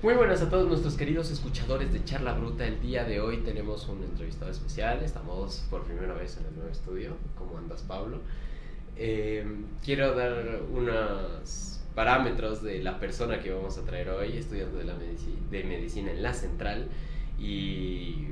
Muy buenas a todos nuestros queridos escuchadores de Charla Bruta. El día de hoy tenemos un entrevistado especial. Estamos por primera vez en el nuevo estudio. ¿Cómo andas, Pablo? Eh, quiero dar unos parámetros de la persona que vamos a traer hoy, estudiante de, la de medicina en la central y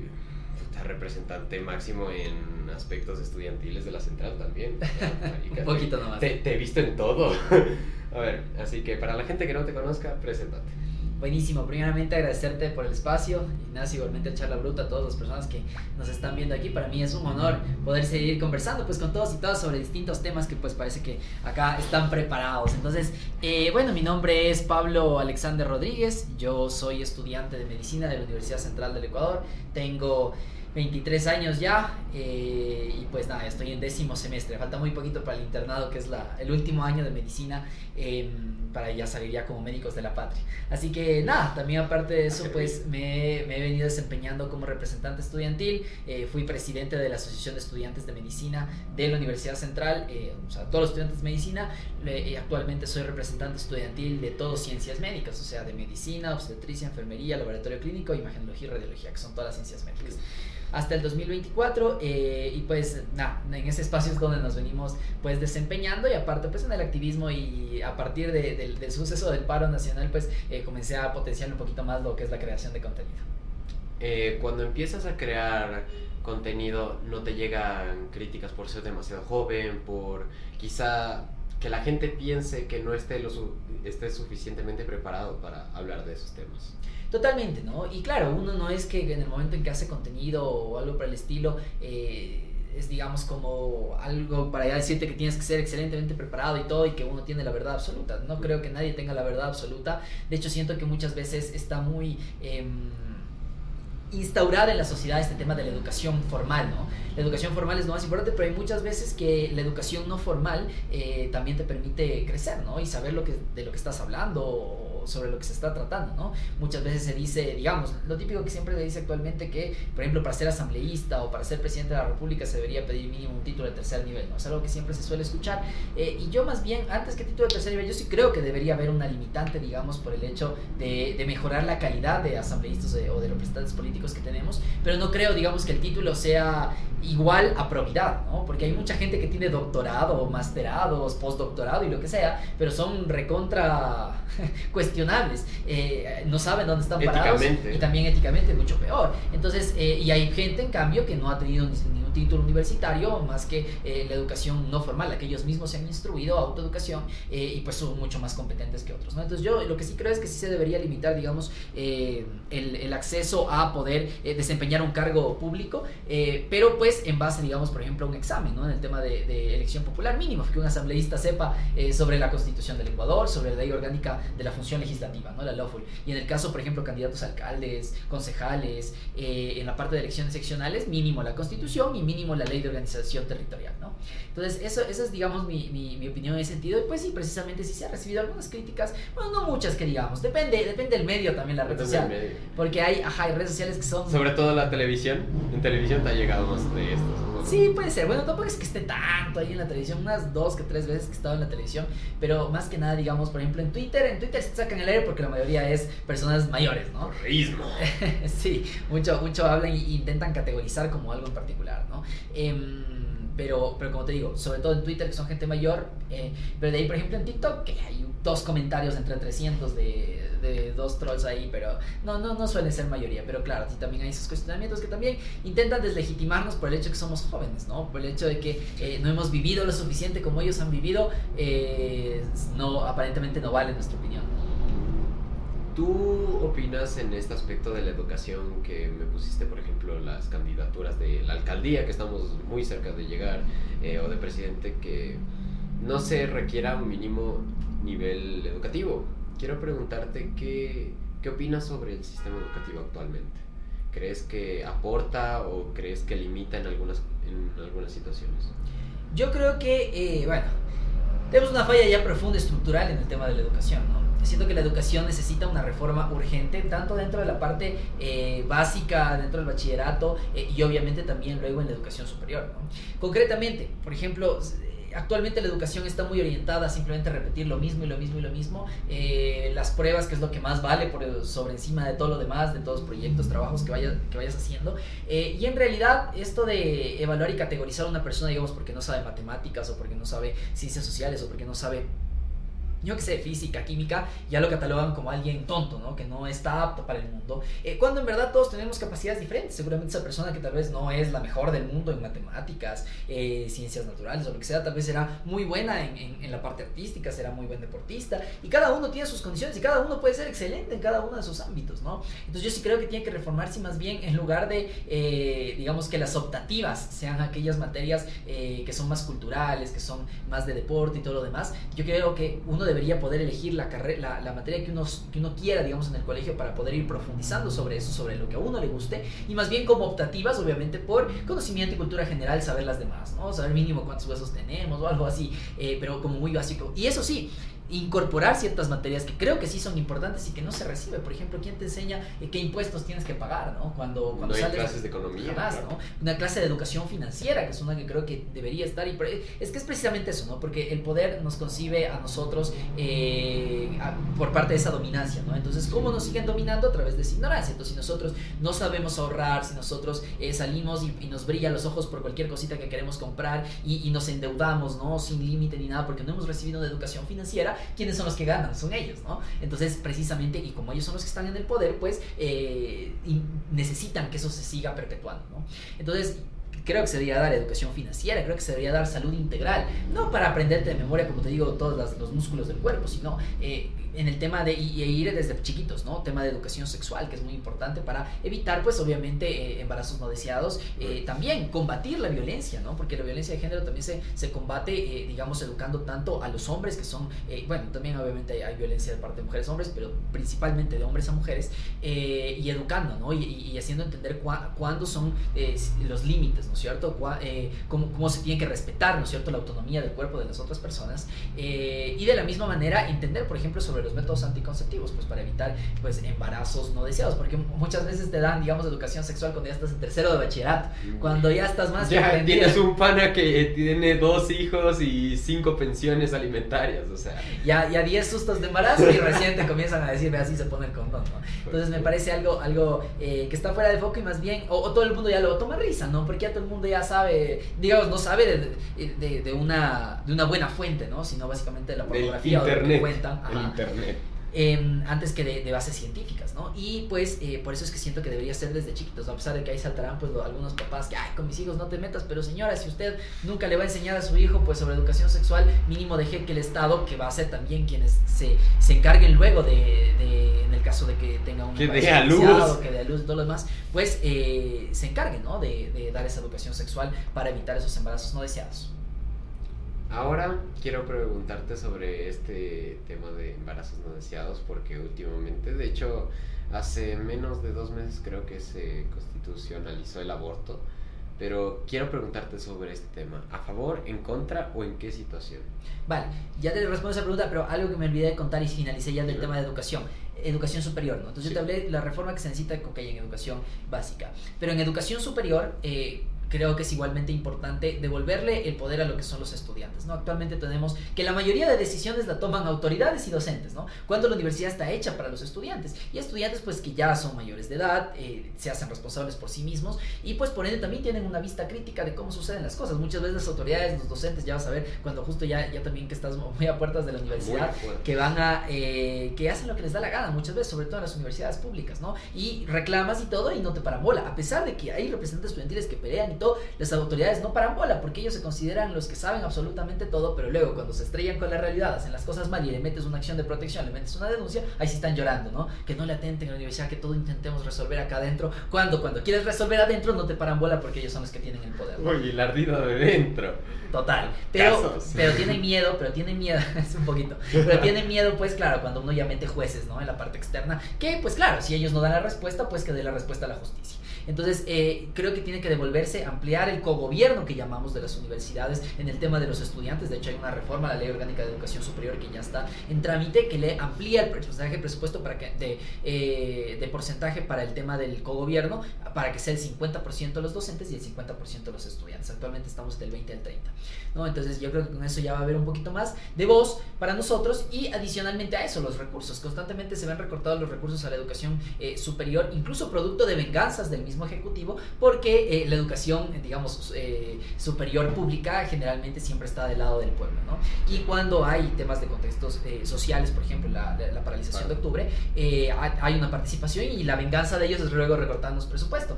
representante máximo en aspectos estudiantiles de la central también. Un poquito nomás. Te, te he visto en todo. a ver, así que para la gente que no te conozca, preséntate. Buenísimo, primeramente agradecerte por el espacio, Ignacio, igualmente el Charla Bruta, a todas las personas que nos están viendo aquí. Para mí es un honor poder seguir conversando pues con todos y todas sobre distintos temas que pues parece que acá están preparados. Entonces, eh, bueno, mi nombre es Pablo Alexander Rodríguez, yo soy estudiante de medicina de la Universidad Central del Ecuador, tengo 23 años ya eh, y pues nada, estoy en décimo semestre, falta muy poquito para el internado que es la, el último año de medicina em, para ya salir ya como médicos de la patria. Así que nada, también aparte de eso pues me, me he venido desempeñando como representante estudiantil, eh, fui presidente de la Asociación de Estudiantes de Medicina de la Universidad Central, eh, o sea, todos los estudiantes de medicina, actualmente soy representante estudiantil de todas ciencias médicas, o sea, de medicina, obstetricia, enfermería, laboratorio clínico, imagenología y radiología, que son todas las ciencias médicas hasta el 2024 eh, y pues nada, en ese espacio es donde nos venimos pues desempeñando y aparte pues en el activismo y a partir del suceso del paro nacional pues eh, comencé a potenciar un poquito más lo que es la creación de contenido. Eh, cuando empiezas a crear contenido no te llegan críticas por ser demasiado joven, por quizá que la gente piense que no esté, lo esté suficientemente preparado para hablar de esos temas. Totalmente, ¿no? Y claro, uno no es que en el momento en que hace contenido o algo por el estilo, eh, es digamos como algo para ya decirte que tienes que ser excelentemente preparado y todo y que uno tiene la verdad absoluta. No creo que nadie tenga la verdad absoluta. De hecho, siento que muchas veces está muy... Em, instaurada en la sociedad este tema de la educación formal, ¿no? La educación formal es lo más importante, pero hay muchas veces que la educación no formal eh, también te permite crecer, ¿no? Y saber lo que, de lo que estás hablando sobre lo que se está tratando, ¿no? Muchas veces se dice, digamos, lo típico que siempre se dice actualmente que, por ejemplo, para ser asambleísta o para ser presidente de la República se debería pedir mínimo un título de tercer nivel, ¿no? Es algo que siempre se suele escuchar. Eh, y yo más bien, antes que título de tercer nivel, yo sí creo que debería haber una limitante, digamos, por el hecho de, de mejorar la calidad de asambleístas o de representantes políticos que tenemos, pero no creo, digamos, que el título sea igual a probidad, ¿no? Porque hay mucha gente que tiene doctorado, masterados, postdoctorado y lo que sea, pero son recontra cuestionables, eh, no saben dónde están parados y también éticamente mucho peor. Entonces, eh, y hay gente en cambio que no ha tenido ni, un título universitario más que eh, la educación no formal, la que ellos mismos se han instruido, autoeducación, y pues son mucho más competentes que otros, ¿no? Entonces yo lo que sí creo es que sí se debería limitar, digamos, el, el, acceso a poder desempeñar un cargo público, pero pues en base, digamos, por ejemplo, a un examen, ¿no? En el tema de, elección popular mínimo, que un asambleísta sepa sobre la constitución del Ecuador, sobre la ley orgánica de la función legislativa, ¿no? La lawful. Y en el caso, por ejemplo, candidatos a alcaldes, concejales, eh, en la parte de elecciones seccionales, mínimo la constitución y mínimo la ley de organización territorial, ¿no? Entonces, eso, eso es, digamos, mi, mi, opinión en ese sentido. Y pues sí, precisamente sí se ha recibido algunas críticas, bueno, no muchas que digamos, depende, depende del medio también, la red social. Porque hay, ajá, hay redes sociales que son... Sobre todo la televisión, en televisión te ha llegado más de Sí, puede ser. Bueno, tampoco es que esté tanto ahí en la televisión, unas dos que tres veces que he estado en la televisión, pero más que nada, digamos, por ejemplo, en Twitter, en Twitter se sacan el aire porque la mayoría es personas mayores, ¿no? Reísmo. sí, mucho, mucho hablan e intentan categorizar como algo en particular, ¿no? Em, pero, pero como te digo, sobre todo en Twitter, que son gente mayor, eh, pero de ahí, por ejemplo, en TikTok, que hay dos comentarios entre 300 de de dos trolls ahí, pero no, no, no suelen ser mayoría. Pero claro, también hay esos cuestionamientos que también intentan deslegitimarnos por el hecho de que somos jóvenes, ¿no? Por el hecho de que eh, no hemos vivido lo suficiente como ellos han vivido, eh, no, aparentemente no vale nuestra opinión. ¿Tú opinas en este aspecto de la educación que me pusiste, por ejemplo, las candidaturas de la alcaldía, que estamos muy cerca de llegar, eh, o de presidente, que no se requiera un mínimo nivel educativo? quiero preguntarte qué, qué opinas sobre el sistema educativo actualmente. ¿Crees que aporta o crees que limita en algunas, en algunas situaciones? Yo creo que, eh, bueno, tenemos una falla ya profunda estructural en el tema de la educación, ¿no? Siento que la educación necesita una reforma urgente, tanto dentro de la parte eh, básica, dentro del bachillerato, eh, y obviamente también luego en la educación superior, ¿no? Concretamente, por ejemplo, actualmente la educación está muy orientada a simplemente repetir lo mismo y lo mismo y lo mismo. Eh, las pruebas, que es lo que más vale por, sobre encima de todo lo demás, de todos los proyectos, trabajos que, vayas, que vayas haciendo. Eh, y en realidad esto de evaluar y categorizar a una persona, digamos, porque no sabe matemáticas o porque no sabe ciencias sociales o porque no sabe yo que sé, física, química, ya lo catalogan como alguien tonto, ¿no? Que no está apto para el mundo. Eh, cuando en verdad todos tenemos capacidades diferentes. Seguramente esa persona que tal vez no es la mejor del mundo en matemáticas, eh, ciencias naturales o lo que sea, tal vez será muy buena en, en, la parte artística, será muy buen deportista. Y cada uno tiene sus condiciones y cada uno puede ser excelente en cada uno de sus ámbitos, ¿no? Entonces yo sí creo que tiene que reformarse más bien en lugar de, eh, digamos, que las optativas sean aquellas materias que son más culturales, que son más de deporte y todo lo demás. Yo creo que uno debería poder elegir la, carrera, la, materia que uno, que uno quiera, digamos, en el colegio para poder ir profundizando sobre eso, sobre lo que a uno le guste, y más bien como optativas, obviamente, por conocimiento y cultura general, saber las demás, ¿no? Saber mínimo cuántos huesos tenemos o algo así, eh, pero como muy básico. Y eso sí, incorporar ciertas materias que creo que sí son importantes y que no se recibe. Por ejemplo, ¿quién te enseña qué impuestos tienes que pagar, ¿no? Cuando, cuando no hay clases de economía. ¿no? Una clase de educación financiera, que es una que creo que debería estar. Y es que es precisamente eso, ¿no? Porque el poder nos concibe a nosotros eh, por parte de esa dominancia, ¿no? Entonces, ¿cómo nos siguen dominando? A través de esa ignorancia. Entonces, si nosotros no sabemos ahorrar, si nosotros eh, salimos y, nos brillan los ojos por cualquier cosita que queremos comprar y, y nos endeudamos, ¿no? Sin límite ni nada, porque no hemos recibido una educación financiera, ¿quiénes son los que ganan? Son ellos, ¿no? Entonces, precisamente, y como ellos son los que están en el poder, pues eh, necesitan que eso se siga perpetuando, ¿no? Entonces, creo que se debería dar educación financiera, creo que se debería dar salud integral, no para aprenderte de memoria, como te digo, todos los músculos del cuerpo, sino eh, en el tema de ir desde chiquitos, ¿no? Tema de educación sexual, que es muy importante para evitar, pues obviamente, eh, embarazos no deseados. Eh, también combatir la violencia, ¿no? Porque la violencia de género también se, se combate, eh, digamos, educando tanto a los hombres, que son, bueno, también obviamente hay, violencia de parte de mujeres a hombres, pero principalmente de hombres a mujeres, y educando, ¿no? Y, haciendo entender cuándo son los límites, ¿no es cierto? Cómo, cómo, se tiene que respetar, ¿no es cierto?, la autonomía del cuerpo de las otras personas. y de la misma manera, entender, por ejemplo, sobre los métodos anticonceptivos, pues para evitar pues embarazos no deseados, porque muchas veces te dan, digamos, educación sexual cuando ya estás en tercero de bachillerato, cuando ya estás más... Ya tienes un pana que tiene dos hijos y cinco pensiones alimentarias, o sea... Ya, ya diez sustos de embarazo y recién te comienzan a decir, así se pone el condón, ¿no? Entonces me parece algo, algo eh, que está fuera de foco y más bien, o, todo el mundo ya lo toma risa, ¿no? Porque ya todo el mundo ya sabe, digamos, no sabe de, de, una, de una buena fuente, ¿no? Sino básicamente de la pornografía o de lo que cuentan. El internet. Em, antes que de, bases científicas, ¿no? Y pues eh, por eso es que siento que debería ser desde chiquitos, a pesar de que ahí saltarán pues algunos papás que, ay, con mis hijos no te metas, pero señora, si usted nunca le va a enseñar a su hijo pues sobre educación sexual, mínimo deje que el Estado, que va a ser también quienes se, se encarguen luego de, en el caso de que tenga un que dé a luz, que dé a luz y todo lo demás, pues eh, se encarguen, ¿no? De, de dar esa educación sexual para evitar esos embarazos no deseados. Ahora quiero preguntarte sobre este tema de embarazos no deseados porque últimamente, de hecho, hace menos de dos meses creo que se constitucionalizó el aborto, pero quiero preguntarte sobre este tema. ¿A favor, en contra o en qué situación? Vale, ya te respondo esa pregunta, pero algo que me olvidé de contar y finalicé ya del tema de educación educación superior, ¿no? Entonces yo te hablé de la reforma que se necesita que hay en educación básica. Pero en educación superior, eh, creo que es igualmente importante devolverle el poder a lo que son los estudiantes, ¿no? Actualmente tenemos que la mayoría de decisiones la toman autoridades y docentes, ¿no? Cuando la universidad está hecha para los estudiantes y estudiantes pues que ya son mayores de edad, eh, se hacen responsables por sí mismos y pues por ende también tienen una vista crítica de cómo suceden las cosas. Muchas veces las autoridades, los docentes ya vas a ver cuando justo ya, ya también que estás muy a puertas de la universidad, que van a, eh, que hacen lo que les da la gana muchas veces, sobre todo en las universidades públicas, ¿no? Y reclamas y todo y no te paran bola, a pesar de que hay representantes estudiantiles que pelean las autoridades no paran bola porque ellos se consideran los que saben absolutamente todo, pero luego cuando se estrellan con la realidad, hacen las cosas mal y le metes una acción de protección, le metes una denuncia, ahí sí están llorando, ¿no? Que no le atenten a la universidad, que todo intentemos resolver acá adentro. Cuando, cuando quieres resolver adentro, no te paran bola porque ellos son los que tienen el poder. Uy, el ardido de dentro. Total. Pero, pero tienen miedo, pero tienen miedo, es un poquito. Pero tienen miedo, pues claro, cuando uno ya mete jueces, ¿no? En la parte externa, que pues claro, si ellos no dan la respuesta, pues que dé la respuesta a la justicia. Entonces, eh, creo que tiene que devolverse, ampliar el cogobierno que llamamos de las universidades en el tema de los estudiantes. De hecho, hay una reforma a la Ley Orgánica de Educación Superior que ya está en trámite, que le amplía el porcentaje de presupuesto para que, de, eh, de porcentaje para el tema del cogobierno, para que sea el 50% de los docentes y el 50% de los estudiantes. Actualmente estamos del 20 al 30. ¿no? Entonces, yo creo que con eso ya va a haber un poquito más de voz para nosotros y adicionalmente a eso, los recursos. Constantemente se ven recortados los recursos a la educación eh, superior, incluso producto de venganzas del mismo Ejecutivo, porque eh, la educación, digamos, eh, superior pública generalmente siempre está del lado del pueblo, ¿no? Y cuando hay temas de contextos sociales, por ejemplo, la, la paralización de octubre, hay una participación y la venganza de ellos es luego recortando su presupuesto.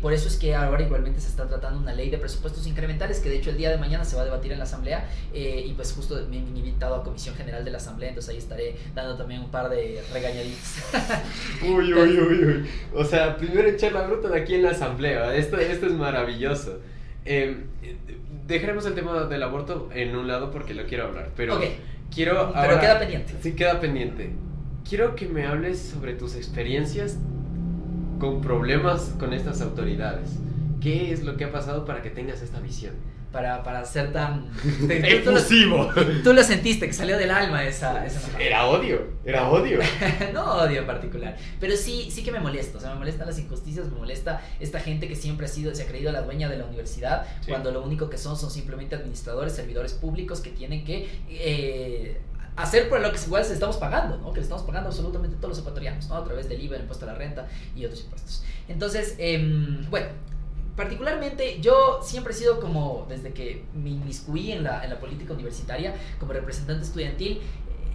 por eso es que ahora igualmente se está tratando una ley de presupuestos incrementales que de hecho el día de mañana se va a debatir en la Asamblea y pues justo me han invitado a Comisión General de la Asamblea, entonces ahí estaré dando también un par de regañaditos. uy, uy, uy, uy. O sea, primero echar la bruta de aquí en la asamblea. Esto, esto es maravilloso. Em, dejaremos el tema del aborto en un lado porque lo quiero hablar. Pero quiero. pero queda pendiente. Sí, queda pendiente. Quiero que me hables sobre tus experiencias con problemas con estas autoridades. ¿Qué es lo que ha pasado para que tengas esta visión? Para, para ser tan... Efusivo. Tú, lo sentiste, que salió del alma esa... esa era odio, era odio. no odio en particular, pero sí, sí que me molesta, o sea, me molestan las injusticias, me molesta esta gente que siempre ha sido, se ha creído la dueña de la universidad, cuando lo único que son son simplemente administradores, servidores públicos que tienen que... Eh, hacer por lo que igual se estamos pagando, ¿no? Que le estamos pagando absolutamente todos los ecuatorianos, ¿no? A través del IVA, el impuesto a la renta y otros impuestos. Entonces, eh, bueno, particularmente yo siempre he sido como, desde que me inmiscuí en la, en la política universitaria, como representante estudiantil,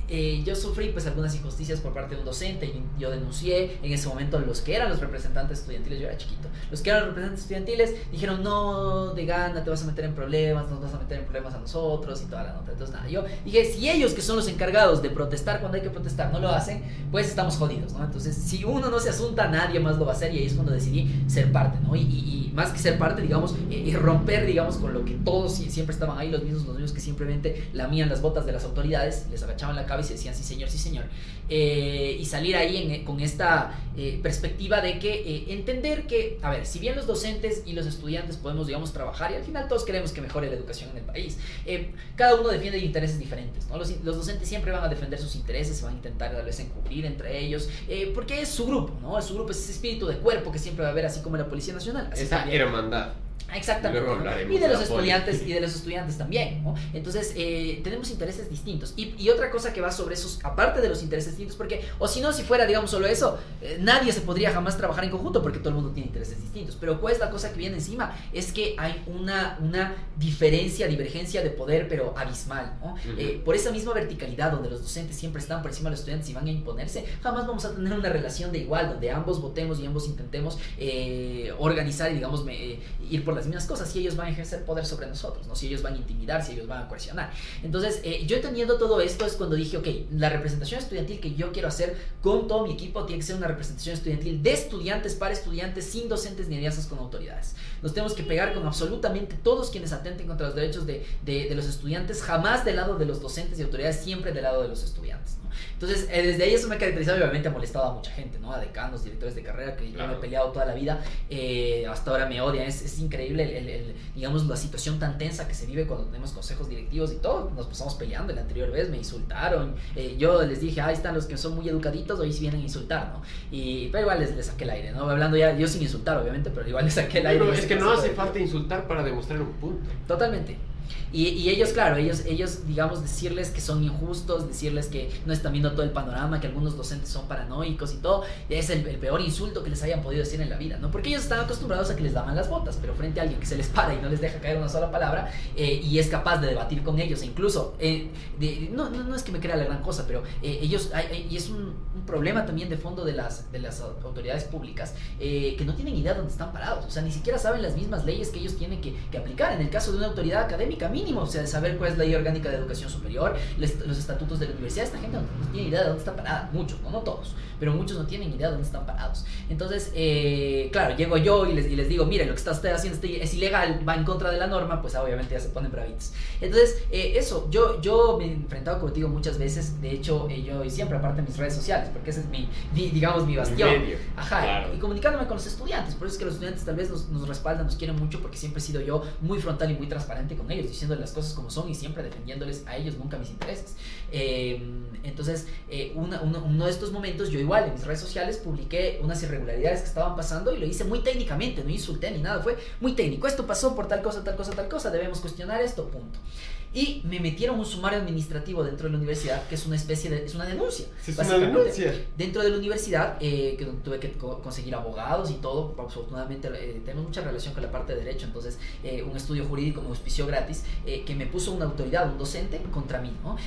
eh, yo sufrí pues algunas injusticias por parte de un docente y yo denuncié en ese momento los que eran los representantes estudiantiles, yo era chiquito, los que eran los representantes estudiantiles dijeron no, de gana, te vas a meter en problemas, nos vas a meter en problemas a nosotros y toda la nota. Entonces nada, yo dije, si ellos que son los encargados de protestar cuando hay que protestar no lo hacen, pues estamos jodidos, ¿no? Entonces si uno no se asunta, nadie más lo va a hacer y ahí es cuando decidí ser parte, ¿no? Y, más que ser parte, digamos, y romper, digamos, con lo que todos siempre estaban ahí, los mismos, los mismos que simplemente lamían las botas de las autoridades, les agachaban la cabeza y se decían sí señor, sí señor. Eh, y salir ahí con esta eh, perspectiva de que eh, entender que, a ver, si bien los docentes y los estudiantes podemos, digamos, trabajar y al final todos queremos que mejore la educación en el país, cada uno defiende intereses diferentes, ¿no? Los, docentes siempre van a defender sus intereses, van a intentar darles encubrir entre ellos, porque es su grupo, ¿no? Es su grupo, es ese espíritu de cuerpo que siempre va a haber, así como la Policía Nacional. Esa hermandad. Exactamente. Y de los estudiantes y de los estudiantes también. ¿no? Entonces, eh, tenemos intereses distintos. Y, y, otra cosa que va sobre esos, aparte de los intereses distintos, porque, o si no, si fuera, digamos, solo eso, eh, nadie se podría jamás trabajar en conjunto porque todo el mundo tiene intereses distintos. Pero ¿cuál es la cosa que viene encima? Es que hay una, una diferencia, divergencia de poder, pero abismal. ¿no? Eh, por esa misma verticalidad donde los docentes siempre están por encima de los estudiantes y van a imponerse, jamás vamos a tener una relación de igual, donde ambos votemos y ambos intentemos organizar y, digamos, ir por las mismas cosas, si ellos van a ejercer poder sobre nosotros, ¿no? si ellos van a intimidar, si ellos van a coercionar. Entonces, eh, yo entendiendo todo esto es cuando dije, ok, la representación estudiantil que yo quiero hacer con todo mi equipo tiene que ser una representación estudiantil de estudiantes para estudiantes, sin docentes ni alianzas con autoridades. Nos tenemos que pegar con absolutamente todos quienes atenten contra los derechos de, de, de los estudiantes, jamás del lado de los docentes y autoridades, siempre del lado de los estudiantes. Entonces, eh, desde ahí eso me ha caracterizado y obviamente ha molestado a mucha gente, ¿no? A decanos, directores de carrera que yo me he peleado toda la vida, eh, hasta ahora me odian. Es, es increíble, el, digamos, la situación tan tensa que se vive cuando tenemos consejos directivos y todo. Nos pasamos peleando la anterior vez, me insultaron. Eh, yo les dije, ahí están los que son muy educaditos, hoy sí vienen a insultar, ¿no? Y, pero igual les, les, saqué el aire, ¿no? Hablando ya, yo sin insultar, obviamente, pero igual les saqué el aire. Pero es que no hace falta insultar para demostrar un punto. Totalmente. Y, ellos, claro, ellos, ellos, digamos, decirles que son injustos, decirles que no están viendo todo el panorama, que algunos docentes son paranoicos y todo, es el, peor insulto que les hayan podido decir en la vida, ¿no? Porque ellos están acostumbrados a que les daban las botas, pero frente a alguien que se les para y no les deja caer una sola palabra eh, y es capaz de debatir con ellos, e incluso, eh, no, no, es que me crea la gran cosa, pero eh, ellos, y es un, problema también de fondo de las, de las autoridades públicas, que no tienen idea de dónde están parados, o sea, ni siquiera saben las mismas leyes que ellos tienen que, que aplicar. En el caso de una autoridad académica, mínimo, o sea, saber cuál es la ley orgánica de educación superior, los estatutos de la universidad. Esta gente no, tiene idea de dónde está parada, muchos, no, no todos, pero muchos no tienen idea de dónde están parados. Entonces, eh, claro, llego yo y les, y les digo, mire, lo que está usted haciendo es ilegal, va en contra de la norma, pues obviamente ya se ponen bravitos. Entonces, eh, eso, yo, yo me he enfrentado contigo muchas veces, de hecho, eh, yo siempre aparte de mis redes sociales, porque ese es mi, digamos, mi bastión. Ajá, y comunicándome con los estudiantes, por eso es que los estudiantes tal vez nos, nos respaldan, nos quieren mucho, porque siempre he sido yo muy frontal y muy transparente con ellos, diciéndoles las cosas como son y siempre defendiéndoles a ellos, nunca mis intereses. Em, entonces, eh, uno, uno, de estos momentos, yo igual en mis redes sociales publiqué unas irregularidades que estaban pasando y lo hice muy técnicamente, no insulté ni nada, fue muy técnico. Esto pasó por tal cosa, tal cosa, tal cosa, debemos cuestionar esto, punto. Y me metieron un sumario administrativo dentro de la universidad, que es una especie de, es una denuncia. es una denuncia. Dentro de la universidad, eh, que tuve que conseguir abogados y todo, afortunadamente eh, tenemos mucha relación con la parte de derecho, entonces eh, un estudio jurídico me auspició gratis, que me puso una autoridad, un docente, contra mí, ¿no?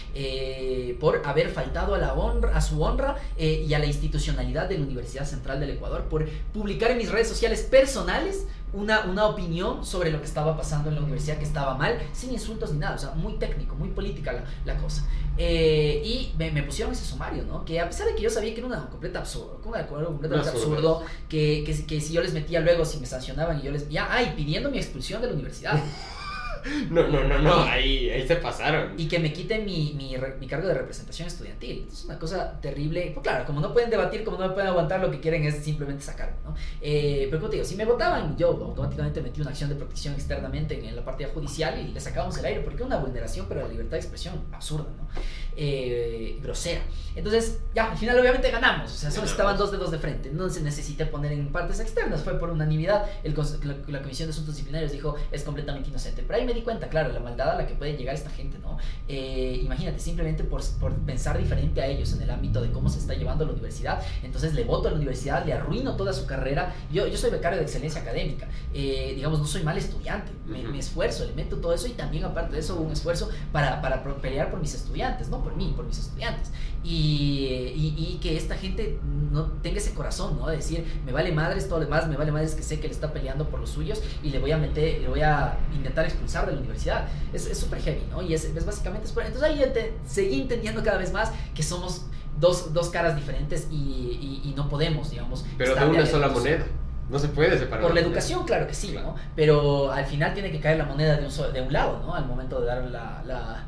por haber faltado a, la honra, a su honra y a la institucionalidad de la Universidad Central del Ecuador, por publicar en mis redes sociales personales una, una opinión sobre lo que estaba pasando en la universidad que estaba mal, sin insultos ni nada, o sea, muy técnico, muy política la, la cosa. Eh, y me, me, pusieron ese sumario, ¿no? Que a pesar de que yo sabía que era una completa absurdo, un acuerdo completamente absurdo, que, que, que, si yo les metía luego, si me sancionaban y yo les... Ya, ay, pidiendo mi expulsión de la universidad. No, no, no, no, ahí, ahí se pasaron. Y que me quiten mi, mi, mi, cargo de representación estudiantil. Es una cosa terrible. Pues claro, como no pueden debatir, como no pueden aguantar, lo que quieren es simplemente sacarme, ¿no? Eh, pero como te digo, si me votaban, yo automáticamente metí una acción de protección externamente en la partida judicial y le sacábamos el aire, porque es una vulneración, pero la libertad de expresión absurda, ¿no? Eh, grosera. Entonces, ya, al final obviamente ganamos. O sea, solo estaban dos dedos de frente. No se necesita poner en partes externas. Fue por unanimidad. El, la, la, Comisión de Asuntos Disciplinarios dijo es completamente inocente. Pero ahí me di cuenta, claro, la maldad a la que puede llegar esta gente, ¿no? Eh, imagínate, simplemente por, por, pensar diferente a ellos en el ámbito de cómo se está llevando la universidad. Entonces le voto a la universidad, le arruino toda su carrera. Yo, yo soy becario de excelencia académica. Eh, digamos, no soy mal estudiante. Me, me, esfuerzo, le meto todo eso y también aparte de eso un esfuerzo para, para pelear por mis estudiantes, ¿no? Por mí, por mis estudiantes. Y, y, y, que esta gente no tenga ese corazón, ¿no? De decir, me vale madres todo lo demás, me vale madres que sé que le está peleando por los suyos y le voy a meter, le voy a intentar expulsar de la universidad. Es súper heavy, ¿no? Y es, es básicamente... Entonces ahí te, seguí entendiendo cada vez más que somos dos, dos caras diferentes y, y, no podemos, digamos... Pero de una sola moneda. No se puede separar. Por la educación, claro que sí, ¿no? Pero al final tiene que caer la moneda de un, de un lado, ¿no? Al momento de dar la, la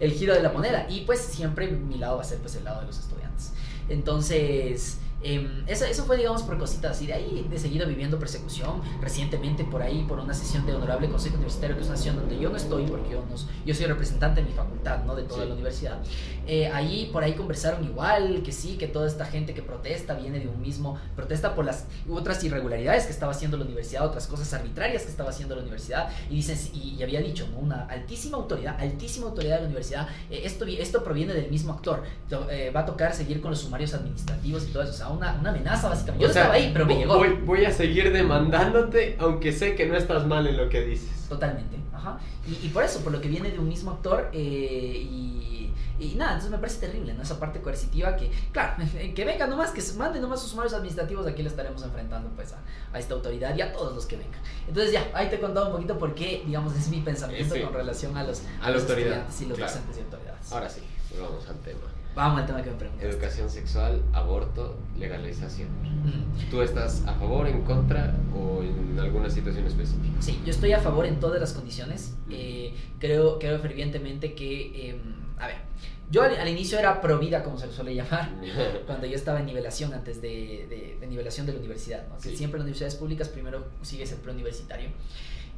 el giro de la moneda. Y pues siempre mi lado va a ser pues el lado de los estudiantes. Entonces, eh, eso, eso, fue, digamos, por cositas. Y de ahí he seguido viviendo persecución. Recientemente, por ahí, por una sesión de Honorable Consejo Universitario, que es una sesión donde yo no estoy, porque yo, no, yo soy representante de mi facultad, no de toda la universidad. Eh, ahí, por ahí conversaron igual, que sí, que toda esta gente que protesta viene de un mismo, protesta por las otras irregularidades que estaba haciendo la universidad, otras cosas arbitrarias que estaba haciendo la universidad. Y dicen, y, había dicho, ¿no? una altísima autoridad, altísima autoridad de la universidad, eh, esto, esto proviene del mismo actor. Eh, va a tocar seguir con los sumarios administrativos y todo eso. O sea, una, una amenaza básicamente. Yo estaba ahí, pero me llegó. Voy, voy, a seguir demandándote, aunque sé que no estás mal en lo que dices. Totalmente, ajá. Y, y por eso, por lo que viene de un mismo actor eh, y, y, nada, entonces me parece terrible, ¿no? Esa parte coercitiva que, claro, que venga nomás, que mande nomás sus sumarios administrativos, aquí le estaremos enfrentando pues a, a, esta autoridad y a todos los que vengan. Entonces ya, ahí te he contado un poquito por qué, digamos, es mi pensamiento con relación a los, a los estudiantes y los docentes y autoridades. Ahora sí, vamos al tema. Vamos al tema que me preguntaste. Educación sexual, aborto, legalización. ¿Tú estás a favor, en contra o en alguna situación específica? Sí, yo estoy a favor en todas las condiciones. Eh, creo, creo fervientemente que, eh, a ver, yo al, al, inicio era pro vida, como se le suele llamar, cuando yo estaba en nivelación, antes de, de, de nivelación de la universidad. ¿no? Sí. Siempre en las universidades públicas primero sigues el preuniversitario.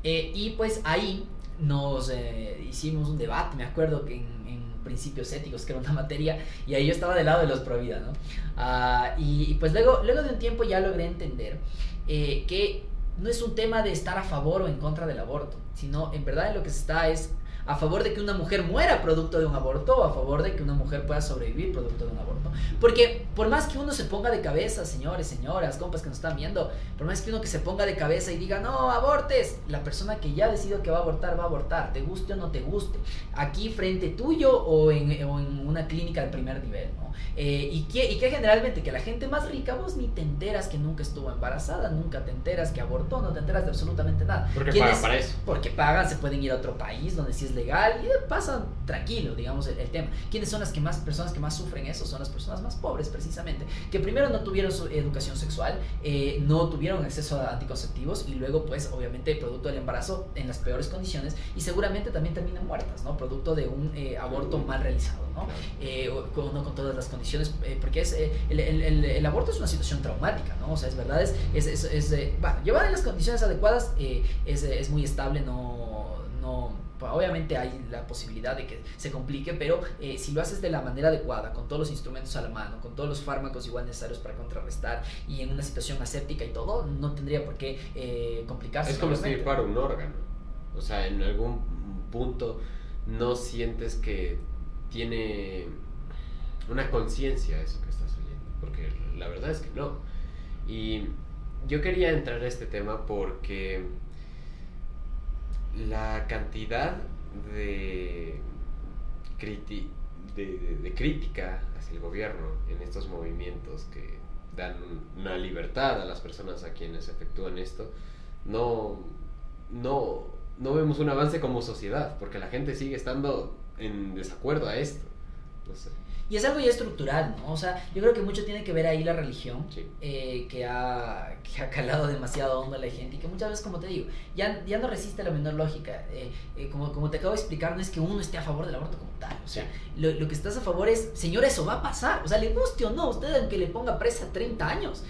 Eh, y pues ahí nos eh, hicimos un debate, me acuerdo que en, en principios éticos, que era una materia, y ahí yo estaba del lado de los pro vida, ¿no? Uh, y, y, pues luego, luego de un tiempo ya logré entender eh, que no es un tema de estar a favor o en contra del aborto, sino en verdad lo que se está es a favor de que una mujer muera producto de un aborto o a favor de que una mujer pueda sobrevivir producto de un aborto. Porque por más que uno se ponga de cabeza, señores, señoras, compas que nos están viendo, por más que uno que se ponga de cabeza y diga, no, abortes, la persona que ya decidió que va a abortar, va a abortar, te guste o no te guste, aquí frente tuyo o en, o en una clínica de primer nivel, ¿no? ¿No? Eh, y, que, y que generalmente que la gente más rica, vos ni te enteras que nunca estuvo embarazada, nunca te enteras que abortó, no te enteras de absolutamente nada. Porque pagan para eso. Porque pagan, se pueden ir a otro país donde sí es legal y pasan tranquilo, digamos, el, tema. ¿Quiénes son las que más, personas que más sufren eso? Son las personas más pobres, precisamente, que primero no tuvieron su educación sexual, eh, no tuvieron acceso a anticonceptivos y luego, pues, obviamente, producto del embarazo en las peores condiciones y seguramente también terminan muertas, ¿no? Producto de un eh, aborto mal realizado, ¿no? Eh, con, con todas las condiciones, porque es, el, el, el, aborto es una situación traumática, ¿no? O sea, es verdad, es, es, es, es llevar en las condiciones adecuadas es, es muy estable, no, no obviamente hay la posibilidad de que se complique, pero eh, si lo haces de la manera adecuada, con todos los instrumentos a la mano, con todos los fármacos igual necesarios para contrarrestar y en una situación aséptica y todo, no tendría por qué eh, complicarse. Es como si para un órgano. O sea, en algún punto no sientes que tiene una conciencia eso que estás oyendo, porque la verdad es que no. Y yo quería entrar a este tema porque la cantidad de, crítica hacia el gobierno en estos movimientos que dan una libertad a las personas a quienes efectúan esto, no, no, no vemos un avance como sociedad, porque la gente sigue estando en desacuerdo a esto. No sé. Y es algo ya estructural, ¿no? O sea, yo creo que mucho tiene que ver ahí la religión, eh, que, ha, que, ha, calado demasiado hondo a la gente y que muchas veces, como te digo, ya, ya no resiste la menor lógica. Eh, eh, como, como te acabo de explicar, no es que uno esté a favor del aborto como tal. O sea, lo, lo, que estás a favor es, señor, eso va a pasar. O sea, le guste o no, usted aunque le ponga presa 30 años,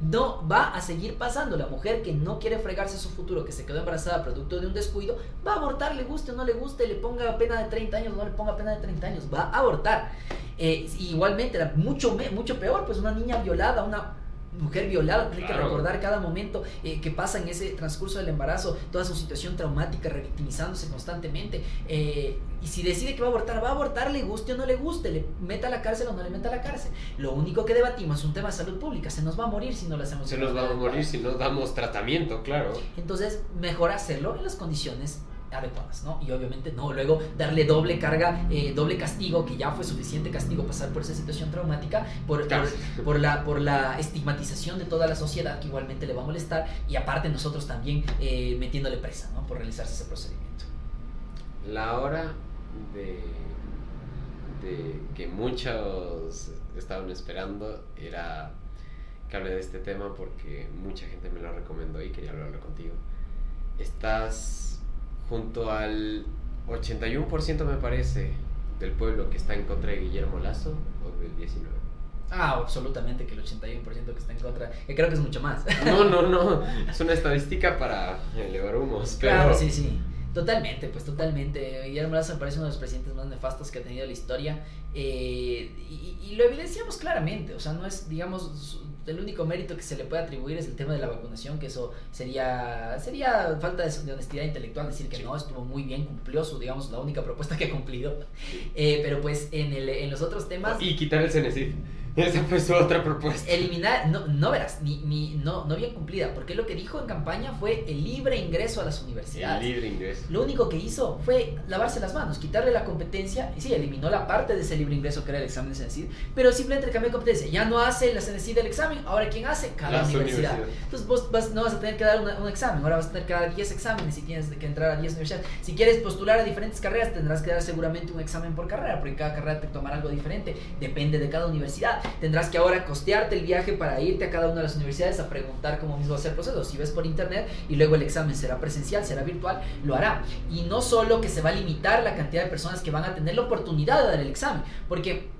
no va a seguir pasando. La mujer que no quiere fregarse su futuro, que se quedó embarazada producto de un descuido, va a abortar, le guste o no le guste, le ponga pena de 30 años o no le ponga pena de 30 años, va a abortar. Eh, igualmente, mucho, mucho peor, pues una niña violada, una mujer violada, tiene que recordar cada momento eh, que pasa en ese transcurso del embarazo, toda su situación traumática, revictimizándose constantemente. Eh, y si decide que va a abortar, va a abortar, le guste o no le guste, le meta a la cárcel o no le meta a la cárcel. Lo único que debatimos es un tema de salud pública, se nos va a morir si no lo hacemos. Se nos va a morir si no damos tratamiento, claro. Entonces, mejor hacerlo en las condiciones adecuadas, ¿no? Y obviamente no, luego darle doble carga, eh, doble castigo, que ya fue suficiente castigo pasar por esa situación traumática, por, por, la, por la estigmatización de toda la sociedad que igualmente le va a molestar y aparte nosotros también eh, metiéndole presa, ¿no? Por realizarse ese procedimiento. La hora de, de que muchos estaban esperando era que hable de este tema porque mucha gente me lo recomendó y quería hablarlo contigo. Estás junto al 81% me parece del pueblo que está en contra de Guillermo Lazo o del 19%. Ah, absolutamente que el 81% que está en contra, que creo que es mucho más. No, no, no, es una estadística para elevar humos. Pero... Claro, sí, sí. Totalmente, pues totalmente. Guillermo Lazo me parece uno de los presidentes más nefastos que ha tenido la historia. Eh, y, y, lo evidenciamos claramente. O sea, no es, digamos, el único mérito que se le puede atribuir es el tema de la vacunación, que eso sería sería falta de, honestidad intelectual decir que no, estuvo muy bien, cumplió su, digamos, la única propuesta que ha cumplido. Eh, pero pues en, el, en los otros temas... Y quitar el CNCIF. Esa fue su otra propuesta. Eliminar, no, no verás, ni, ni, no, no bien cumplida, porque lo que dijo en campaña fue el libre ingreso a las universidades. El libre ingreso. Lo único que hizo fue lavarse las manos, quitarle la competencia, y sí, eliminó la parte de ese libre ingreso que era el examen de CENESID, pero simplemente cambió de competencia. Ya no hace la CENESID del examen, ahora ¿quién hace? Cada universidad. Entonces vos vas, no vas a tener que dar un examen, ahora vas a tener que dar 10 exámenes y tienes que entrar a 10 universidades. Si quieres postular a diferentes carreras, tendrás que dar seguramente un examen por carrera, porque cada carrera te tomará algo diferente, depende de cada universidad. Tendrás que ahora costearte el viaje para irte a cada una de las universidades a preguntar cómo mismo va a ser el proceso. Si ves por internet y luego el examen será presencial, será virtual, lo hará. Y no solo que se va a limitar la cantidad de personas que van a tener la oportunidad de dar el examen, porque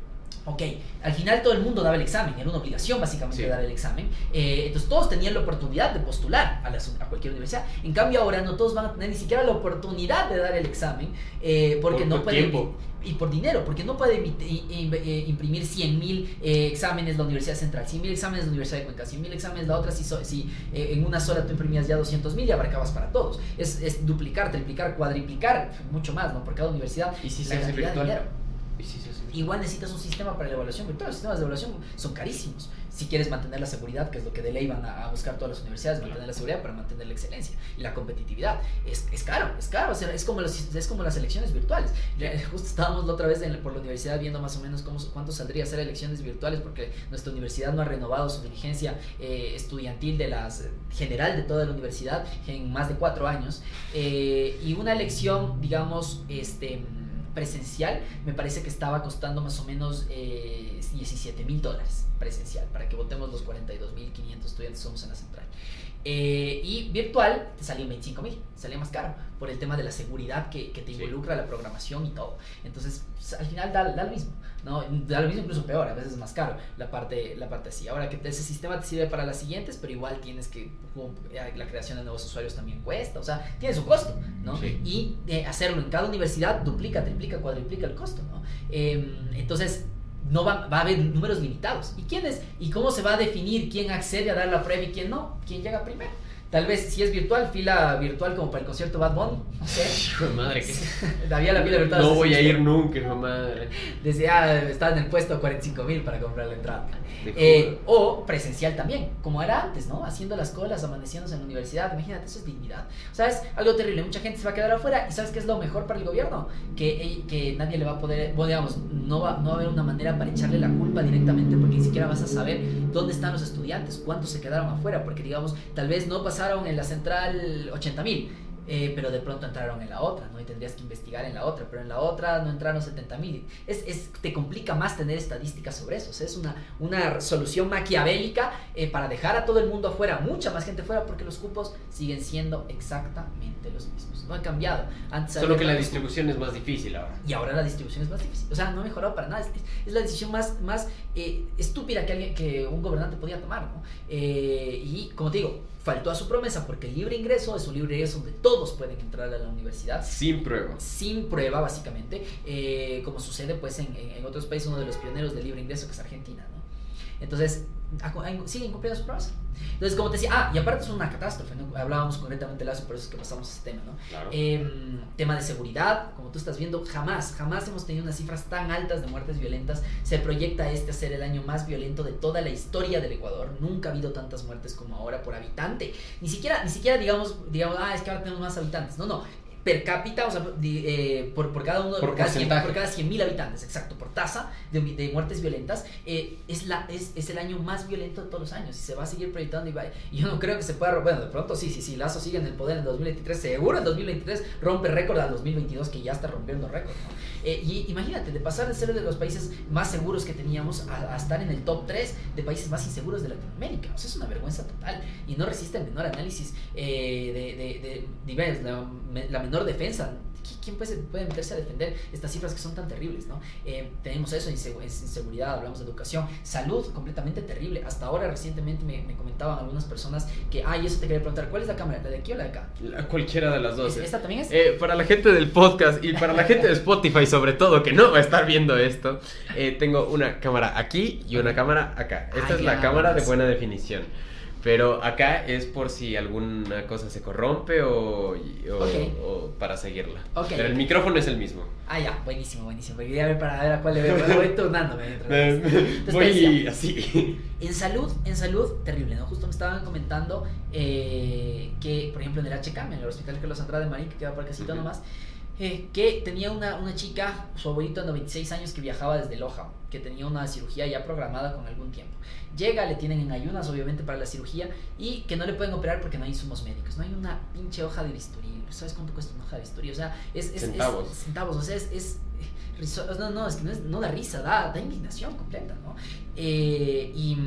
Ok, al final todo el mundo daba el examen, era una obligación básicamente dar el examen. Eh, entonces todos tenían la oportunidad de postular a, a, cualquier universidad. En cambio ahora no todos van a tener ni siquiera la oportunidad de dar el examen eh, porque no pueden... Y por dinero, porque no puede eh, imprimir 100 mil exámenes la Universidad Central, 100 mil exámenes la Universidad de Cuenca, 100 mil exámenes la otra, si, si en una sola tú imprimías ya 200 mil y abarcabas para todos. Es, es, duplicar, triplicar, cuadriplicar, mucho más, ¿no? Por cada universidad. ¿Y si se hace virtual? Igual necesitas un sistema para la evaluación virtual. Los sistemas de evaluación son carísimos. Si quieres mantener la seguridad, que es lo que de ley van a, buscar todas las universidades, mantener la seguridad para mantener la excelencia y la competitividad. Es, es caro, es caro. es, como los, es como las elecciones virtuales. Justo estábamos la otra vez por la universidad viendo más o menos cómo, cuánto saldría hacer elecciones virtuales porque nuestra universidad no ha renovado su diligencia eh, estudiantil de las general de toda la universidad en más de cuatro años. Eh, y una elección, digamos, este presencial, me parece que estaba costando más o menos eh, 17 mil dólares presencial, para que votemos los 42 mil 500 estudiantes somos en la central. Eh, y virtual te salía 25 mil, salía más caro por el tema de la seguridad que, que te involucra la programación y todo. Entonces, pues, al final da, da, lo mismo, ¿no? Da lo mismo incluso peor, a veces es más caro la parte, la parte así. Ahora que ese sistema te sirve para las siguientes, pero igual tienes que, eh, la creación de nuevos usuarios también cuesta, o sea, tiene su costo, ¿no? Y eh, hacerlo en cada universidad duplica, triplica, cuadriplica el costo, ¿no? Em, entonces, no va, va, a haber números limitados. ¿Y quién es? ¿Y cómo se va a definir quién accede a dar la prueba y quién no? ¿Quién llega primero? Tal vez si es virtual, fila virtual como para el concierto Bad Bunny. No sé. Hijo de madre, ¿qué? Había la fila virtual. No voy a ir nunca, hijo de madre. Decía, ah, estaba en el puesto 45 mil para comprar la entrada. Eh, o presencial también, como era antes, ¿no? Haciendo las colas, amaneciéndose en la universidad. Imagínate, eso es dignidad. ¿Sabes? Algo terrible. Mucha gente se va a quedar afuera. ¿Y sabes qué es lo mejor para el gobierno? Que, que nadie le va a poder, bueno, digamos, no va, no va a haber una manera para echarle la culpa directamente porque ni siquiera vas a saber dónde están los estudiantes, cuántos se quedaron afuera, porque digamos, tal vez no pasaron en la central 80 mil. Eh, pero de pronto entraron en la otra, ¿no? Y tendrías que investigar en la otra, pero en la otra no entraron 70 mil. Es, es, te complica más tener estadísticas sobre eso. es una, una solución maquiavélica eh, para dejar a todo el mundo afuera, mucha más gente afuera, porque los cupos siguen siendo exactamente los mismos. No han cambiado. Antes Solo que la distribución es más difícil ahora. Y ahora la distribución es más difícil. O sea, no ha mejorado para nada. Es, la decisión más, más eh, estúpida que, alguien, que un gobernante podía tomar, ¿no? y como te digo, faltó a su promesa porque el libre ingreso es un libre ingreso donde todos pueden entrar a la universidad. Sin prueba. Sin prueba, básicamente, eh, como sucede pues en, en, otros países, uno de los pioneros del libre ingreso que es Argentina, ¿no? Entonces, siguen cumpliendo su promesa. Entonces, como te decía, ah, y aparte es una catástrofe, ¿no? Hablábamos concretamente de eso, por eso es que pasamos a ese tema, ¿no? Em, tema de seguridad, como tú estás viendo, jamás, jamás hemos tenido unas cifras tan altas de muertes violentas. Se proyecta este a ser el año más violento de toda la historia del Ecuador. Nunca ha habido tantas muertes como ahora por habitante. Ni siquiera, ni siquiera digamos, digamos, ah, es que ahora tenemos más habitantes. No, no per cápita, o sea, eh, por, por, cada uno, por, cada 100, por cada 100 mil habitantes, exacto, por tasa de, de muertes violentas, eh, es, la, es, es, el año más violento de todos los años y se va a seguir proyectando y, va, y yo no creo que se pueda, bueno, de pronto sí, sí, sí, Lazo sigue en el poder en 2023, seguro en 2023 rompe récord al 2022 que ya está rompiendo récord, eh, y imagínate, de pasar de ser de los países más seguros que teníamos a, estar en el top 3 de países más inseguros de Latinoamérica, o sea, es una vergüenza total y no resiste el menor análisis de, de, de, la, la menor defensa. ¿Quién puede, puede, meterse a defender estas cifras que son tan terribles? ¿no? Eh, tenemos eso, inseguridad, hablamos de educación, salud completamente terrible. Hasta ahora recientemente me, me, comentaban algunas personas que, ay, eso te quería preguntar, ¿cuál es la cámara? ¿La de aquí o la de acá? cualquiera de las dos. ¿Esta también es? Eh, para la gente del podcast y para la gente de Spotify sobre todo, que no va a estar viendo esto, eh, tengo una cámara aquí y una cámara acá. Esta es la cámara de buena definición. Pero acá es por si alguna cosa se corrompe o, o, para seguirla. Pero el micrófono es el mismo. Ah, ya, buenísimo, buenísimo. Quería ver para ver a cuál le veo. voy turnándome. voy así. En salud, en salud, terrible, ¿no? Justo me estaban comentando eh, que, por ejemplo, en el HCAM, en el Hospital Carlos Andrade de Marín, que queda por casito uh nomás, eh, que tenía una, una chica, su abuelito de 96 años, que viajaba desde Loja, que tenía una cirugía ya programada con algún tiempo. Llega, le tienen en ayunas, obviamente, para la cirugía, y que no le pueden operar porque no hay insumos médicos, no hay una pinche hoja de bisturí. ¿Sabes cuánto cuesta una hoja de bisturí? O sea, es. es centavos. centavos, o sea, es. es no, no, es que no, es, no da risa, da, da indignación completa, ¿no? Eh, y,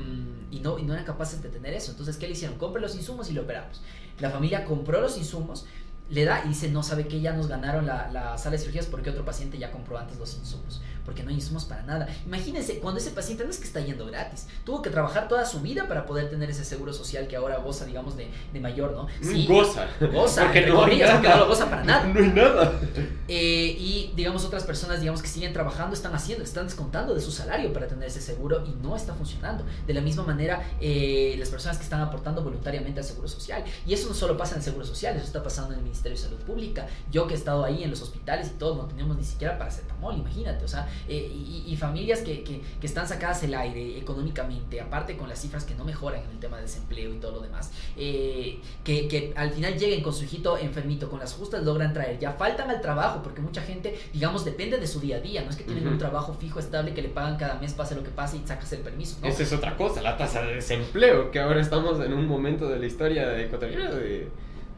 y, no, y no eran capaces de tener eso. Entonces, ¿qué le hicieron? Compre los insumos y lo operamos. La familia compró los insumos, le da y dice, no sabe que ya nos ganaron la, la, sala de cirugías porque otro paciente ya compró antes los insumos, porque no insumos para nada. Imagínense, cuando ese paciente no es que está yendo gratis, tuvo que trabajar toda su vida para poder tener ese seguro social que ahora goza, digamos, de, de mayor, ¿no? Mm, sí, goza. Goza, porque no, no lo goza para nada. No hay nada. Eh, y, digamos, otras personas, digamos, que siguen trabajando, están haciendo, están descontando de su salario para tener ese seguro y no está funcionando. De la misma manera, eh, las personas que están aportando voluntariamente al seguro social. Y eso no solo pasa en el seguro social, eso está pasando en el Ministerio de Salud Pública. Yo que he estado ahí en los hospitales y todo, no teníamos ni siquiera paracetamol, imagínate. O sea, Eh, y, familias que, que, que, están sacadas el aire económicamente, aparte con las cifras que no mejoran en el tema de desempleo y todo lo demás, eh, que, que, al final lleguen con su hijito enfermito, con las justas logran traer, ya faltan al trabajo, porque mucha gente, digamos, depende de su día a día, no es que tienen un trabajo fijo, estable, que le pagan cada mes, pase lo que pase y sacas el permiso. Esa es otra cosa, la tasa de desempleo, que ahora estamos en un momento de la historia ecuatoriana de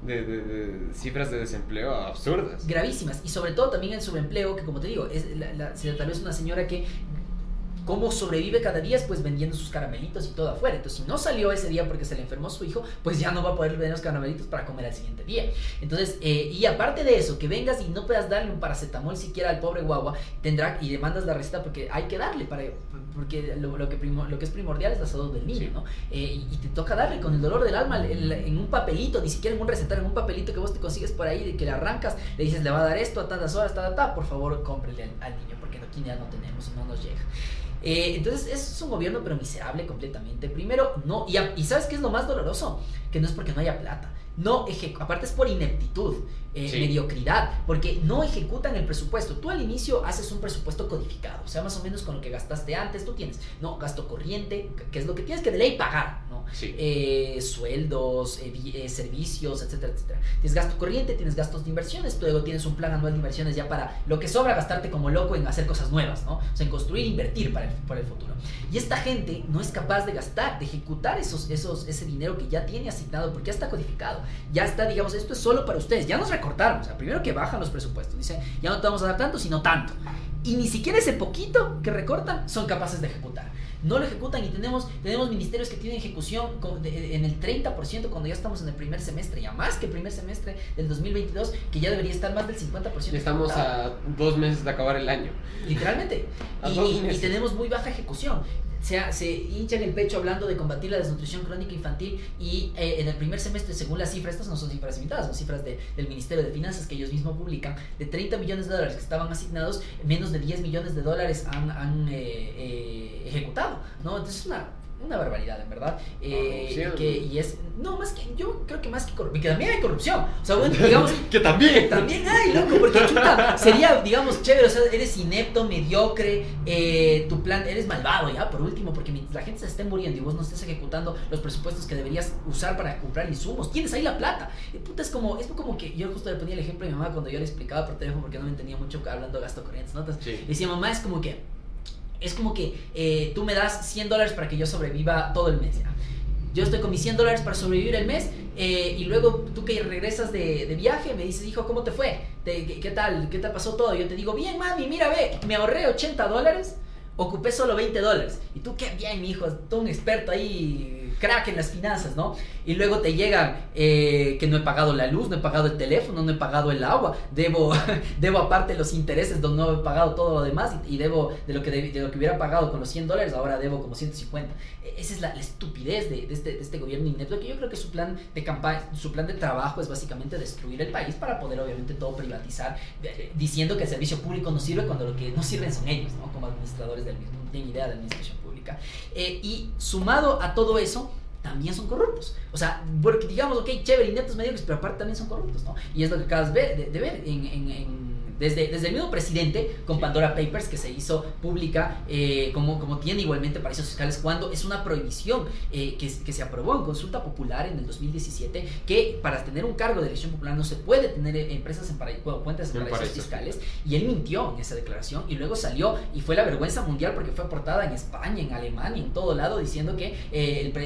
de, de, cifras de desempleo absurdas. Gravísimas. Y sobre todo también el subempleo, que como te digo, es la, tal vez una señora que cómo sobrevive cada día, pues vendiendo sus caramelitos y todo afuera. Entonces, si no salió ese día porque se le enfermó su hijo, pues ya no va a poder vender los caramelitos para comer al siguiente día. Entonces, eh, y aparte de eso, que vengas y no puedas darle un paracetamol siquiera al pobre guagua, tendrá y le mandas la receta porque hay que darle, para, porque lo, que, lo que es primordial es la salud del niño, ¿no? Eh, y, te toca darle con el dolor del alma en un papelito, ni siquiera en un recetario, en un papelito que vos te consigues por ahí, de que le arrancas, le dices, le va a dar esto a tantas horas, ta, ta, ta, por favor, cómprele al, niño, porque aquí ya no tenemos y no nos llega. Eh, entonces es un gobierno pero miserable completamente. Primero, no, y, y ¿sabes qué es lo más doloroso? Que no es porque no haya plata. No, aparte es por ineptitud. Eh, mediocridad, porque no ejecutan el presupuesto. Tú al inicio haces un presupuesto codificado, o sea, más o menos con lo que gastaste antes, tú tienes, no, gasto corriente, que es lo que tienes que de ley pagar, ¿no? Eh, sueldos, eh, servicios, etcétera, etcétera. Tienes gasto corriente, tienes gastos de inversiones, luego tienes un plan anual de inversiones ya para lo que sobra gastarte como loco en hacer cosas nuevas, ¿no? O sea, en construir e invertir para el, para el futuro. Y esta gente no es capaz de gastar, de ejecutar esos, esos, ese dinero que ya tiene asignado, porque ya está codificado, ya está, digamos, esto es solo para ustedes, ya nos recortaron. O sea, primero que bajan los presupuestos. Dicen, ya no te vamos a dar tanto, sino tanto. Y ni siquiera ese poquito que recortan son capaces de ejecutar no lo ejecutan y tenemos, tenemos ministerios que tienen ejecución en el 30% cuando ya estamos en el primer semestre, ya más que el primer semestre del 2022, que ya debería estar más del 50%. Estamos a dos meses de acabar el año. Literalmente. y, tenemos muy baja ejecución se, se hinchan el pecho hablando de combatir la desnutrición crónica infantil y eh, en el primer semestre, según las cifras, estas no son cifras limitadas, son cifras del Ministerio de Finanzas que ellos mismos publican, de 30 millones de dólares que estaban asignados, menos de 10 millones de dólares han, han eh, eh, ejecutado, ¿no? Entonces es una una barbaridad, en verdad. Eh, que, y es, no, más que, yo creo que más que corrupción, que también hay corrupción. O sea, bueno, digamos. que también. También hay, loco, porque chuta, sería, digamos, chévere, o sea, eres inepto, mediocre, eh, tu plan, eres malvado, ya, por último, porque la gente se esté muriendo y vos no estés ejecutando los presupuestos que deberías usar para comprar insumos. Tienes ahí la plata. Y puta, es como, es como que yo justo le ponía el ejemplo a mi mamá cuando yo le explicaba por teléfono porque no me entendía mucho hablando de gasto corriente, notas. Sí. Decía, mamá, es como que es como que eh, tú me das 100 dólares para que yo sobreviva todo el mes. Yo estoy con mis 100 dólares para sobrevivir el mes eh, y luego tú que regresas de, de, viaje me dices, hijo, ¿cómo te fue? qué, qué, tal? ¿Qué te pasó todo? Yo te digo, bien, mami, mira, ve, me ahorré 80 dólares, ocupé solo 20 dólares. Y tú, qué bien, hijo, tú un experto ahí crack en las finanzas, ¿no? Y luego te llega eh, que no he pagado la luz, no he pagado el teléfono, no he pagado el agua, debo, debo aparte los intereses, donde no he pagado todo lo demás y, debo de lo, que de, lo que hubiera pagado con los 100 dólares, ahora debo como 150. E, esa es la, estupidez de, este, de, este, gobierno inepto, que yo creo que su plan de campaña, su plan de trabajo es básicamente destruir el país para poder obviamente todo privatizar, diciendo que el servicio público no sirve cuando lo que no sirven son ellos, ¿no? Como administradores del mismo, no tienen idea de administración pública. Eh, y sumado a todo eso, también son corruptos. O sea, porque digamos, ok, chévere, ineptos mediocres, pero aparte también son corruptos, ¿no? Y es lo que acabas de, de ver en, en desde, desde el mismo presidente con Pandora Papers que se hizo pública eh, como, como tiene igualmente paraísos fiscales cuando es una prohibición eh, que, que, se aprobó en consulta popular en el 2017 que para tener un cargo de elección popular no se puede tener eh, empresas en paraísos, cuentas en paraísos fiscales y él mintió en esa declaración y luego salió y fue la vergüenza mundial porque fue aportada en España, en Alemania, en todo lado diciendo que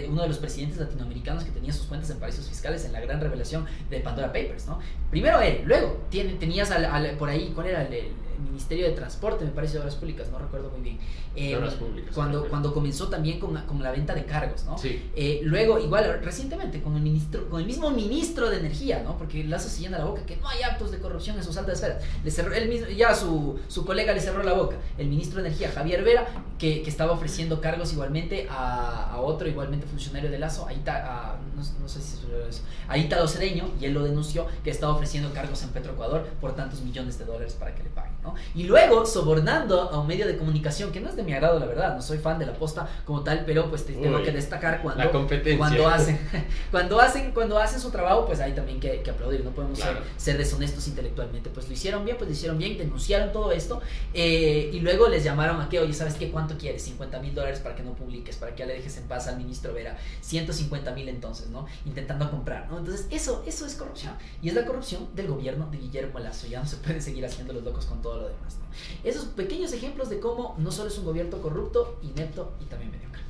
uno de los presidentes latinoamericanos que tenía sus cuentas en paraísos fiscales en la gran revelación de Pandora Papers, ¿no? Primero él, luego tiene, tenías por ahí ¿cuál era el, Ministerio de Transporte, me parece, de Obras Públicas, no recuerdo muy bien. Eh, Obras Públicas. Cuando, cuando comenzó también con, con, la venta de cargos, ¿no? Sí. Eh, luego, igual, recientemente, con el, ministro, con el mismo ministro de Energía, ¿no? Porque Lazo se llena la boca que no hay actos de corrupción en sus altas esferas. Le cerró, él mismo, ya su, su colega le cerró la boca. El ministro de Energía, Javier Vera, que, que estaba ofreciendo cargos igualmente a, a, otro, igualmente funcionario de Lazo, ahí está, no, no, sé si es Aita Docereño, y él lo denunció, que estaba ofreciendo cargos en Petroecuador por tantos millones de dólares para que le paguen. ¿No? Y luego sobornando a un medio de comunicación que no es de mi agrado, la verdad, no soy fan de la posta como tal, pero pues tengo que destacar cuando, cuando hacen, cuando hacen, cuando hacen su trabajo, pues hay también que, que aplaudir, no podemos ser, deshonestos intelectualmente, pues lo hicieron bien, pues lo hicieron bien, denunciaron todo esto eh, y luego les llamaron a que, oye, ¿sabes qué? ¿Cuánto quieres? 50 mil dólares para que no publiques, para que ya le dejes en paz al ministro Vera, 150 mil entonces, ¿no? Intentando comprar, ¿no? Entonces eso, eso es corrupción y es la corrupción del gobierno de Guillermo Lazo, ya no se pueden seguir haciendo los locos con todo lo demás, ¿no? Esos pequeños ejemplos de cómo no solo es un gobierno corrupto, inepto y también mediocre.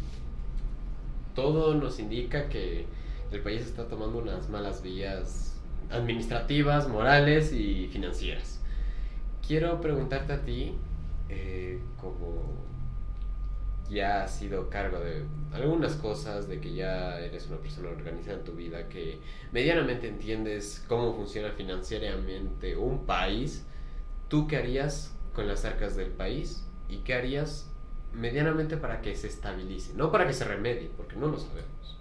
Todo nos indica que el país está tomando unas malas vías administrativas, morales y financieras. Quiero preguntarte a ti, eh, como ya has sido cargo de algunas cosas, de que ya eres una persona organizada en tu vida, que medianamente entiendes cómo funciona financieramente un país, ¿tú qué harías con las arcas del país y qué harías medianamente para que se estabilice? No para que se remedie, porque no lo sabemos,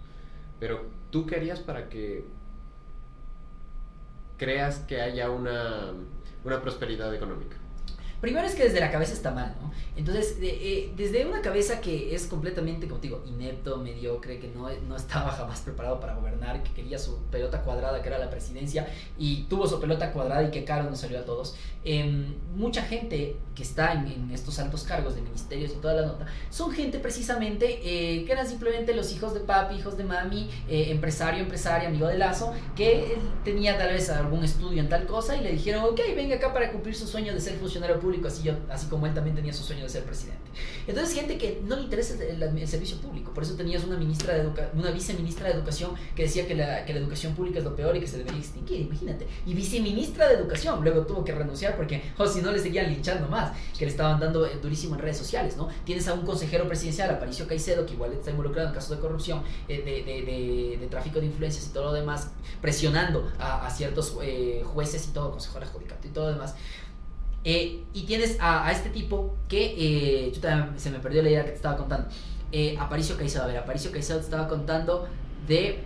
pero ¿tú qué harías para que creas que haya una, una prosperidad económica? Primero es que desde la cabeza está mal, ¿no? Entonces, eh, desde una cabeza que es completamente, como digo, inepto, mediocre, que no, no estaba jamás preparado para gobernar, que quería su pelota cuadrada, que era la presidencia, y tuvo su pelota cuadrada y que caro nos salió a todos. Em, mucha gente que está en, estos altos cargos de ministerios y toda la nota, son gente precisamente eh, que eran simplemente los hijos de papi, hijos de mami, eh, empresario, empresaria, amigo de Lazo, que tenía tal vez algún estudio en tal cosa y le dijeron, ok, venga acá para cumplir su sueño de ser funcionario público así, yo, así como él también tenía su sueño de ser presidente. Entonces, gente que no le interesa el, servicio público, por eso tenías una ministra de una viceministra de Educación que decía que la, educación pública es lo peor y que se debería extinguir, imagínate. Y viceministra de Educación, luego tuvo que renunciar porque, o oh, si no, le seguían linchando más, que le estaban dando eh, durísimo en redes sociales, ¿no? Tienes a un consejero presidencial, Aparicio Caicedo, que igual está involucrado en casos de corrupción, eh, de, de, tráfico de influencias y todo lo demás, presionando a, ciertos eh, jueces y todo, la judicatura y todo lo demás. Eh, y tienes a, este tipo que, eh, se me perdió la idea que te estaba contando. Eh, Aparicio Caicedo, a ver, Aparicio Caicedo te estaba contando de...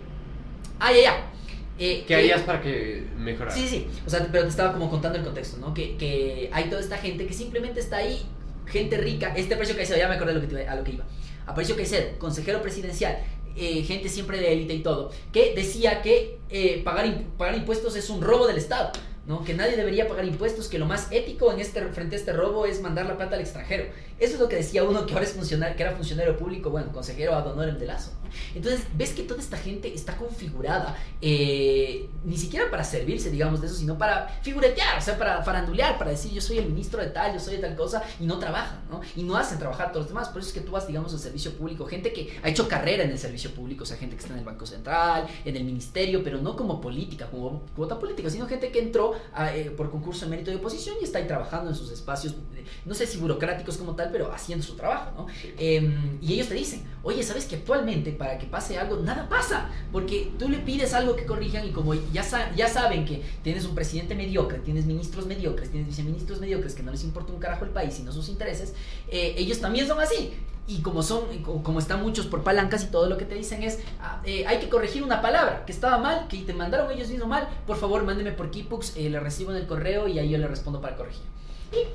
Ah, ya, ya. Eh, ¿Qué harías para que mejorara? Sí, sí, o sea, pero te estaba como contando el contexto, ¿no? Que, que hay toda esta gente que simplemente está ahí, gente rica. Este Aparicio Caicedo, ya me acordé lo que a lo que iba. Aparicio Caicedo, consejero presidencial, eh, gente siempre de élite y todo, que decía que eh, pagar, pagar impuestos es un robo del Estado. ¿No? Que nadie debería pagar impuestos, que lo más ético en este, frente a este robo es mandar la plata al extranjero. Eso es lo que decía uno que ahora es funcionario, que era funcionario público, bueno, consejero a Honorem de Lazo. Entonces, ves que toda esta gente está configurada, eh, ni siquiera para servirse, digamos, de eso, sino para figuretear, o sea, para farandulear, para decir yo soy el ministro de tal, yo soy de tal cosa, y no trabajan, ¿no? Y no hacen trabajar a todos los demás. Por eso es que tú vas, digamos, al servicio público, gente que ha hecho carrera en el servicio público, o sea, gente que está en el Banco Central, en el ministerio, pero no como política, como cuota política, sino gente que entró eh, por concurso de mérito de oposición y está ahí trabajando en sus espacios, eh, no sé si burocráticos como tal, pero haciendo su trabajo, ¿no? Em, y ellos te dicen, oye, ¿sabes que actualmente para que pase algo, nada pasa, porque tú le pides algo que corrijan y como ya, ya saben que tienes un presidente mediocre, tienes ministros mediocres, tienes viceministros mediocres que no les importa un carajo el país, sino sus intereses, eh, ellos también son así. Y como son, como están muchos por palancas y todo lo que te dicen es, ah, eh, hay que corregir una palabra que estaba mal, que te mandaron ellos mismos mal, por favor mándeme por Keypux, eh, le recibo en el correo y ahí yo le respondo para corregir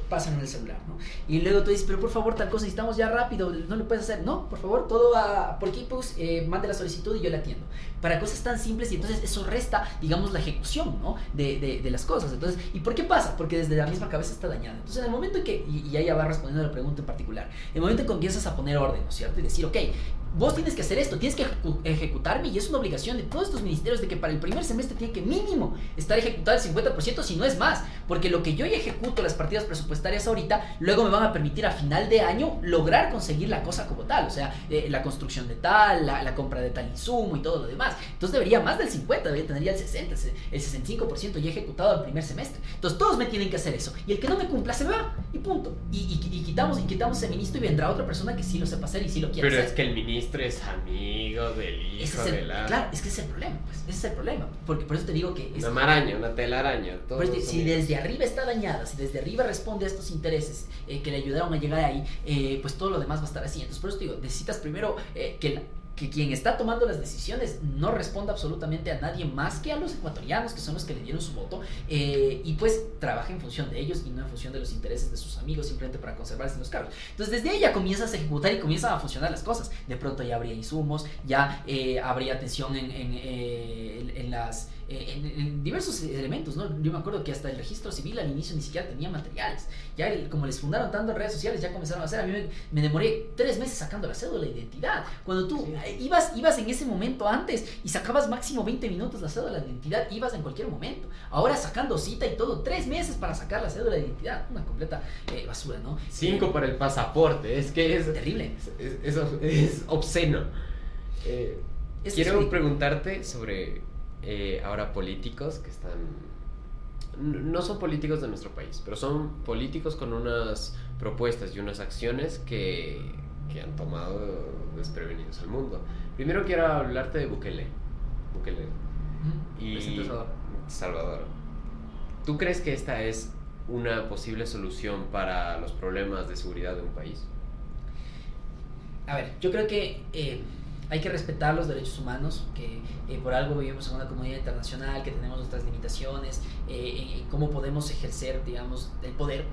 pasan en el celular, ¿no? Y luego tú dices, pero por favor, tal cosa, necesitamos ya rápido, no lo puedes hacer. No, por favor, todo a, por Keepus, eh, mande la solicitud y yo la atiendo. Para cosas tan simples y entonces eso resta, digamos, la ejecución, ¿no? De, de, de, las cosas. Entonces, ¿y por qué pasa? Porque desde la misma cabeza está dañada. Entonces, en el momento en que, y, y ahí va respondiendo a la pregunta en particular, en el momento en que empiezas a poner orden, ¿no es cierto? Y decir, ok, vos tienes que hacer esto, tienes que ejecutarme y es una obligación de todos estos ministerios de que para el primer semestre tiene que mínimo estar ejecutado el 50% si no es más, porque lo que yo ejecuto las partidas presupuestarias ahorita, luego me van a permitir a final de año lograr conseguir la cosa como tal, o sea, eh, la construcción de tal, la, compra de tal insumo y todo lo demás. Entonces debería más del 50, debería tener el 60, el 65% ya ejecutado el primer semestre. Entonces todos me tienen que hacer eso y el que no me cumpla se va y punto. Y, quitamos y quitamos ese ministro y vendrá otra persona que sí lo sepa hacer y sí lo quiere hacer. Pero es que el ministro es amigo del hijo de la... Claro, es que ese es el problema, pues, ese es el problema. Porque por eso te digo que... una maraña, una telaraña. si desde arriba está dañada, si desde arriba responde a estos intereses eh, que le ayudaron a llegar ahí, eh, pues todo lo demás va a estar así. Entonces por eso te digo, necesitas primero eh, que que quien está tomando las decisiones no responda absolutamente a nadie más que a los ecuatorianos, que son los que le dieron su voto, eh, y pues trabaje en función de ellos y no en función de los intereses de sus amigos, simplemente para conservarse en los cargos. Entonces desde ahí ya comienzas a ejecutar y comienzan a funcionar las cosas. De pronto ya habría insumos, ya eh, habría atención en, en, eh, en las eh, en, diversos elementos, ¿no? Yo me acuerdo que hasta el registro civil al inicio ni siquiera tenía materiales. Ya como les fundaron tanto en redes sociales, ya comenzaron a hacer. A mí me, demoré tres meses sacando la cédula de identidad. Cuando tú eh, ibas, ibas en ese momento antes y sacabas máximo 20 minutos la cédula de identidad, ibas en cualquier momento. Ahora sacando cita y todo, tres meses para sacar la cédula de identidad. Una completa eh, basura, ¿no? Cinco para el pasaporte. Es que es... Terrible. Es, es, obsceno. quiero preguntarte sobre eh, ahora políticos que están... No son políticos de nuestro país, pero son políticos con unas propuestas y unas acciones que, que han tomado desprevenidos al mundo. Primero quiero hablarte de Bukele. Bukele. Y Salvador. Salvador. ¿Tú crees que esta es una posible solución para los problemas de seguridad de un país? A ver, yo creo que eh, hay que respetar los derechos humanos, que eh, por algo vivimos en una comunidad internacional, que tenemos nuestras limitaciones, eh, cómo podemos ejercer, digamos, el poder.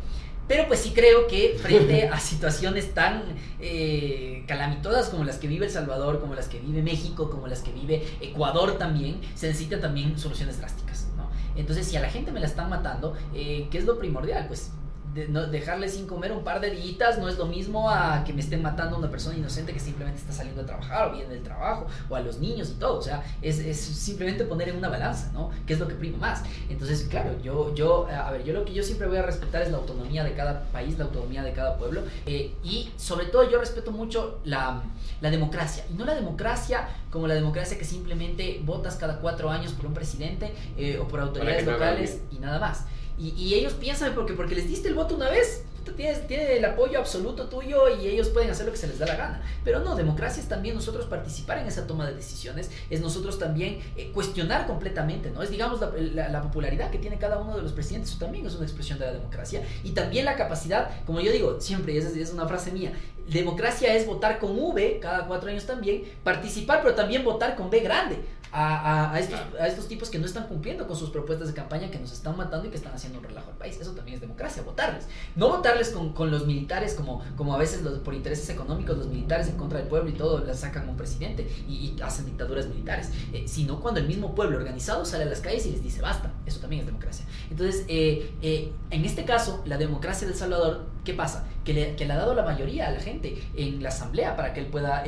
Pero pues sí creo que frente a situaciones tan eh, calamitosas como las que vive El Salvador, como las que vive México, como las que vive Ecuador también, se necesitan también soluciones drásticas. ¿no? Entonces, si a la gente me la están matando, eh, ¿qué es lo primordial? Pues de no, dejarle sin comer un par de días no es lo mismo a que me estén matando a una persona inocente que simplemente está saliendo a trabajar o viene del trabajo o a los niños y todo. O sea, es, es, simplemente poner en una balanza, ¿no? ¿Qué es lo que prima más? Entonces, claro, yo, yo, a ver, yo lo que yo siempre voy a respetar es la autonomía de cada país, la autonomía de cada pueblo eh, y sobre todo yo respeto mucho la, la democracia y no la democracia como la democracia que simplemente votas cada cuatro años por un presidente eh, o por autoridades locales y nada más. Y, ellos piensan, porque, porque les diste el voto una vez, tienes, tiene el apoyo absoluto tuyo y ellos pueden hacer lo que se les da la gana. Pero no, democracia es también nosotros participar en esa toma de decisiones, es nosotros también eh, cuestionar completamente, ¿no? Es, digamos, la, popularidad que tiene cada uno de los presidentes, también es una expresión de la democracia. Y también la capacidad, como yo digo siempre, y esa es una frase mía, democracia es votar con V cada cuatro años también, participar, pero también votar con B grande a, a, estos, a, estos, tipos que no están cumpliendo con sus propuestas de campaña, que nos están matando y que están haciendo un relajo al país. Eso también es democracia, votarles. No votarles con, con los militares, como, como a veces los, por intereses económicos, los militares en contra del pueblo y todo, les sacan un presidente y, hacen dictaduras militares, eh, sino cuando el mismo pueblo organizado sale a las calles y les dice basta. Eso también es democracia. Entonces, eh, eh, en este caso, la democracia del Salvador, ¿qué pasa? Que le, que le, ha dado la mayoría a la gente en la asamblea para que él pueda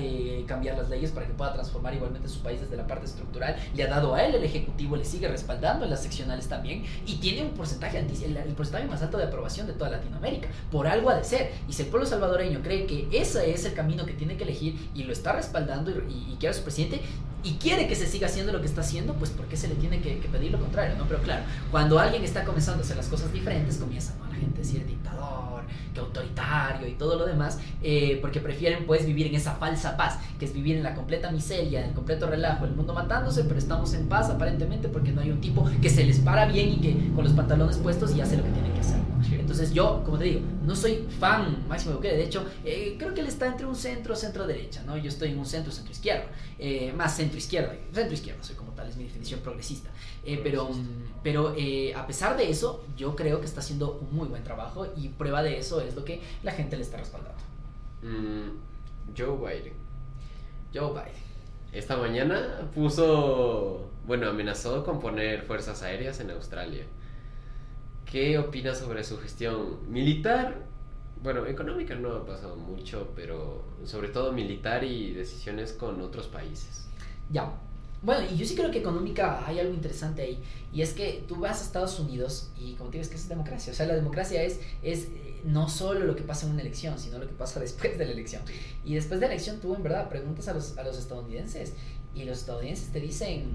cambiar las leyes, para que pueda transformar igualmente su país desde la parte estructural le ha dado a él el Ejecutivo, le sigue respaldando en las seccionales también y tiene un porcentaje, el, porcentaje más alto de aprobación de toda Latinoamérica. Por algo ha de ser. Y si el pueblo salvadoreño cree que ese es el camino que tiene que elegir y lo está respaldando y, quiere a su presidente, y quiere que se siga haciendo lo que está haciendo, pues ¿por qué se le tiene que, pedir lo contrario? ¿no? Pero claro, cuando alguien está comenzando a hacer las cosas diferentes, comienza ¿no? la gente a decir dictador, que autoritario y todo lo demás, eh, porque prefieren pues vivir en esa falsa paz, que es vivir en la completa miseria, en el completo relajo, el mundo matándose, pero estamos en paz aparentemente porque no hay un tipo que se les para bien y que con los pantalones puestos y hace lo que tiene que hacer. Entonces yo, como te digo, no soy fan Máximo Bukele, de hecho, eh, creo que él está entre un centro, centro derecha, ¿no? Yo estoy en un centro, centro izquierdo, eh, más centro izquierda, centro izquierda soy como tal, es mi definición progresista. Pero pero a pesar de eso, yo creo que está haciendo un muy buen trabajo y prueba de eso es lo que la gente le está respaldando. Mm, Joe Biden. Joe Biden. Esta mañana puso, bueno, amenazó con poner fuerzas aéreas en Australia. ¿Qué opinas sobre su gestión militar? Bueno, económica no ha pasado mucho, pero sobre todo militar y decisiones con otros países. Ya. Bueno, y yo sí creo que económica hay algo interesante ahí. Y es que tú vas a Estados Unidos y como tienes que es democracia. O sea, la democracia es, es eh, no solo lo que pasa en una elección, sino lo que pasa después de la elección. Y después de la elección tú en verdad preguntas a los, a los estadounidenses y los estadounidenses te dicen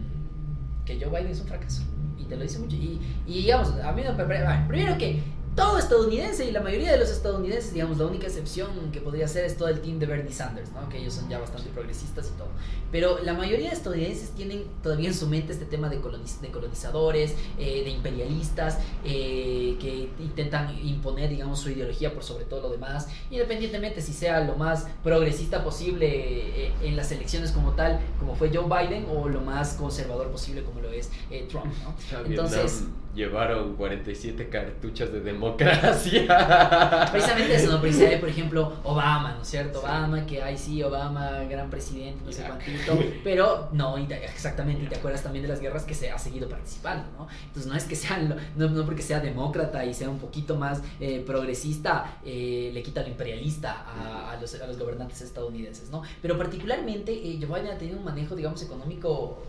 que Joe Biden es un fracaso y te lo dice mucho. Y, y digamos, a mí no, primero que todo estadounidense y la mayoría de los estadounidenses, digamos, la única excepción que podría ser es todo el team de Bernie Sanders, ¿no? que ellos son ya bastante progresistas y todo. Pero la mayoría de estadounidenses tienen todavía en su mente este tema de, de colonizadores, eh, de imperialistas, eh, que intentan imponer, digamos, su ideología por sobre todo lo demás, independientemente si sea lo más progresista posible eh, en las elecciones como tal, como fue Joe Biden, o lo más conservador posible como lo es Trump. ¿no? Entonces llevaron 47 cartuchas de democracia. Precisamente eso, ¿no? Precisamente, por ejemplo, Obama, ¿no es cierto? Obama, que ay sí, Obama, gran presidente, no sé cuántito, pero no, exactamente, y te acuerdas también de las guerras que se ha seguido participando, ¿no? Entonces no es que sea, no, no porque sea demócrata y sea un poquito más eh, progresista, eh, le quita lo imperialista a, a, los, a, los, gobernantes estadounidenses, ¿no? Pero particularmente eh, Joe Biden ha tenido un manejo, digamos, económico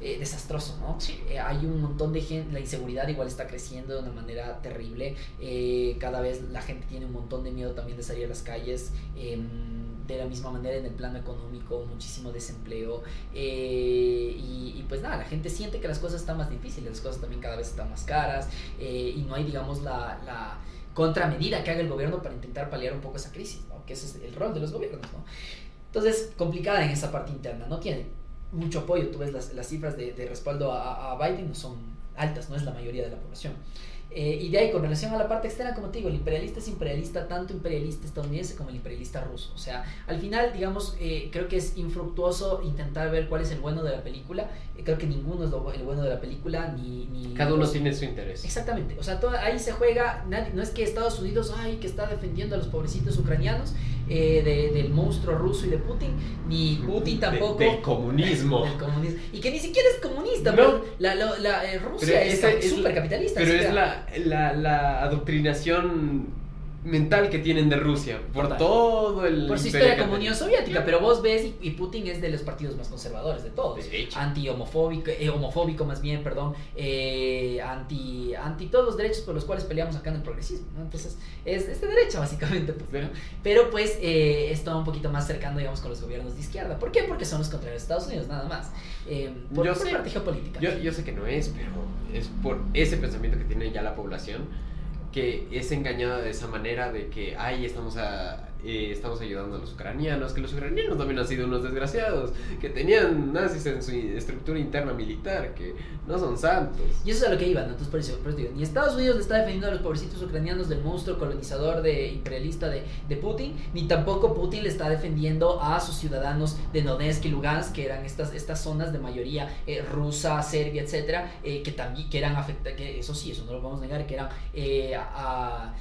eh, desastroso, ¿no? Eh, hay un montón de gente, la inseguridad igual está creciendo de una manera terrible, eh, cada vez la gente tiene un montón de miedo también de salir a las calles, em, de la misma manera en el plano económico, muchísimo desempleo, y, pues nada, la gente siente que las cosas están más difíciles, las cosas también cada vez están más caras, y no hay, digamos, la, la contramedida que haga el gobierno para intentar paliar un poco esa crisis, ¿no? Que ese es el rol de los gobiernos, ¿no? Entonces, complicada en esa parte interna, no tiene mucho apoyo. Tú ves las, las cifras de, respaldo a, a, Biden, no son altas, no es la mayoría de la población. Eh, y de ahí, con relación a la parte externa, como te digo, el imperialista es imperialista, tanto imperialista estadounidense como el imperialista ruso. O sea, al final, digamos, eh, creo que es infructuoso intentar ver cuál es el bueno de la película. Eh, creo que ninguno es lo, el bueno de la película, ni... ni Cada uno tiene su interés. Exactamente. O sea, ahí se juega, no es que Estados Unidos, ay, que está defendiendo a los pobrecitos ucranianos de, del monstruo ruso y de Putin, ni Putin tampoco... del comunismo. del comunismo. Y que ni siquiera es comunista, no. la, la, Rusia es súper capitalista. Pero es la la, la, adoctrinación mental que tienen de Rusia por todo el por su historia como Unión Soviética pero vos ves y, Putin es de los partidos más conservadores de todos. Anti homofóbico eh, homofóbico más bien perdón eh, anti anti todos los derechos por los cuales peleamos acá en el progresismo entonces es, de derecha básicamente pues, pero pues eh, está un poquito más cercano digamos con los gobiernos de izquierda. ¿por qué? porque son los contrarios de Estados Unidos nada más. Eh, por, yo sé, parte geopolítica. yo, yo sé que no es pero es por ese pensamiento que tiene ya la población que es engañada de esa manera de que, ay, estamos a, eh, estamos ayudando a los ucranianos, que los ucranianos también han sido unos desgraciados, que tenían nazis en su estructura interna militar, que no son santos. Y eso es a lo que iban, entonces por eso, por eso digo, ni Estados Unidos le está defendiendo a los pobrecitos ucranianos del monstruo colonizador de imperialista de, de Putin, ni tampoco Putin le está defendiendo a sus ciudadanos de Donetsk y Lugansk, que eran estas, estas zonas de mayoría eh, rusa, serbia, etcétera, eh, que también que eran afectadas, que eso sí, eso no lo a negar, que eran a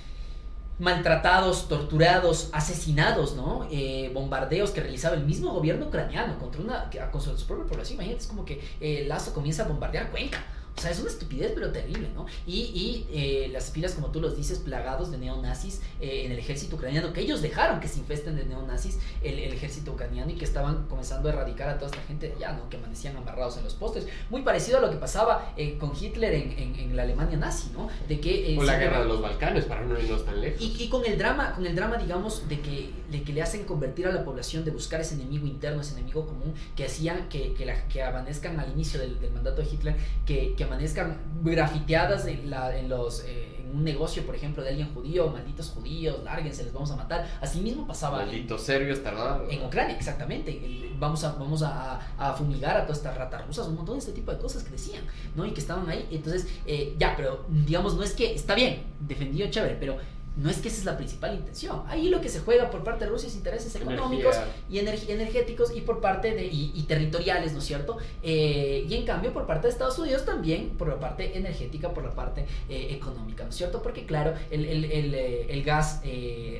maltratados, torturados, asesinados, ¿no? Eh, bombardeos que realizaba el mismo gobierno ucraniano contra una contra su propia población. Imagínate, es como que el Lazo comienza a bombardear Cuenca. O sea, es una estupidez, pero terrible, ¿no? Y, y eh, las filas, como tú los dices, plagados de neonazis eh, en el ejército ucraniano, que ellos dejaron que se infesten de neonazis el, el, ejército ucraniano y que estaban comenzando a erradicar a toda esta gente de allá, ¿no? Que amanecían amarrados en los postes. Muy parecido a lo que pasaba eh, con Hitler en, en, en, la Alemania nazi, ¿no? De que... o la guerra de los Balcanes, para no irnos tan lejos. Y, y, con el drama, con el drama, digamos, de que, de que le hacen convertir a la población, de buscar ese enemigo interno, ese enemigo común, que hacían que, que, la, que amanezcan al inicio del, del mandato de Hitler, que, que amanezcan grafiteadas en, la, en los... Eh, en un negocio, por ejemplo, de alguien judío, malditos judíos, lárguense, les vamos a matar. Así mismo pasaba. Malditos serbios tardados. En Ucrania, exactamente. Vamos, a, vamos a, a, fumigar a todas estas ratas rusas, un montón de este tipo de cosas que decían, ¿no? Y que estaban ahí. Entonces, eh, ya, pero digamos, no es que está bien, defendido chévere, pero no es que esa es la principal intención. Ahí lo que se juega por parte de Rusia es intereses económicos y energéticos y por parte de y, territoriales, ¿no es cierto? Eh, y en cambio por parte de Estados Unidos también por la parte energética, por la parte eh, económica, ¿no es cierto? Porque claro, el, el, el, eh, el gas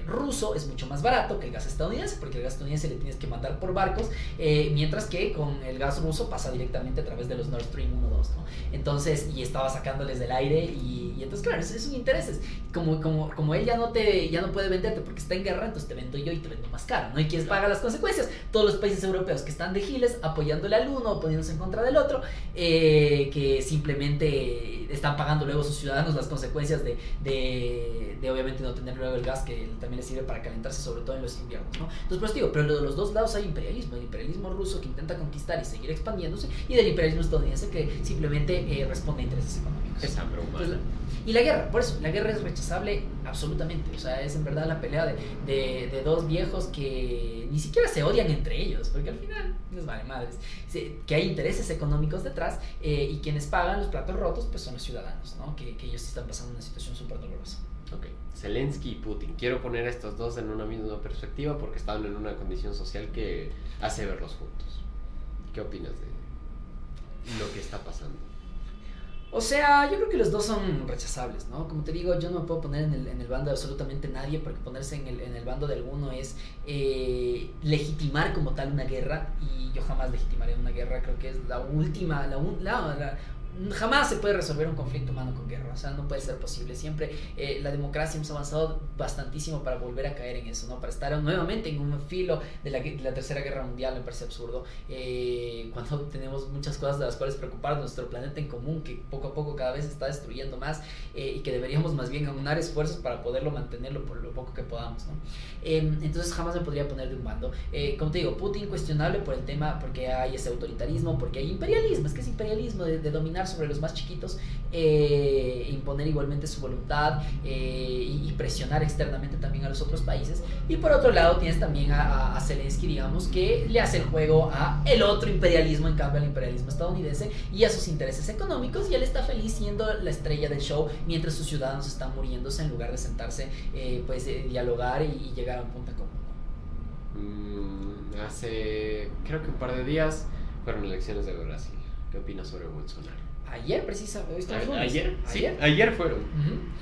ruso es mucho más barato que el gas estadounidense, porque el gas estadounidense le tienes que mandar por barcos, mientras que con el gas ruso pasa directamente a través de los Nord Stream 1, 2, ¿no? Entonces, y estaba sacándoles del aire y, y entonces, claro, es, es un interés. Como, como, como él ya no te ya no puede venderte porque está en guerra, entonces te vendo yo y te vendo más caro, ¿no? Y quién paga las consecuencias. Todos los países europeos que están de giles apoyándole al uno o poniéndose en contra del otro, eh, que simplemente están pagando luego a sus ciudadanos las consecuencias de, de, de, obviamente no tener luego el gas que también les sirve para calentarse, sobre todo en los inviernos, ¿no? Entonces, pues digo, pero de los dos lados hay imperialismo, el imperialismo ruso que intenta conquistar y seguir expandiéndose, y del imperialismo estadounidense que simplemente eh, responde a intereses económicos. Es hambre humana. y la guerra, por eso, la guerra es rechazable absolutamente. O sea, es en verdad la pelea de, de, de dos viejos que ni siquiera se odian entre ellos, porque al final les vale madres. Que hay intereses económicos detrás eh, y quienes pagan los platos rotos pues son los ciudadanos, ¿no? Que, que ellos están pasando una situación súper dolorosa. Ok, Zelensky y Putin. Quiero poner a estos dos en una misma perspectiva porque están en una condición social que hace verlos juntos. ¿Qué opinas de lo que está pasando? O sea, yo creo que los dos son rechazables, ¿no? Como te digo, yo no me puedo poner en el, en el bando de absolutamente nadie, porque ponerse en el, en el bando de alguno es eh, legitimar como tal una guerra, y yo jamás legitimaré una guerra, creo que es la última, la, la, la jamás se puede resolver un conflicto humano con guerra, o sea, no puede ser posible. Siempre eh, la democracia hemos avanzado bastantísimo para volver a caer en eso, ¿no? Para estar nuevamente en un filo de la, de la Tercera Guerra Mundial, me parece absurdo. Eh, cuando tenemos muchas cosas de las cuales preocupar nuestro planeta en común, que poco a poco cada vez está destruyendo más eh, y que deberíamos más bien aunar esfuerzos para poderlo mantenerlo por lo poco que podamos, ¿no? Em, entonces jamás me podría poner de un bando. como te digo, Putin cuestionable por el tema, porque hay ese autoritarismo, porque hay imperialismo, es que es imperialismo de, de dominar sobre los más chiquitos, eh, imponer igualmente su voluntad eh, y, presionar externamente también a los otros países. Y por otro lado tienes también a, a, Zelensky, digamos, que le hace el juego a el otro imperialismo, en cambio al imperialismo estadounidense y a sus intereses económicos y él está feliz siendo la estrella del show mientras sus ciudadanos están muriéndose en lugar de sentarse, eh, pues dialogar y, llegar a un punto común. Mm, hace creo que un par de días fueron elecciones de Brasil. ¿Qué opinas sobre Bolsonaro? Ayer, precisamente. ¿Ayer? Sí, ayer fueron. Uh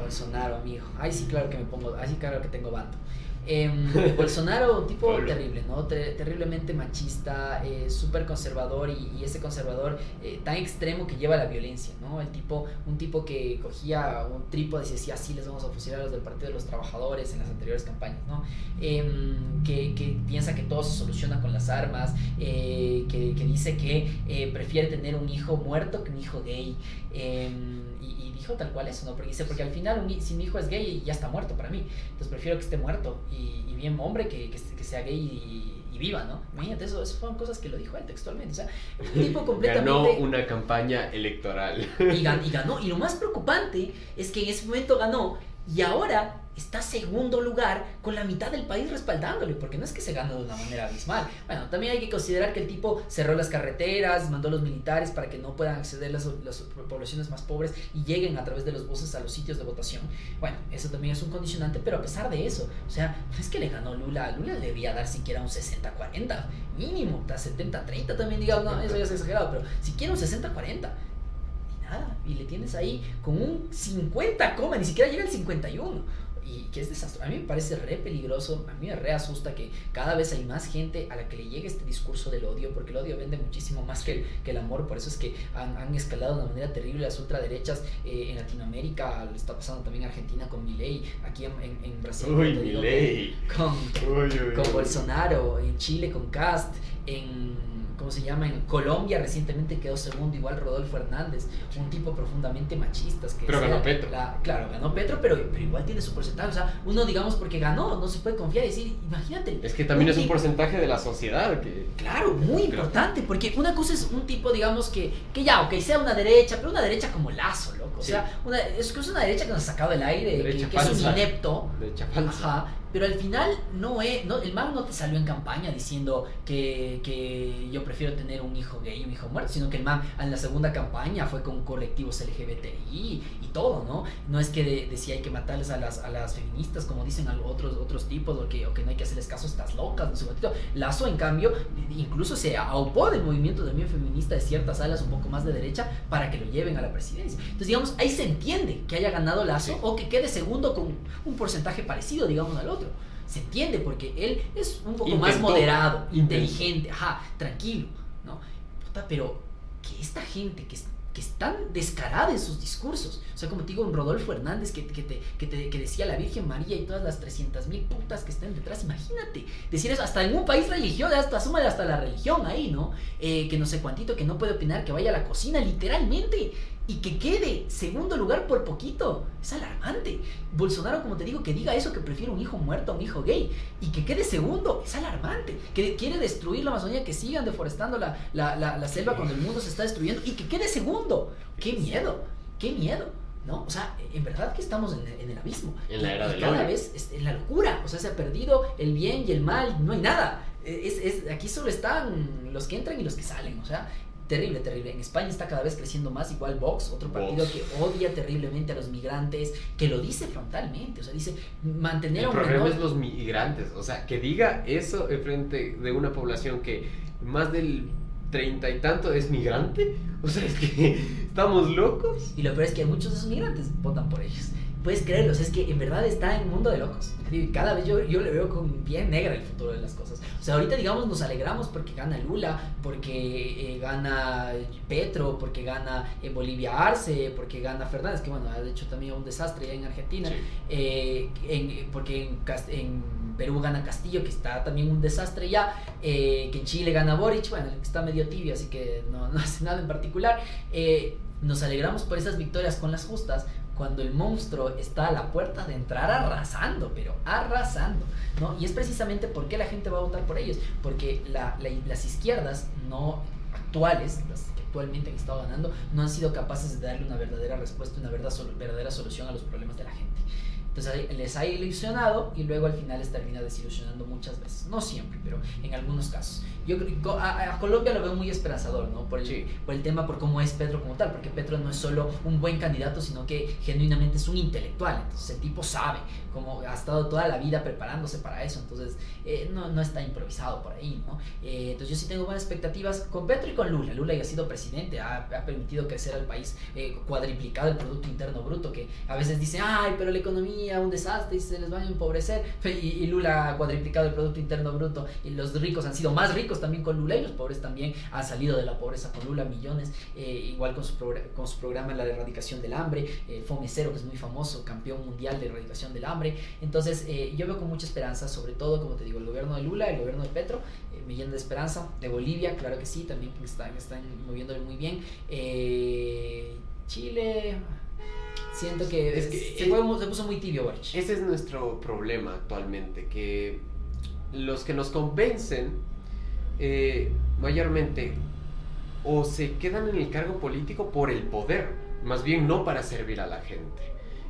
Bolsonaro, amigo. Ahí sí, claro que me pongo. Ahí sí, claro que tengo bando. Eh, Bolsonaro, un tipo terrible, ¿no? terriblemente machista, eh, súper conservador y, ese conservador eh, tan extremo que lleva a la violencia, ¿no? El tipo, un tipo que cogía un trípode y decía, así les vamos a fusilar a los del Partido de los Trabajadores en las anteriores campañas, ¿no? Em, que, que, piensa que todo se soluciona con las armas, eh, que, que, dice que prefiere tener un hijo muerto que un hijo gay. Em, dijo tal cual eso, ¿no? Porque dice, porque al final si mi hijo es gay ya está muerto para mí, entonces prefiero que esté muerto y, bien hombre que, que, sea gay y, viva, ¿no? Imagínate, eso, eso fueron cosas que lo dijo él textualmente, o sea, un tipo completamente... Ganó una campaña electoral. Y, y ganó, y lo más preocupante es que en ese momento ganó y ahora está segundo lugar con la mitad del país respaldándole, porque no es que se ganó de una manera abismal. Bueno, también hay que considerar que el tipo cerró las carreteras, mandó a los militares para que no puedan acceder las, las poblaciones más pobres y lleguen a través de los buses a los sitios de votación. Bueno, eso también es un condicionante, pero a pesar de eso, o sea, es que le ganó Lula, Lula le debía dar siquiera un 60-40, mínimo, 70-30 también, digamos, no, eso ya es exagerado, pero siquiera un 60-40 y le tienes ahí con un 50 coma, ni siquiera llega al 51 y que es desastroso. A mí me parece re peligroso, a mí me re asusta que cada vez hay más gente a la que le llegue este discurso del odio, porque el odio vende muchísimo más que el, que el amor, por eso es que han, han escalado de una manera terrible las ultraderechas eh, en Latinoamérica, le está pasando también en Argentina con Milei, aquí en, en, Brasil con, con Bolsonaro, en Chile con Cast, en ¿cómo se llama? En Colombia recientemente quedó segundo igual Rodolfo Hernández, un tipo profundamente machista. Que pero ganó Petro. claro, ganó Petro, pero, pero igual tiene su porcentaje. O sea, uno digamos porque ganó, no se puede confiar y decir, imagínate. Es que también es un porcentaje de la sociedad. Que... Claro, muy importante, porque una cosa es un tipo, digamos, que, que ya, ok, sea una derecha, pero una derecha como Lazo, O sea, una, es, es una derecha que nos ha sacado del aire, que, que, es un inepto. Ajá pero al final no es, no, el man no te salió en campaña diciendo que, que, yo prefiero tener un hijo gay y un hijo muerto, sino que el man en la segunda campaña fue con colectivos LGBTI y todo, ¿no? No es que decía hay que matarles a las, a las feministas, como dicen otros, otros tipos, o que, o que no hay que hacerles caso, estás locas, no sé cuánto. Lazo, en cambio, incluso se aupó del movimiento también feminista de ciertas alas un poco más de derecha para que lo lleven a la presidencia. Entonces, digamos, ahí se entiende que haya ganado Lazo o que quede segundo con un porcentaje parecido, digamos, al otro. Se entiende porque él es un poco más moderado, inteligente, ajá, tranquilo, ¿no? pero que esta gente que, que es tan descarada en sus discursos, o sea, como te digo, un Rodolfo Hernández que, que, te, que, te, que decía la Virgen María y todas las 300 mil putas que están detrás, imagínate, decir eso, hasta en un país religioso, hasta súmale hasta la religión ahí, ¿no? Eh, que no sé cuántito, que no puede opinar, que vaya a la cocina, literalmente y que quede segundo lugar por poquito. Es alarmante. Bolsonaro, como te digo, que diga eso, que prefiere un hijo muerto a un hijo gay. Y que quede segundo, es alarmante. Que quiere destruir la Amazonía, que sigan deforestando la, la, selva cuando el mundo se está destruyendo. Y que quede segundo. ¡Qué miedo! ¡Qué miedo! ¿no? O sea, en verdad que estamos en, el abismo. En la era y, cada vez es en la locura. O sea, se ha perdido el bien y el mal, no hay nada. Es, es, aquí solo están los que entran y los que salen. O sea, terrible, terrible. En España está cada vez creciendo más, igual Vox, otro partido que odia terriblemente a los migrantes, que lo dice frontalmente, o sea, dice mantener El a un problema es los migrantes, o sea, que diga eso en frente de una población que más del treinta y tanto es migrante, o sea, es que estamos locos. Y lo peor es que muchos de esos migrantes votan por ellos puedes creerlo, es que en verdad está en un mundo de locos. Cada vez yo, yo le veo con bien negra el futuro de las cosas. O sea, ahorita digamos nos alegramos porque gana Lula, porque eh, gana Petro, porque gana en Bolivia Arce, porque gana Fernández, que bueno, ha hecho también un desastre ya en Argentina, eh, porque en, en, Perú gana Castillo, que está también un desastre ya, eh, que en Chile gana Boric, bueno, está medio tibio, así que no, no hace nada en particular. nos alegramos por esas victorias con las justas, cuando el monstruo está a la puerta de entrar arrasando, pero arrasando, ¿no? Y es precisamente por qué la gente va a votar por ellos, porque las izquierdas no actuales, las que actualmente han estado ganando, no han sido capaces de darle una verdadera respuesta, una verdadera solución a los problemas de la gente. Entonces les ha ilusionado y luego al final les termina desilusionando muchas veces. No siempre, pero en algunos casos. Yo a, a Colombia lo veo muy esperanzador, ¿no? Por el, por el tema, por cómo es Petro como tal, porque Petro no es solo un buen candidato, sino que genuinamente es un intelectual. Entonces el tipo sabe, como ha estado toda la vida preparándose para eso, entonces eh, no, no, está improvisado por ahí, ¿no? Eh, entonces yo sí tengo buenas expectativas con Petro y con Lula. Lula ya ha sido presidente, ha, ha permitido crecer al país, eh, cuadriplicado el Producto Interno Bruto, que a veces dice, ay, pero la economía, un desastre y se les va a empobrecer. Y, y Lula ha cuadriplicado el Producto Interno Bruto y los ricos han sido más ricos también con Lula y los pobres también han salido de la pobreza con Lula, millones, igual con su, con su programa la erradicación del hambre, Fome Cero, que es muy famoso, campeón mundial de erradicación del hambre entonces, eh, yo veo con mucha esperanza, sobre todo, como te digo, el gobierno de Lula, el gobierno de Petro, eh, me llena de esperanza. De Bolivia, claro que sí, también están, están moviéndole muy bien. Eh, Chile, siento que, se, puso muy tibio, Ese es nuestro problema actualmente, que los que nos convencen mayormente o se quedan en el cargo político por el poder, más bien no para servir a la gente.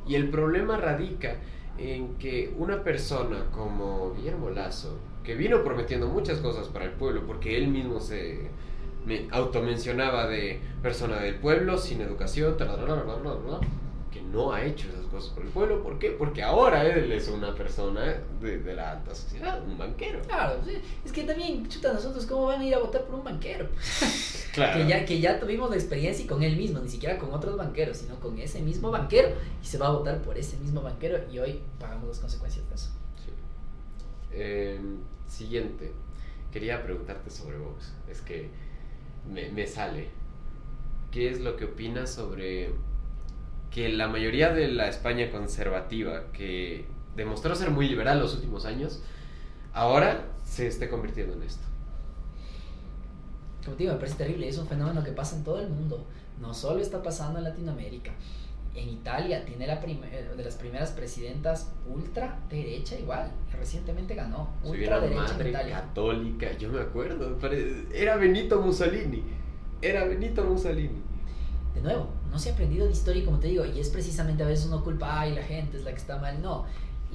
Y el problema radica en que una persona como Guillermo Lazo, que vino prometiendo muchas cosas para el pueblo, porque él mismo se me automencionaba de persona del pueblo, sin educación, no ha hecho esas cosas por el pueblo. ¿Por qué? Porque ahora él es una persona de, la alta sociedad, un banquero. Claro, es que también, chuta, nosotros, ¿cómo van a ir a votar por un banquero? Claro. que, ya, que ya tuvimos la experiencia y con él mismo, ni siquiera con otros banqueros, sino con ese mismo banquero, y se va a votar por ese mismo banquero, y hoy pagamos las consecuencias de eso. Sí. Em, siguiente, quería preguntarte sobre Vox. Es que me, me sale. ¿Qué es lo que opinas sobre que la mayoría de la España conservativa, que demostró ser muy liberal los últimos años, ahora se esté convirtiendo en esto. Como te digo, me parece terrible, es un fenómeno que pasa en todo el mundo, no solo está pasando en Latinoamérica. En Italia tiene la de las primeras presidentas ultra derecha igual, que recientemente ganó. Ultra derecha en Italia. católica, yo me acuerdo, era Benito Mussolini, era Benito Mussolini de nuevo, no se ha aprendido de historia, como te digo, y es precisamente a veces uno culpa, ay, la gente es la que está mal. No,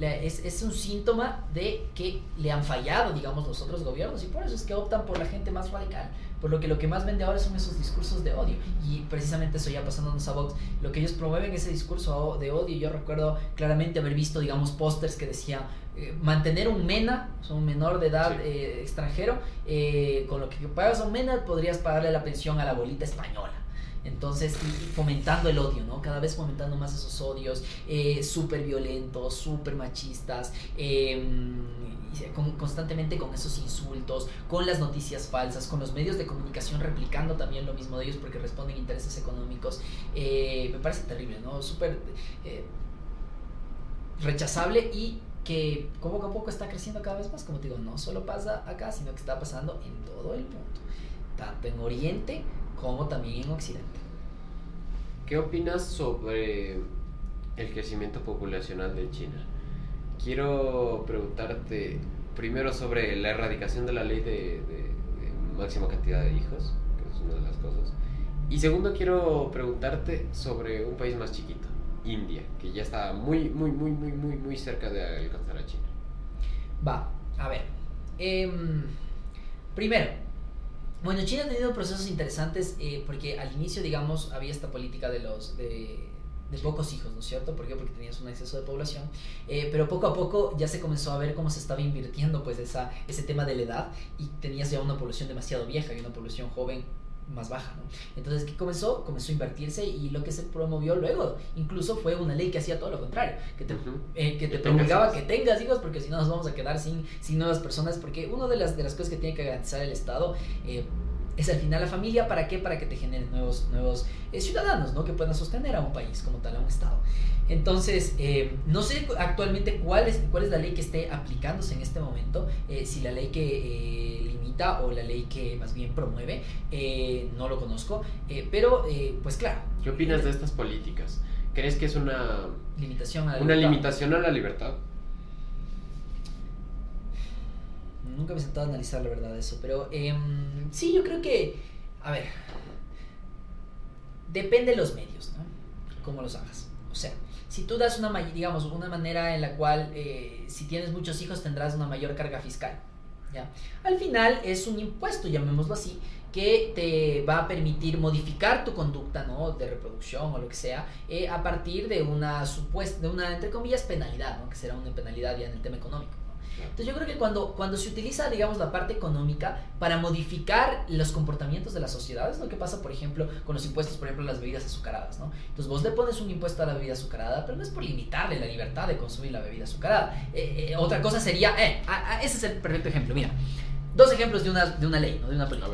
es, es, un síntoma de que le han fallado, digamos, los otros gobiernos, y por eso es que optan por la gente más radical. Por lo que lo que más vende ahora son esos discursos de odio. Y precisamente eso ya pasándonos a Vox, lo que ellos promueven ese discurso de odio. Yo recuerdo claramente haber visto, digamos, pósters que decían eh, mantener un MENA, un menor de edad eh, extranjero, eh, con lo que pagas un MENA podrías pagarle la pensión a la bolita española. Entonces, fomentando el odio, ¿no? Cada vez fomentando más esos odios, eh, súper violentos, súper machistas, em, constantemente con esos insultos, con las noticias falsas, con los medios de comunicación replicando también lo mismo de ellos porque responden intereses económicos. Eh, me parece terrible, ¿no? Súper eh, rechazable y que poco a poco está creciendo cada vez más, como te digo, no solo pasa acá, sino que está pasando en todo el mundo, tanto en Oriente como también en Occidente. ¿qué opinas sobre el crecimiento poblacional de China? Quiero preguntarte primero sobre la erradicación de la ley de, máxima cantidad de hijos, que es una de las cosas. Y segundo, quiero preguntarte sobre un país más chiquito, India, que ya está muy, muy, muy, muy, muy, muy cerca de alcanzar a China. Va, a ver. Em, primero, bueno, China ha tenido procesos interesantes eh, porque al inicio, digamos, había esta política de los de, pocos hijos, ¿no es cierto? ¿Por qué? Porque tenías un exceso de población. Eh, pero poco a poco ya se comenzó a ver cómo se estaba invirtiendo pues esa, ese tema de la edad y tenías ya una población demasiado vieja y una población joven más baja, ¿no? Entonces, ¿qué comenzó? Comenzó a invertirse y lo que se promovió luego, incluso fue una ley que hacía todo lo contrario, que te, eh, que te promulgaba que tengas hijos, porque si no nos vamos a quedar sin, sin nuevas personas, porque una de las, de las cosas que tiene que garantizar el Estado eh, es al final la familia, ¿para qué? Para que te generen nuevos, nuevos eh, ciudadanos, ¿no? Que puedan sostener a un país como tal, a un Estado. Entonces, no sé actualmente cuál es, cuál es la ley que esté aplicándose en este momento, si la ley que o la ley que más bien promueve, eh, no lo conozco, eh, pero eh, pues claro. ¿Qué opinas de estas políticas? ¿Crees que es una limitación a la una limitación a la libertad? Nunca me he sentado a analizar la verdad de eso, pero em, sí, yo creo que, a ver, depende de los medios, ¿no? Cómo los hagas. O sea, si tú das una, digamos, una manera en la cual si tienes muchos hijos tendrás una mayor carga fiscal al final es un impuesto, llamémoslo así, que te va a permitir modificar tu conducta ¿no? de reproducción o lo que sea eh, a partir de una supuesta, de una, entre comillas, penalidad, ¿no? que será una penalidad ya en el tema económico. Entonces yo creo que cuando, cuando se utiliza, digamos, la parte económica para modificar los comportamientos de la sociedad, es lo que pasa, por ejemplo, con los impuestos, por ejemplo, las bebidas azucaradas, ¿no? Entonces vos le pones un impuesto a la bebida azucarada, pero no es por limitarle la libertad de consumir la bebida azucarada. Eh, eh, otra cosa sería, eh, ese es el perfecto ejemplo, mira. Dos ejemplos de una, de una ley, ¿no? De una política.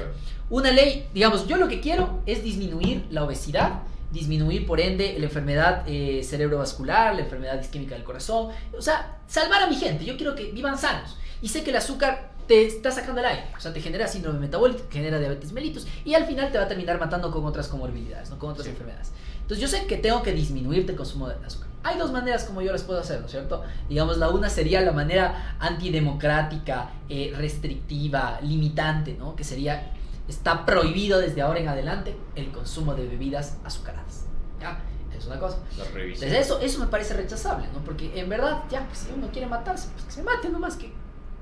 Una ley, digamos, yo lo que quiero es disminuir la obesidad disminuir por ende la enfermedad eh, cerebrovascular, la enfermedad isquémica del corazón, o sea, salvar a mi gente, yo quiero que vivan sanos. Y sé que el azúcar te está sacando el aire, o sea, te genera síndrome metabólico, genera diabetes mellitus y al final te va a terminar matando con otras comorbilidades, ¿no? con otras enfermedades. Entonces yo sé que tengo que disminuirte el consumo de azúcar. Hay dos maneras como yo las puedo hacer, ¿no es cierto? Digamos, la una sería la manera antidemocrática, eh, restrictiva, limitante, ¿no? Que sería está prohibido desde ahora en adelante el consumo de bebidas azucaradas. ¿Ya? Es una cosa. Entonces eso, eso me parece rechazable, ¿no? Porque en verdad, ya, pues si uno quiere matarse, pues que se mate nomás, que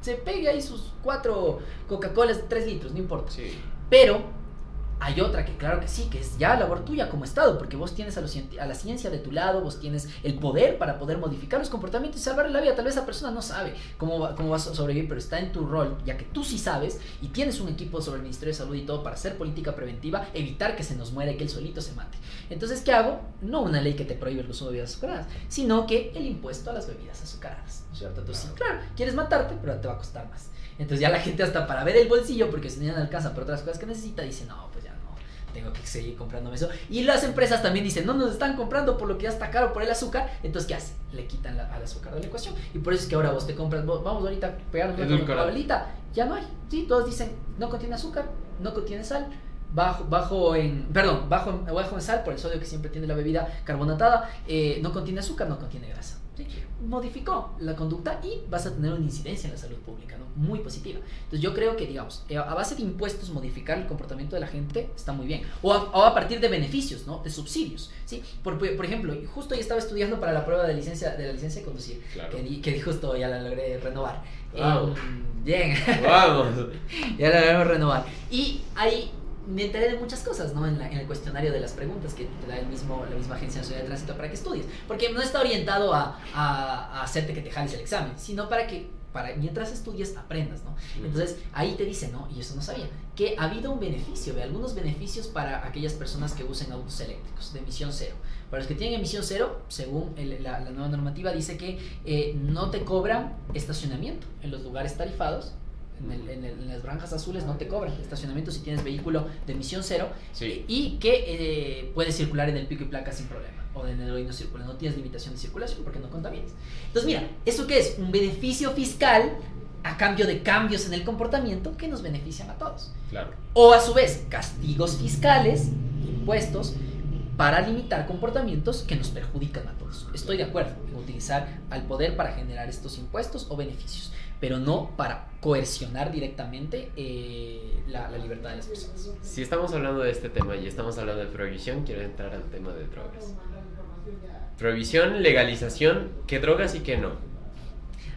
se pegue ahí sus cuatro Coca-Colas de tres litros, no importa. Sí. Pero hay otra que claro que sí, que es ya labor tuya como Estado, porque vos tienes a, a, la ciencia de tu lado, vos tienes el poder para poder modificar los comportamientos y salvar la vida. Tal vez esa persona no sabe cómo, va, cómo vas a sobrevivir, pero está en tu rol, ya que tú sí sabes y tienes un equipo sobre el Ministerio de Salud y todo para hacer política preventiva, evitar que se nos muera y que él solito se mate. Entonces, ¿qué hago? No una ley que te prohíbe el consumo de bebidas azucaradas, sino que el impuesto a las bebidas azucaradas. ¿cierto? Entonces, claro, quieres matarte, pero te va a costar más. Entonces ya la gente hasta para ver el bolsillo, porque si no alcanza por otras cosas que necesita, dice, no, pues ya tengo que seguir comprándome eso. Y las empresas también dicen, no nos están comprando por lo que ya está caro por el azúcar. Entonces, ¿qué hacen? Le quitan al azúcar de la ecuación. Y por eso es que ahora vos te compras, vamos ahorita a pegarnos una Coca-Colita. Ya no hay. Sí, todos dicen, no contiene azúcar, no contiene sal. Bajo, bajo en, perdón, bajo, bajo en sal por el sodio que siempre tiene la bebida carbonatada, eh, no contiene azúcar, no contiene grasa modificó la conducta y vas a tener una incidencia en la salud pública, ¿no? Muy positiva. Entonces yo creo que, digamos, eh, a base de impuestos modificar el comportamiento de la gente está muy bien. O a, partir de beneficios, ¿no? De subsidios, ¿sí? Por, por, ejemplo, justo yo estaba estudiando para la prueba de, licencia, de la licencia de conducir, que, que justo ya la logré renovar. Wow. bien. Vamos. ya la logré renovar. Y ahí me enteré de muchas cosas, ¿no? En, el cuestionario de las preguntas que te da el mismo, la misma Agencia Nacional de Tránsito para que estudies. Porque no está orientado a, a, hacerte que te jales el examen, sino para que para mientras estudies aprendas, ¿no? Entonces ahí te dice, ¿no? Y eso no sabía, que ha habido un beneficio, de algunos beneficios para aquellas personas que usen autos eléctricos de emisión cero. Para los que tienen emisión cero, según la, nueva normativa, dice que eh, no te cobran estacionamiento en los lugares tarifados en, las franjas azules no te cobran estacionamiento si tienes vehículo de emisión cero y que eh, puedes circular en el pico y placa sin problema o en el hoy no circula, no tienes limitación de circulación porque no contaminas. Entonces mira, ¿eso qué es? Un beneficio fiscal a cambio de cambios en el comportamiento que nos benefician a todos. Claro. O a su vez, castigos fiscales, impuestos, para limitar comportamientos que nos perjudican a todos. Estoy de acuerdo en utilizar al poder para generar estos impuestos o beneficios, pero no para coercionar directamente eh, la, la, libertad de las personas. Si estamos hablando de este tema y estamos hablando de prohibición, quiero entrar al tema de drogas. Prohibición, legalización, ¿qué drogas y qué no?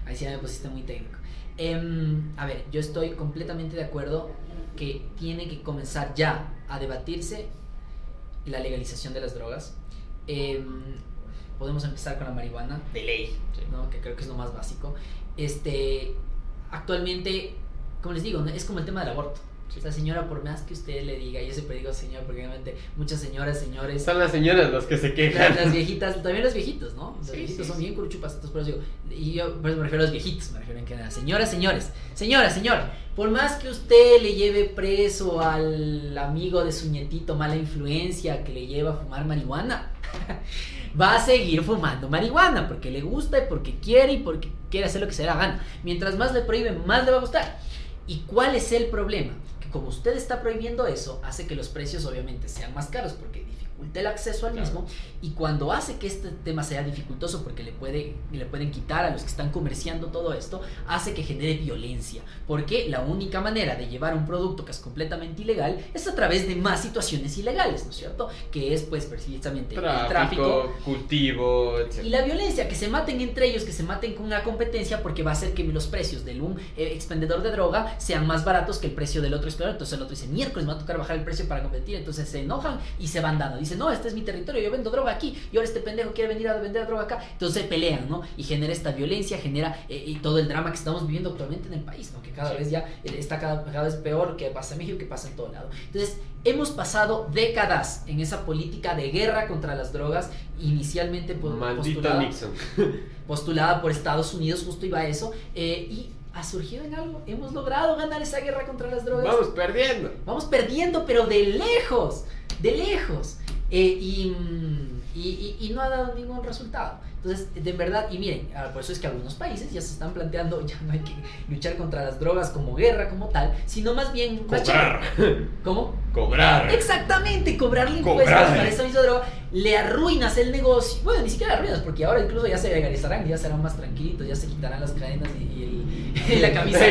Ahí sí me pusiste muy técnico. Em, a ver, yo estoy completamente de acuerdo que tiene que comenzar ya a debatirse la legalización de las drogas. Em, podemos empezar con la marihuana, de ley, ¿no? que creo que es lo más básico. Este, actualmente, como les digo, es como el tema del aborto. O señora, por más que usted le diga, yo siempre digo señora, porque obviamente muchas señoras, señores. Son las señoras los que se quejan. Las, viejitas, también los viejitos, ¿no? Los viejitos son bien curuchupas, entonces por eso digo. Y yo por eso me refiero a los viejitos, me refiero en general. Señoras, señores, señora, señor, por más que usted le lleve preso al amigo de su nietito mala influencia que le lleva a fumar marihuana, va a seguir fumando marihuana porque le gusta y porque quiere y porque quiere hacer lo que se le da gana. Mientras más le prohíben, más le va a gustar. ¿Y cuál es el problema? Como usted está prohibiendo eso, hace que los precios obviamente sean más caros porque el acceso al mismo y cuando hace que este tema sea dificultoso porque le, puede, le pueden quitar a los que están comerciando todo esto, hace que genere violencia. Porque la única manera de llevar un producto que es completamente ilegal es a través de más situaciones ilegales, ¿no es cierto? Que es pues precisamente tráfico, el tráfico, cultivo, etc. Y la violencia, que se maten entre ellos, que se maten con una competencia porque va a hacer que los precios de un eh, expendedor de droga sean más baratos que el precio del otro expendedor. Entonces el otro dice, miércoles me va a tocar bajar el precio para competir. Entonces se enojan y se van dando. Dice, no, este es mi territorio, yo vendo droga aquí, y ahora este pendejo quiere venir a vender droga acá. Entonces se pelean, ¿no? Y genera esta violencia, genera eh, y todo el drama que estamos viviendo actualmente en el país, ¿no? Que cada vez ya eh, está cada, vez peor que pasa en México, que pasa en todo lado. Entonces, hemos pasado décadas en esa política de guerra contra las drogas, inicialmente postulada, postulada por Estados Unidos, justo iba a eso, eh, y ha surgido en algo. Hemos logrado ganar esa guerra contra las drogas. Vamos perdiendo. Vamos perdiendo, pero de lejos, de lejos. Eh, y, y, y, no ha dado ningún resultado. Entonces, de verdad, y miren, ah, por eso es que algunos países ya se están planteando, ya no hay que luchar contra las drogas como guerra, como tal, sino más bien... Cobrar. ¿Cómo? Cobrar. Exactamente, cobrarle impuestos para esa misma droga, le arruinas el negocio. Bueno, ni siquiera arruinas, porque ahora incluso ya se legalizarán, ya serán más tranquilitos, ya se quitarán las cadenas y, la camisa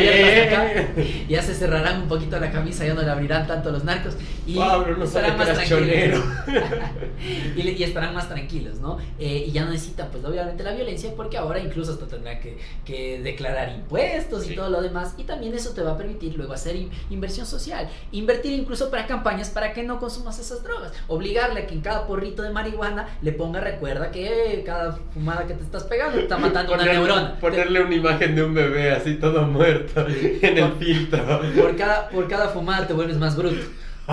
ya se cerrarán un poquito la camisa, ya no le abrirán tanto los narcos y estarán más tranquilos. y, estarán más tranquilos, ¿no? Eh, y ya no necesitan, pues, obviamente la violencia, porque ahora incluso hasta tendrán que, declarar impuestos y todo lo demás. Y también eso te va a permitir luego hacer inversión social, invertir incluso para campañas para que no consumas esas drogas, obligarle a que en cada porrito de marihuana le ponga recuerda que cada fumada que te estás pegando te está matando una neurona. Ponerle una imagen de un bebé así todo muerto en el filtro. Por cada, por cada fumada te vuelves más bruto.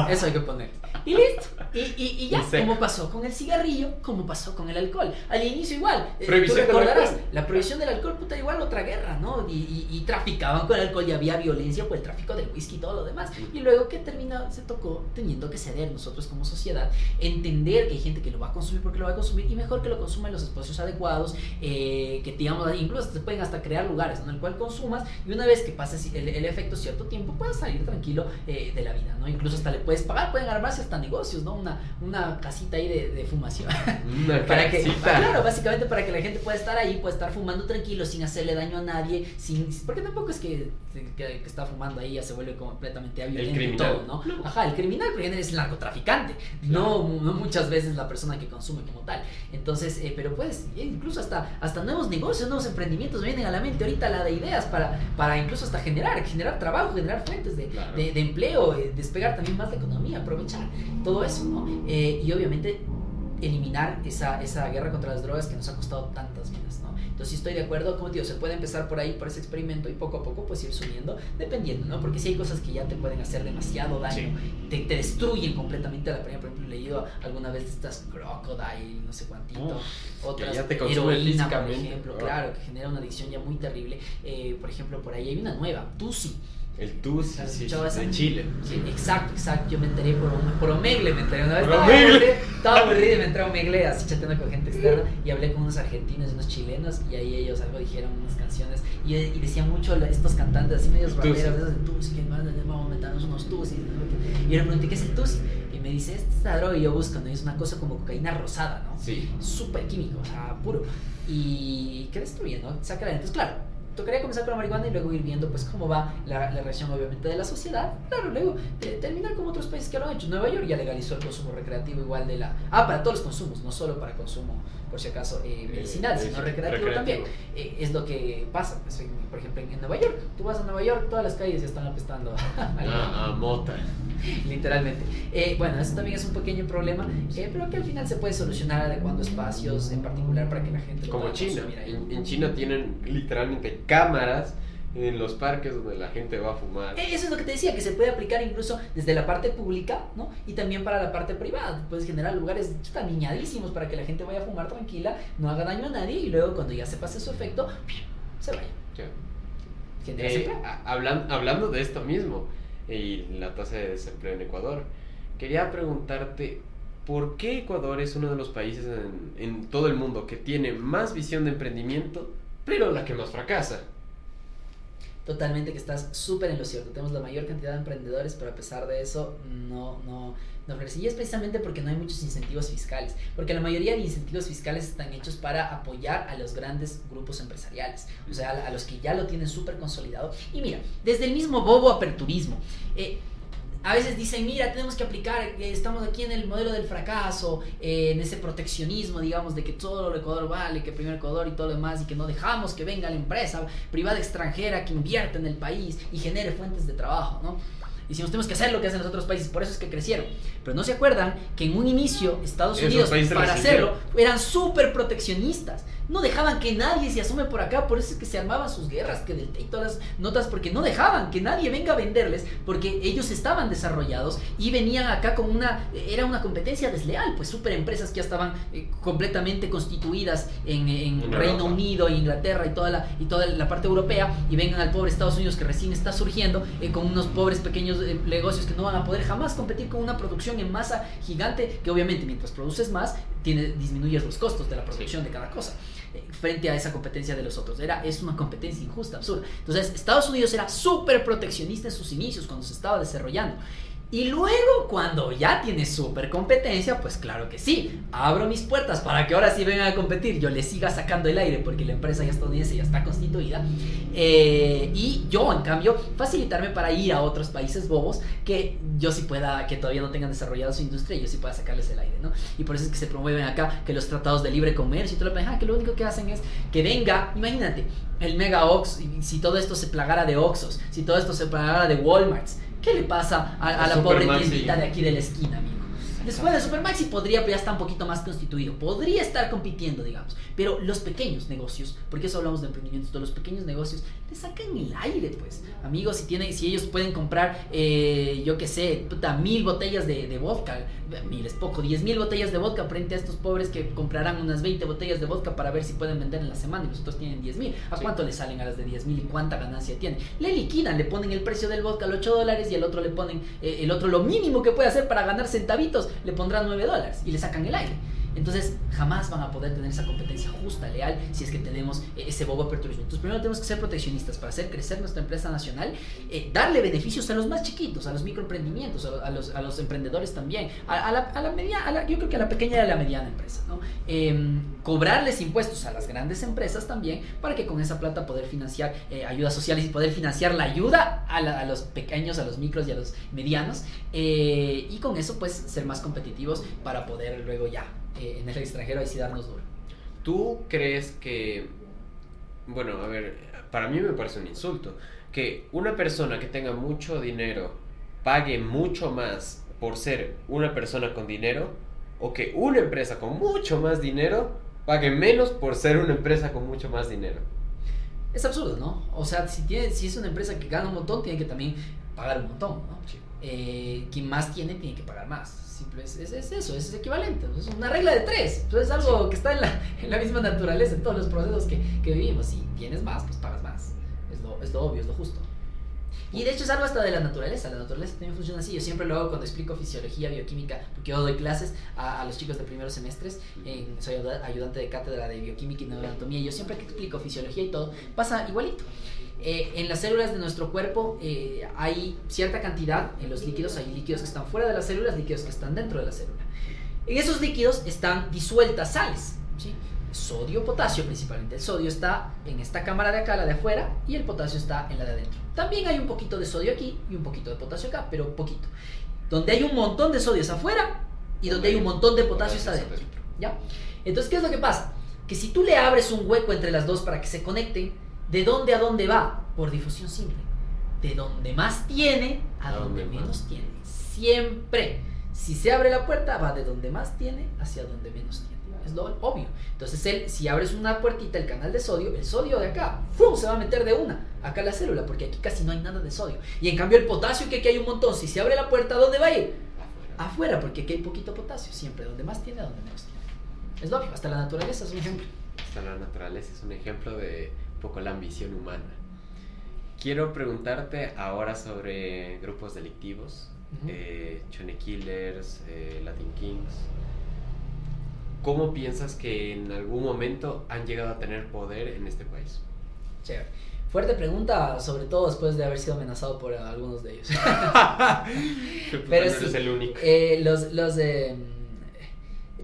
Eso hay que poner. Y listo. Y, y, y ya, como pasó con el cigarrillo, como pasó con el alcohol. Al inicio igual. Eh, tú recordarás, la prohibición del alcohol, puta, igual otra guerra, ¿no? Y, y, traficaban con el alcohol y había violencia por el tráfico del whisky y todo lo demás. Y luego que termina, se tocó teniendo que ceder nosotros como sociedad, entender que hay gente que lo va a consumir porque lo va a consumir y mejor que lo consuma en los espacios adecuados, eh, que digamos, incluso se pueden hasta crear lugares en el cual consumas y una vez que pase el, el efecto cierto tiempo, puedas salir tranquilo eh, de la vida, ¿no? Incluso hasta le puedes pagar, pueden armarse hasta negocios, ¿no? Una, una casita ahí de, de fumación. Una para que, claro, básicamente para que la gente pueda estar ahí, pueda estar fumando tranquilo, sin hacerle daño a nadie, sin porque tampoco es que, que, está fumando ahí ya se vuelve completamente violento y todo, ¿no? Ajá, el criminal es el narcotraficante, no, no muchas veces la persona que consume como tal. Entonces, eh, pero puedes, incluso hasta, hasta nuevos negocios, nuevos emprendimientos vienen a la mente ahorita la de ideas para, para incluso hasta generar, generar trabajo, generar fuentes de, de, de empleo, eh, despegar también más la economía, aprovechar todo eso, ¿no? Eh, y obviamente eliminar esa, esa guerra contra las drogas que nos ha costado tantas vidas, ¿no? Entonces, estoy de acuerdo, como digo, se puede empezar por ahí, por ese experimento y poco a poco pues ir subiendo, dependiendo, ¿no? Porque si hay cosas que ya te pueden hacer demasiado daño, te, te, destruyen completamente la primera, por ejemplo, he leído alguna vez estas crocodile, no sé cuantito, otras, ya te heroína, por ejemplo, claro, que genera una adicción ya muy terrible. Eh, por ejemplo, por ahí hay una nueva, Tusi el TUS sí, de Chile. Sí, exacto, exacto. Yo me enteré por, por Omegle, me enteré una vez. Estaba aburrido, estaba aburrido y me entré a Omegle así chateando con gente externa y hablé con unos argentinos y unos chilenos y ahí ellos algo dijeron, unas canciones y, y decían mucho estos cantantes así medios raperos, esos de TUS, que más vamos a meternos unos TUS y, y yo le pregunté, ¿qué es el TUS? Y me dice, esta es la droga y yo busco, ¿no? Y es una cosa como cocaína rosada, ¿no? Sí. Súper químico, o sea, puro. Y que destruye, ¿no? Saca la Entonces, claro, tocaría comenzar con la marihuana y luego ir viendo pues cómo va la, la reacción obviamente de la sociedad. Claro, luego terminar como otros países que lo han hecho. Nueva York ya legalizó el consumo recreativo igual de la... Ah, para todos los consumos, no solo para consumo, por si acaso, eh, medicinal, Eh, sino recreativo, recreativo. también. Eh, es lo que pasa, pues, en- por ejemplo, en, Nueva York. Tú vas a Nueva York, todas las calles ya están apestando. a Ah, mota. literalmente. Eh, bueno, eso también es un pequeño problema, eh, pero que al final se puede solucionar adecuando espacios en particular para que la gente lo Como China. En, en China tienen literalmente cámaras en los parques donde la gente va a fumar. Eh, Eso es lo que te decía, que se puede aplicar incluso desde la parte pública, ¿no? Y también para la parte privada. Puedes generar lugares tan niñadísimos para que la gente vaya a fumar tranquila, no haga daño a nadie y luego cuando ya se pase su efecto, se vaya. Eh, hablan- hablando de esto mismo y la tasa de desempleo en Ecuador, quería preguntarte por qué Ecuador es uno de los países en, en todo el mundo que tiene más visión de emprendimiento, pero la que más fracasa. Totalmente que estás súper en lo cierto. Tenemos la mayor cantidad de emprendedores, pero a pesar de eso no, no, no florece. Y es precisamente porque no hay muchos incentivos fiscales. Porque la mayoría de incentivos fiscales están hechos para apoyar a los grandes grupos empresariales. O sea, a, a los que ya lo tienen súper consolidado. Y mira, desde el mismo bobo aperturismo. eh, a veces dicen, mira, tenemos que aplicar, eh, estamos aquí en el modelo del fracaso, eh, en ese proteccionismo, digamos, de que todo el Ecuador vale, que primero Ecuador y todo lo demás, y que no dejamos que venga la empresa privada extranjera que invierta en el país y genere fuentes de trabajo, ¿no? Y si nos tenemos que hacer lo que hacen los otros países, por eso es que crecieron. Pero no se acuerdan que en un inicio Estados Unidos, para hacerlo, eran súper proteccionistas. No dejaban que nadie se asume por acá, por eso es que se armaban sus guerras, que del y todas las notas, porque no dejaban que nadie venga a venderles, porque ellos estaban desarrollados y venían acá con una, era una competencia desleal, pues súper empresas que ya estaban eh, completamente constituidas en, en En Reino Europa. Unido, Inglaterra y toda, la, y toda la parte europea, y vengan al pobre Estados Unidos que recién está surgiendo, eh, con unos pobres pequeños eh, negocios que no van a poder jamás competir con una producción en masa gigante, que obviamente mientras produces más, tiene, disminuyes los costos de la producción de cada cosa frente a esa competencia de los otros. Era, es una competencia injusta, absurda. Entonces, Estados Unidos era súper proteccionista en sus inicios, cuando se estaba desarrollando. Y luego, cuando ya tiene súper competencia, pues claro que sí, abro mis puertas para que ahora sí vengan a competir, yo le siga sacando el aire porque la empresa ya estadounidense ya está constituida. Eh, y yo, en cambio, facilitarme para ir a otros países bobos que yo sí pueda, que todavía no tengan desarrollado su industria y yo sí pueda sacarles el aire, ¿no? Y por eso es que se promueven acá que los tratados de libre comercio y todo lo que, ah, que lo único que hacen es que venga, imagínate, el mega Ox, si todo esto se plagara de Oxos, si todo esto se plagara de Walmarts, ¿qué le pasa a, la pobre tiendita de aquí de la esquina, amigo? Después de Supermaxi podría, ya está un poquito más constituido. Podría estar compitiendo, digamos. Pero los pequeños negocios, porque eso hablamos de emprendimientos, todos los pequeños negocios, le sacan el aire, pues. Amigos, si tienen, si ellos pueden comprar, eh, yo qué sé, puta, mil botellas de, de vodka, mil es poco, diez mil botellas de vodka frente a estos pobres que comprarán unas 20 botellas de vodka para ver si pueden vender en la semana y los otros tienen 10 mil. ¿A Sí. cuánto le salen a las de 10 mil y cuánta ganancia tienen? Le liquidan, le ponen el precio del vodka a 8 dólares y el otro le ponen, eh, el otro lo mínimo que puede hacer para ganar centavitos, le pondrán 9 dólares y le sacan el aire. Entonces jamás van a poder tener esa competencia justa, leal, si es que tenemos eh, ese bobo aperturismo. Entonces primero tenemos que ser proteccionistas para hacer crecer nuestra empresa nacional, eh, darle beneficios a los más chiquitos, a los microemprendimientos, a, los, emprendedores también, a, la, media, yo creo que a la pequeña y a la mediana empresa. ¿no? Em, cobrarles impuestos a las grandes empresas también para que con esa plata poder financiar eh, ayudas sociales y poder financiar la ayuda a, los pequeños, a los micros y a los medianos. y con eso pues ser más competitivos para poder luego ya eh, en el extranjero ahí sí darnos duro. ¿Tú crees que, bueno, a ver, para mí me parece un insulto, que una persona que tenga mucho dinero pague mucho más por ser una persona con dinero o que una empresa con mucho más dinero pague menos por ser una empresa con mucho más dinero? Es absurdo, ¿no? O sea, si, tiene, si es una empresa que gana un montón, tiene que también pagar un montón, ¿no? Eh, quien más tiene, tiene que pagar más. Simple, es, es- es eso, es equivalente. Es una regla de tres. Entonces es algo que está en la, en la misma naturaleza, en todos los procesos que, que vivimos. Si tienes más, pues pagas más. Es lo, es lo obvio, es lo justo. Y de hecho es algo hasta de la naturaleza. La naturaleza también funciona así. Yo siempre lo hago cuando explico fisiología, bioquímica, porque yo doy clases a, a los chicos de primeros semestres. En- soy ayuda- ayudante de cátedra de bioquímica y neuroanatomía. Y yo siempre que explico fisiología y todo, pasa igualito. Eh, en las células de nuestro cuerpo eh, hay cierta cantidad en los líquidos, hay líquidos que están fuera de las células, líquidos que están dentro de la célula. En esos líquidos están disueltas sales, ¿sí? sodio, potasio principalmente. El sodio está en esta cámara de acá, la de afuera, y el potasio está en la de adentro. También hay un poquito de sodio aquí y un poquito de potasio acá, pero poquito. Donde hay un montón de sodio es afuera y donde hay un montón de potasio está adentro. ¿Ya? Entonces, ¿qué es lo que pasa? Que si tú le abres un hueco entre las dos para que se conecten, ¿de dónde a dónde va? Por difusión simple. De donde más tiene a donde menos tiene. Siempre. Si se abre la puerta, va de donde más tiene hacia donde menos tiene. Es lo obvio. Entonces, él, si abres una puertita, el canal de sodio, el sodio de acá, ¡fum! se va a meter de una acá la célula, porque aquí casi no hay nada de sodio. Y en cambio, el potasio, que aquí hay un montón, si se abre la puerta, ¿dónde va a ir? Afuera, porque aquí hay poquito potasio, siempre. Donde más tiene, a donde menos tiene. Es lógico, hasta la naturaleza es un ejemplo. Hasta la naturaleza es un ejemplo de un poco la ambición humana. Quiero preguntarte ahora sobre grupos delictivos, eh, Chone Killers, eh, Latin Kings. ¿Cómo piensas que en algún momento han llegado a tener poder en este país? Chévere. Fuerte pregunta, sobre todo después de haber sido amenazado por algunos de ellos. Pero sí, eres el único. Eh, los, los de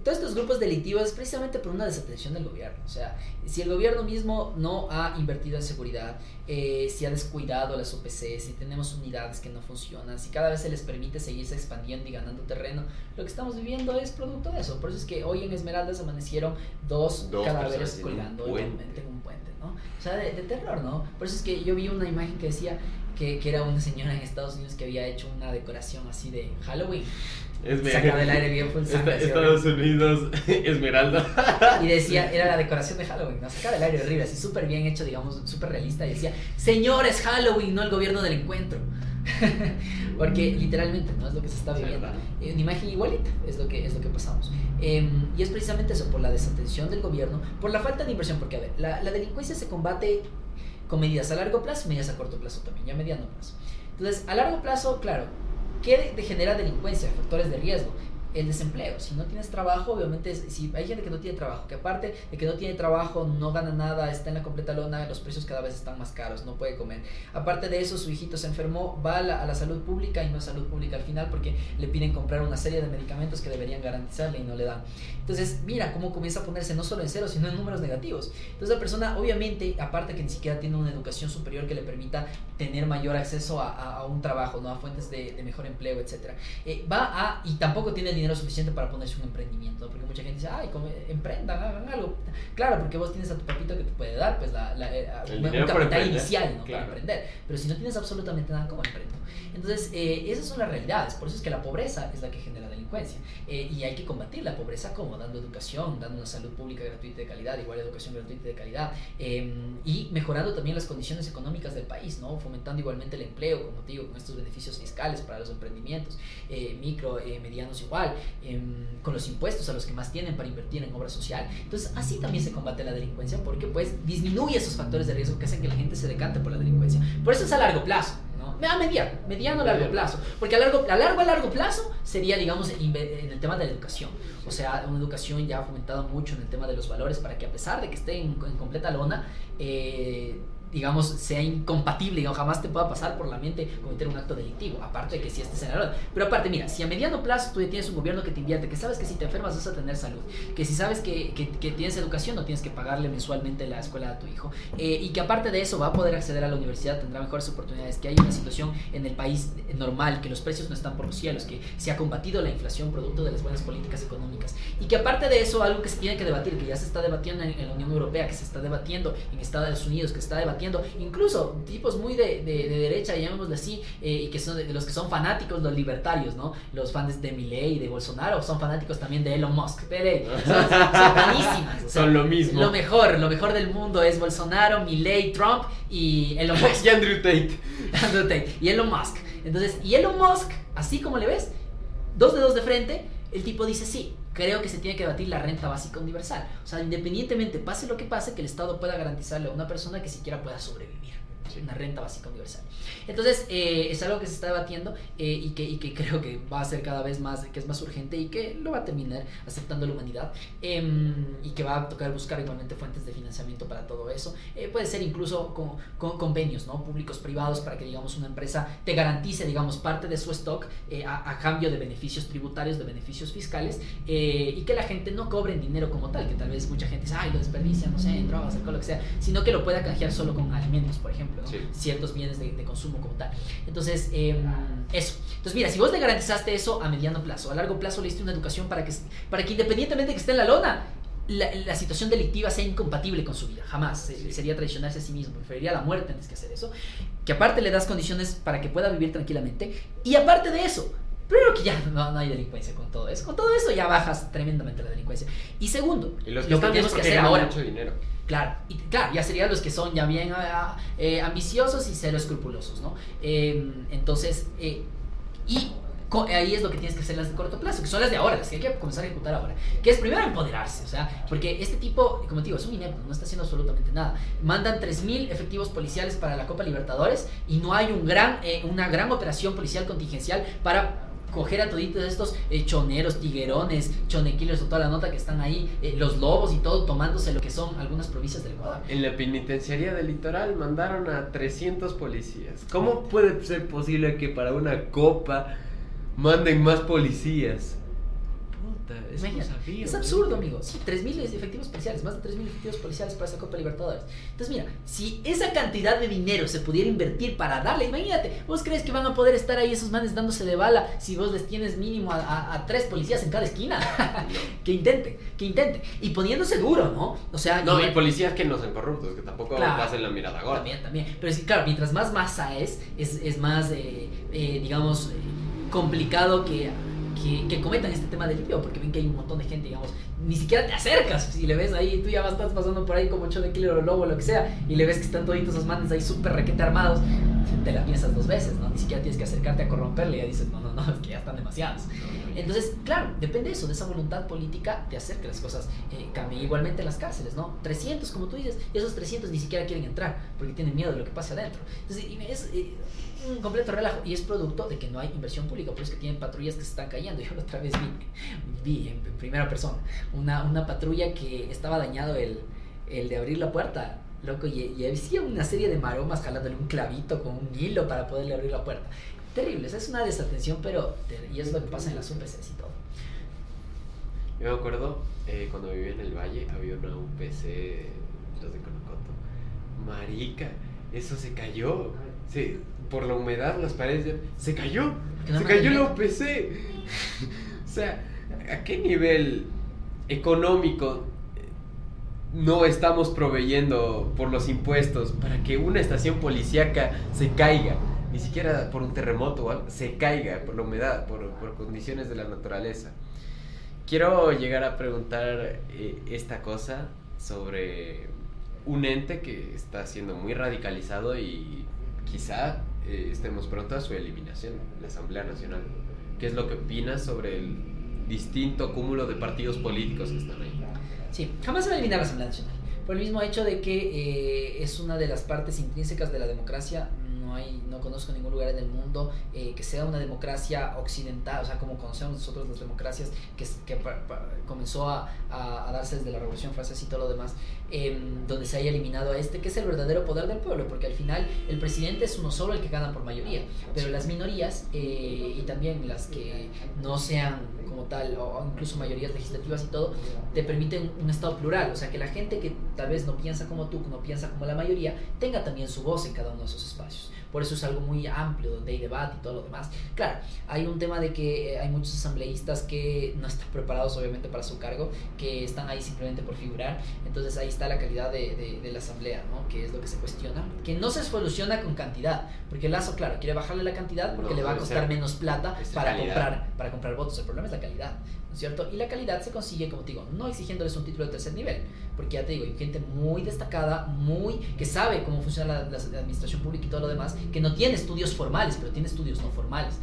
todos estos grupos delictivos es precisamente por una desatención del gobierno. O sea, si el gobierno mismo no ha invertido en seguridad, eh, si ha descuidado las OPC, si tenemos unidades que no funcionan, si cada vez se les permite seguirse expandiendo y ganando terreno, lo que estamos viviendo es producto de eso. Por eso es que hoy en Esmeraldas amanecieron dos, cadáveres colgando en un puente, ¿no? O sea, de, de terror, ¿no? Por eso es que yo vi una imagen que decía que, que, era una señora en Estados Unidos que había hecho una decoración así de Halloween. Saca del aire bien Estados Unidos, Esmeralda. Y decía, era la decoración de Halloween, ¿no? Saca del aire horrible, así súper bien hecho, digamos, súper realista. Y decía, señores, Halloween, no el gobierno del encuentro. Porque literalmente, ¿no? Es lo que se está viviendo. Eh, una imagen igualita es lo que, es lo que pasamos. Em, y es precisamente eso, por la desatención del gobierno, por la falta de inversión. Porque, a ver, la, la delincuencia se combate con medidas a largo plazo y medidas a corto plazo también, y a mediano plazo. Entonces, a largo plazo, claro, ¿qué genera delincuencia? Factores de riesgo el desempleo. Si no tienes trabajo, obviamente, si hay gente que no tiene trabajo, que aparte de que no tiene trabajo, no gana nada, está en la completa lona, los precios cada vez están más caros, no puede comer. Aparte de eso, su hijito se enfermó, va a la, salud pública y no a salud pública al final porque le piden comprar una serie de medicamentos que deberían garantizarle y no le dan. Entonces, mira cómo comienza a ponerse no solo en cero, sino en números negativos. Entonces, la persona, obviamente, aparte que ni siquiera tiene una educación superior que le permita tener mayor acceso a, un trabajo, ¿no? a fuentes de, mejor empleo, etc. Eh, va a, y tampoco tiene el dinero suficiente para ponerse un emprendimiento, porque mucha gente dice, ay, emprendan, hagan algo. Claro, porque vos tienes a tu papito que te puede dar pues la, eh, un, capital inicial ¿no? para emprender, pero si no tienes absolutamente nada, ¿cómo emprendo? Entonces, eh, esas son las realidades, por eso es que la pobreza es la que genera eh, y hay que combatir la pobreza como dando educación, dando una salud pública gratuita de calidad, igual educación gratuita de calidad em, y mejorando también las condiciones económicas del país, ¿no? fomentando igualmente el empleo, como digo, con estos beneficios fiscales para los emprendimientos, micro, medianos igual, con los impuestos a los que más tienen para invertir en obra social. Entonces, así también se combate la delincuencia porque pues disminuye esos factores de riesgo que hacen que la gente se decante por la delincuencia. Por eso es a largo plazo. A mediano, mediano a largo plazo. Porque a largo, a largo a largo plazo sería, digamos, en el tema de la educación. O sea, una educación ya fomentada mucho en el tema de los valores para que a pesar de que esté en, completa lona, eh, digamos, sea incompatible, o jamás te pueda pasar por la mente cometer un acto delictivo, aparte de que si este escenario. Pero aparte, mira, si a mediano plazo tú tienes un gobierno que te invierte, que sabes que si te enfermas vas a tener salud, que si sabes que, que, tienes educación no tienes que pagarle mensualmente la escuela a tu hijo, eh, y que aparte de eso va a poder acceder a la universidad, tendrá mejores oportunidades, que hay una situación en el país normal, que los precios no están por los cielos, que se ha combatido la inflación producto de las buenas políticas económicas, y que aparte de eso, algo que se tiene que debatir, que ya se está debatiendo en, en la Unión Europea, que se está debatiendo en Estados Unidos, que se está debatiendo incluso tipos muy de, de, derecha, llamémoslo así, eh, y que son de los que son fanáticos, los libertarios, ¿no? Los fans de Milley y de Bolsonaro son fanáticos también de Elon Musk. son, son son lo mismo. Lo mejor, lo mejor del mundo es Bolsonaro, Milley, Trump y Elon Musk. y Andrew Tate. Andrew Tate. Y Elon Musk. Entonces, y Elon Musk, así como le ves, dos dedos de frente, el tipo dice sí, creo que se tiene que debatir la renta básica universal. O sea, independientemente, pase lo que pase, que el Estado pueda garantizarle a una persona que siquiera pueda sobrevivir. Una renta básica universal. Entonces, eh, es algo que se está debatiendo eh, y, que, creo que va a ser cada vez más, que es más urgente y que lo va a terminar aceptando la humanidad em, y que va a tocar buscar igualmente fuentes de financiamiento para todo eso. Eh, puede ser incluso con, con, convenios, ¿no? Públicos, privados, para que, digamos, una empresa te garantice, digamos, parte de su stock a, a, cambio de beneficios tributarios, de beneficios fiscales y que la gente no cobre en dinero como tal, que tal vez mucha gente dice, ay, lo desperdicia, no sé, en drogas, alcohol, lo que sea, sino que lo pueda canjear solo con alimentos, por ejemplo, ciertos bienes de, consumo como tal. Entonces, em, eso. Entonces, mira, si vos le garantizaste eso a mediano plazo, a largo plazo le diste una educación para que, para que independientemente de que esté en la lona, la, situación delictiva sea incompatible con su vida. Jamás sería traicionarse a sí mismo. Preferiría la muerte antes que hacer eso. Que aparte le das condiciones para que pueda vivir tranquilamente. Y aparte de eso, primero que ya no, no, hay delincuencia con todo eso. Con todo eso ya bajas tremendamente la delincuencia. Y segundo, y los que lo que tenemos que hacer ahora. Mucho dinero. Claro, y claro, ya serían los que son ya bien ah, eh, ambiciosos y cero escrupulosos, ¿no? Em, entonces, eh, y ahí es lo que tienes que hacer las de corto plazo, que son las de ahora, las que hay que comenzar a ejecutar ahora. Que es primero empoderarse, o sea, porque este tipo, como te digo, es un inepto, no está haciendo absolutamente nada. Mandan 3.000 efectivos policiales para la Copa Libertadores y no hay un gran, eh, una gran operación policial contingencial para coger a toditos estos eh, choneros, tiguerones, chonequiles o toda la nota que están ahí, eh, los lobos y todo, tomándose lo que son algunas provincias del Ecuador. En la penitenciaría del litoral mandaron a 300 policías. ¿Cómo puede ser posible que para una copa manden más policías? Es absurdo, amigo. Sí, 3.000 efectivos policiales, más de 3.000 efectivos policiales para esa Copa Libertadores. Entonces, mira, si esa cantidad de dinero se pudiera invertir para darle, imagínate, ¿vos crees que van a poder estar ahí esos manes dándose de bala si vos les tienes mínimo a, tres policías en cada esquina? que intente, que intente. Y poniéndose duro, ¿no? O sea, no, hay policías que no son corruptos, que tampoco hacen la mirada gorda. También, también. Pero sí, claro, mientras más masa es, es, más, eh, eh, digamos, eh, complicado que que, cometan este tema de limpio, porque ven que hay un montón de gente, digamos, ni siquiera te acercas. Si le ves ahí, tú ya estás pasando por ahí como de killer o lobo lo que sea, y le ves que están toditos esos manes ahí súper requete armados, te la piensas dos veces, ¿no? Ni siquiera tienes que acercarte a corromperle, ya dices, no, no, no, es que ya están demasiados. Entonces, claro, depende de eso, de esa voluntad política de hacer que las cosas eh, cambien. Igualmente en las cárceles, ¿no? 300, como tú dices, y esos 300 ni siquiera quieren entrar, porque tienen miedo de lo que pase adentro. Entonces, es, eh, un completo relajo y es producto de que no hay inversión pública, por eso que tienen patrullas que se están cayendo. Yo la otra vez vi, vi en primera persona una, una patrulla que estaba dañado el, el de abrir la puerta, loco, y, y había una serie de maromas jalándole un clavito con un hilo para poderle abrir la puerta. Terrible, es una desatención, pero y es lo que pasa en las UPCs y todo. Yo me acuerdo eh, cuando vivía en el Valle, había una UPC, los de Conocoto. Marica, eso se cayó. Sí, por la humedad, las paredes, se cayó. se cayó la UPC. o sea, ¿a qué nivel económico no estamos proveyendo por los impuestos para que una estación policíaca se caiga? Ni siquiera por un terremoto o algo, se caiga por la humedad, por, condiciones de la naturaleza. Quiero llegar a preguntar eh, esta cosa sobre un ente que está siendo muy radicalizado y quizá eh, estemos pronto a su eliminación, la Asamblea Nacional. ¿Qué es lo que opinas sobre el distinto cúmulo de partidos políticos que están ahí? Sí, jamás se va a eliminar la Asamblea Nacional. Por el mismo hecho de que eh, es una de las partes intrínsecas de la democracia, no conozco ningún lugar en el mundo eh, que sea una democracia occidental, o sea, como conocemos nosotros las democracias, que, que comenzó a, darse desde la Revolución Francesa y todo lo demás, em, donde se haya eliminado a este, que es el verdadero poder del pueblo, porque al final el presidente es uno solo el que gana por mayoría, pero las minorías eh, y también las que no sean como tal, o incluso mayorías legislativas y todo, te permiten un Estado plural, o sea, que la gente que tal vez no piensa como tú, no piensa como la mayoría, tenga también su voz en cada uno de esos espacios por eso es algo muy amplio, donde hay debate y todo lo demás. Claro, hay un tema de que eh, hay muchos asambleístas que no están preparados obviamente para su cargo, que están ahí simplemente por figurar, entonces ahí está la calidad de, de, la asamblea, ¿no? que es lo que se cuestiona, que no se soluciona con cantidad, porque el Lazo, claro, quiere bajarle la cantidad porque le va a costar menos plata para comprar, para comprar votos, el problema es la calidad. ¿Cierto? Y la calidad se consigue, como te digo, no exigiéndoles un título de tercer nivel, porque ya te digo, hay gente muy destacada, muy que sabe cómo funciona la, administración pública y todo lo demás, que no tiene estudios formales, pero tiene estudios no formales.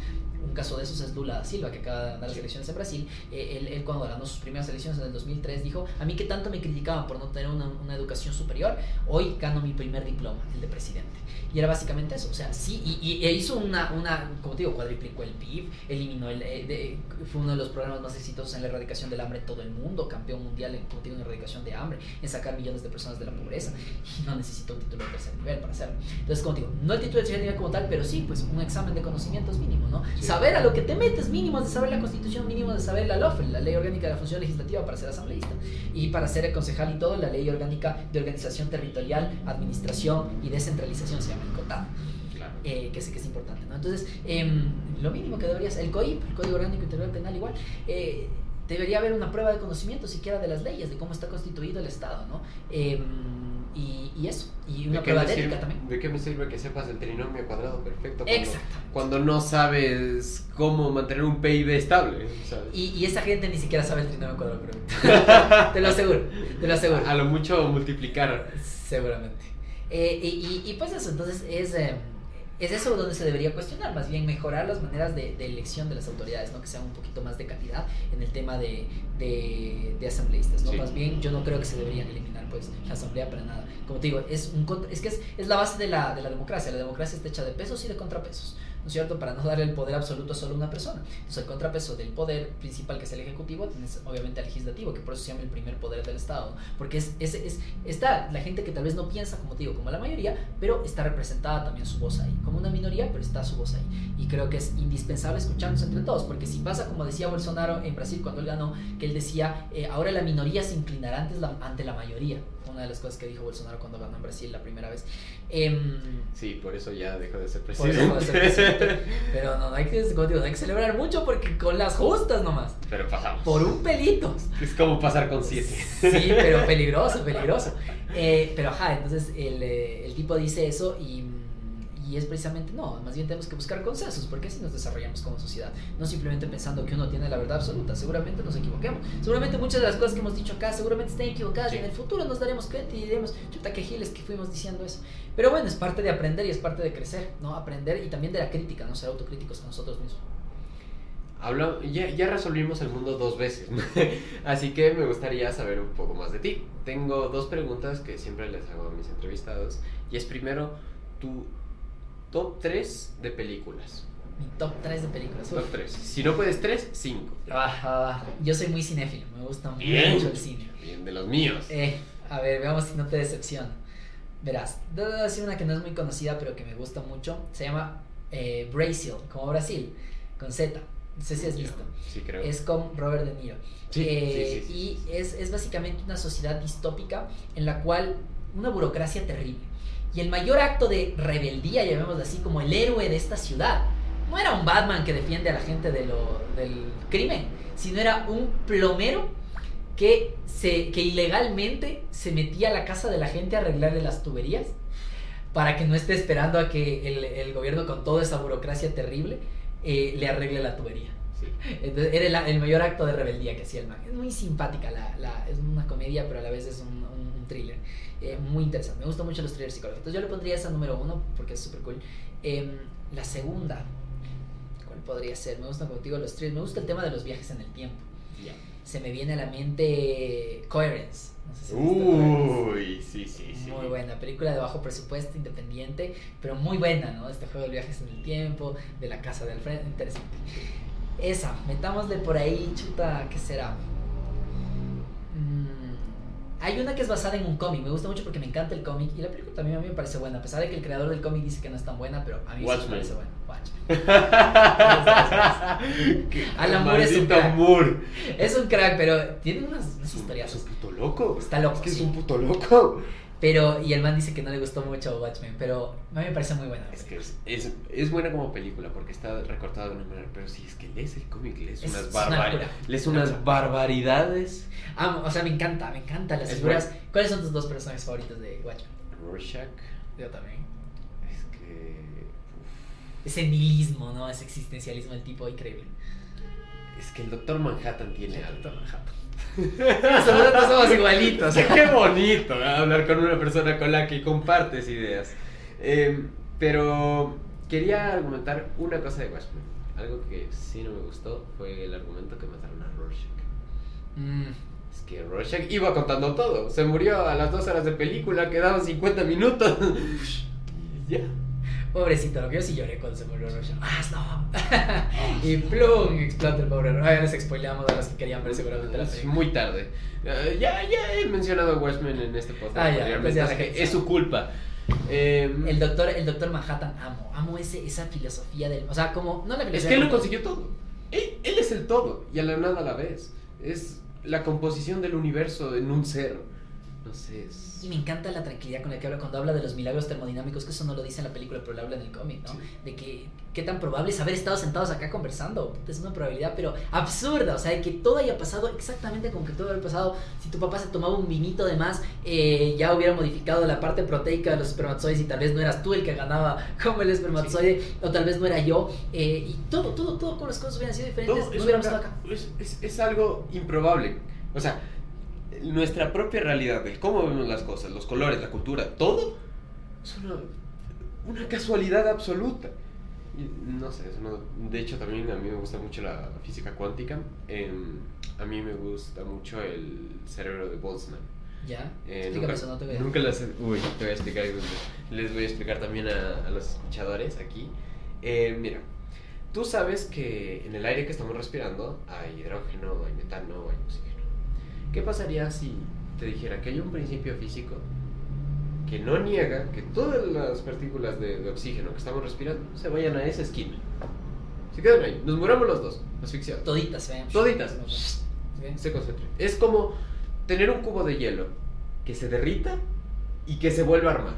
Un caso de esos es Lula da Silva, que acaba de ganar las elecciones en Brasil. Eh, él, él, cuando ganó sus primeras elecciones en el 2003 dijo, a mí que tanto me criticaban por no tener una, una educación superior, hoy gano mi primer diploma, el de presidente. Y era básicamente eso, o sea, sí, y, y, e hizo una, una, como te digo, cuadriplicó el PIB, eliminó el, eh, de, fue uno de los programas más exitosos en la erradicación del hambre en todo el mundo, campeón mundial en, como te digo, en erradicación de hambre, en sacar millones de personas de la pobreza, y no necesitó un título de tercer nivel para hacerlo. Entonces, como te digo, no el título de tercer nivel como tal, pero sí, pues un examen de conocimientos mínimo, ¿no? Sí. Saber a lo que te metes, mínimo de saber la constitución, mínimo de saber la LOF, la ley orgánica de la función legislativa para ser asambleísta, y para ser concejal y todo, la ley orgánica de organización territorial, administración y descentralización, se llama el COTAD eh, que sé que es importante. ¿no? Entonces, eh, lo mínimo que debería ser, el COIP, el Código Orgánico Interior Penal igual, eh, debería haber una prueba de conocimiento siquiera de las leyes, de cómo está constituido el Estado, ¿no? Y, y, eso, y una ¿De prueba de sirve, ética también. ¿De qué me sirve que sepas el trinomio cuadrado perfecto? Cuando, Exacto. Cuando no sabes cómo mantener un PIB estable. ¿sabes? Y, y, esa gente ni siquiera sabe el trinomio cuadrado perfecto. te lo aseguro, te lo aseguro. A, a lo mucho multiplicar. Seguramente. Eh, y, y, pues eso, entonces es... Eh, es eso donde se debería cuestionar, más bien mejorar las maneras de, de, elección de las autoridades, ¿no? que sean un poquito más de calidad en el tema de, de, de asambleístas. ¿no? Sí. Más bien yo no creo que se deberían eliminar pues, la asamblea para nada. Como te digo, es, un, es que es, es la base de la, de la democracia. La democracia está hecha de pesos y de contrapesos. ¿No es cierto? Para no darle el poder absoluto a solo una persona. Entonces, el contrapeso del poder principal, que es el ejecutivo, tienes obviamente al legislativo, que por eso se llama el primer poder del Estado, porque es, es, está la gente que tal vez no piensa, como te digo, como la mayoría, pero está representada también su voz ahí, como una minoría, pero está su voz ahí. Y creo que es indispensable escucharnos entre todos, porque si pasa como decía Bolsonaro en Brasil cuando él ganó, que él decía, eh, ahora la minoría se inclinará ante la, ante la mayoría una de las cosas que dijo Bolsonaro cuando ganó en Brasil la primera vez. Eh, sí, por eso ya dejó de ser presidente. Dejó de ser presidente. Pero no, no hay, que, digo, no hay que celebrar mucho porque con las justas nomás. Pero pasamos. Por un pelito. Es como pasar con siete. Sí, pero peligroso, peligroso. Eh, pero ajá, entonces el, el, tipo dice eso y y es precisamente, no, más bien tenemos que buscar consensos, porque así nos desarrollamos como sociedad, no simplemente pensando que uno tiene la verdad absoluta, seguramente nos equivoquemos, seguramente muchas de las cosas que hemos dicho acá seguramente estén equivocadas sí. y en el futuro nos daremos cuenta y diremos, chuta, que giles que fuimos diciendo eso. Pero bueno, es parte de aprender y es parte de crecer, ¿no? Aprender y también de la crítica, no ser autocríticos con nosotros mismos. Hablo, ya, ya resolvimos el mundo dos veces, así que me gustaría saber un poco más de ti. Tengo dos preguntas que siempre les hago a mis entrevistados, y es primero, tú Top 3 de películas. Mi top 3 de películas. Top 3. Si no puedes 3, 5. Ah, yo soy muy cinéfilo, me gusta bien, mucho el cine. Bien, de los míos. Eh, a ver, veamos si no te decepciona. Verás, debo decir una que no es muy conocida, pero que me gusta mucho. Se llama eh, Brazil, como Brasil, con Z. No sé si has visto. Sí, creo. Es con Robert De Niro. Sí, eh, sí, sí, y es, es básicamente una sociedad distópica en la cual una burocracia terrible y el mayor acto de rebeldía, llamémoslo así, como el héroe de esta ciudad, no era un Batman que defiende a la gente de lo, del crimen, sino era un plomero que, se, que ilegalmente se metía a la casa de la gente a arreglarle las tuberías para que no esté esperando a que el, el gobierno con toda esa burocracia terrible eh, le arregle la tubería. Sí. Entonces, era el, el, mayor acto de rebeldía que hacía el man. Es muy simpática, la, la, es una comedia, pero a la vez es un, un, un thriller. Eh, muy interesante. Me gustan mucho los thrillers psicológicos. Entonces yo le pondría esa número uno porque es súper cool. Eh, la segunda, ¿cuál podría ser? Me gustan contigo los thrillers. Me gusta el tema de los viajes en el tiempo. Yeah. Se me viene a la mente Coherence. No sé si Uy, sí, sí, sí. Muy buena, película de bajo presupuesto, independiente, pero muy buena, ¿no? Este juego de viajes en el tiempo, de la casa de Alfred, interesante. Esa, metámosle por ahí, chuta, ¿qué será? Hay una que es basada en un cómic, me gusta mucho porque me encanta el cómic y la película también a mí me parece buena, a pesar de que el creador del cómic dice que no es tan buena, pero a mí sí me parece buena. Watchmen. Alan Moore es un crack. Moore. Es un crack, pero tiene unas, unas historias. Es un puto loco. Está loco. Es que sí. es un puto loco. Pero, y el man dice que no le gustó mucho Watchmen, pero a mí me parece muy buena. Es que es, es, es, buena como película porque está recortada de una manera, pero si es que lees el cómic, lees Es- unas, una barbar- locura. lees Una unas barbaridades. Ah, o sea, me encanta, me encanta las figuras. bueno. ¿Cuáles son tus dos personajes favoritos de Watchmen? Rorschach, Yo también. es que... Ese nihilismo, ¿no? Ese existencialismo del tipo increíble. uf, es que el Doctor Manhattan tiene algo. Doctor Manhattan. Nosotros somos igualitos. Qué bonito ¿eh? hablar con una persona con la que compartes ideas. Eh, pero quería argumentar una cosa de Watchmen. algo que sí no me gustó fue el argumento que mataron a Rorschach. Mm, Es que Rorschach iba contando todo. Se murió a las dos horas de película, quedaban 50 minutos. Y ya. Pobrecito, lo que yo sí lloré cuando se murió Rorschach. ¡Ah, no! y plum, explota el pobre Rorschach. Ya les spoileamos a los que querían ver seguramente la película. muy tarde. Eh, ya, ya he mencionado a Watchmen en este podcast. Ah, ya, pues ya que es su culpa. Eh, El doctor, el doctor Manhattan, amo. Amo ese, esa filosofía del. O sea, como. No la es que él lo consiguió todo. Él, él es el todo y a la nada a la vez. Es la composición del universo en un ser. No. Y me encanta la tranquilidad con la que habla cuando habla de los milagros termodinámicos, que eso no lo dice en la película, pero lo habla en el cómic, ¿no? Sí. De que qué tan probable es haber estado sentados acá conversando. Es una probabilidad, pero absurda. O sea, de que todo haya pasado exactamente como que todo haya pasado. Si tu papá se tomaba un vinito de más, eh, ya hubiera modificado la parte proteica de los espermatozoides y tal vez no eras tú el que ganaba como el espermatozoide, o tal vez no era yo. eh, y todo, todo, todo con las cosas hubieran sido diferentes, no es, hubiéramos una- estado acá. es, es- es algo improbable. O sea, nuestra propia realidad de cómo vemos las cosas, los colores, la cultura, todo es una, una casualidad absoluta. No sé, es de hecho también a mí me gusta mucho la física cuántica. Em, a mí me gusta mucho el cerebro de Boltzmann. ¿Ya? Eh, Explícame eso, no te veo. Nunca las... Uy, te voy a explicar. Les voy a explicar también a, a los escuchadores aquí. Eh, mira, tú sabes que en el aire que estamos respirando hay hidrógeno, hay metano, hay oxígeno. ¿Qué pasaría si te dijera que hay un principio físico que no niega que todas las partículas de, de oxígeno que estamos respirando se vayan a esa esquina? Se quedan ahí, nos muramos los dos, asfixiados. Toditas, vean. Toditas. ¿Sí? se concentre. Es como tener un cubo de hielo que se derrita y que se vuelva a armar.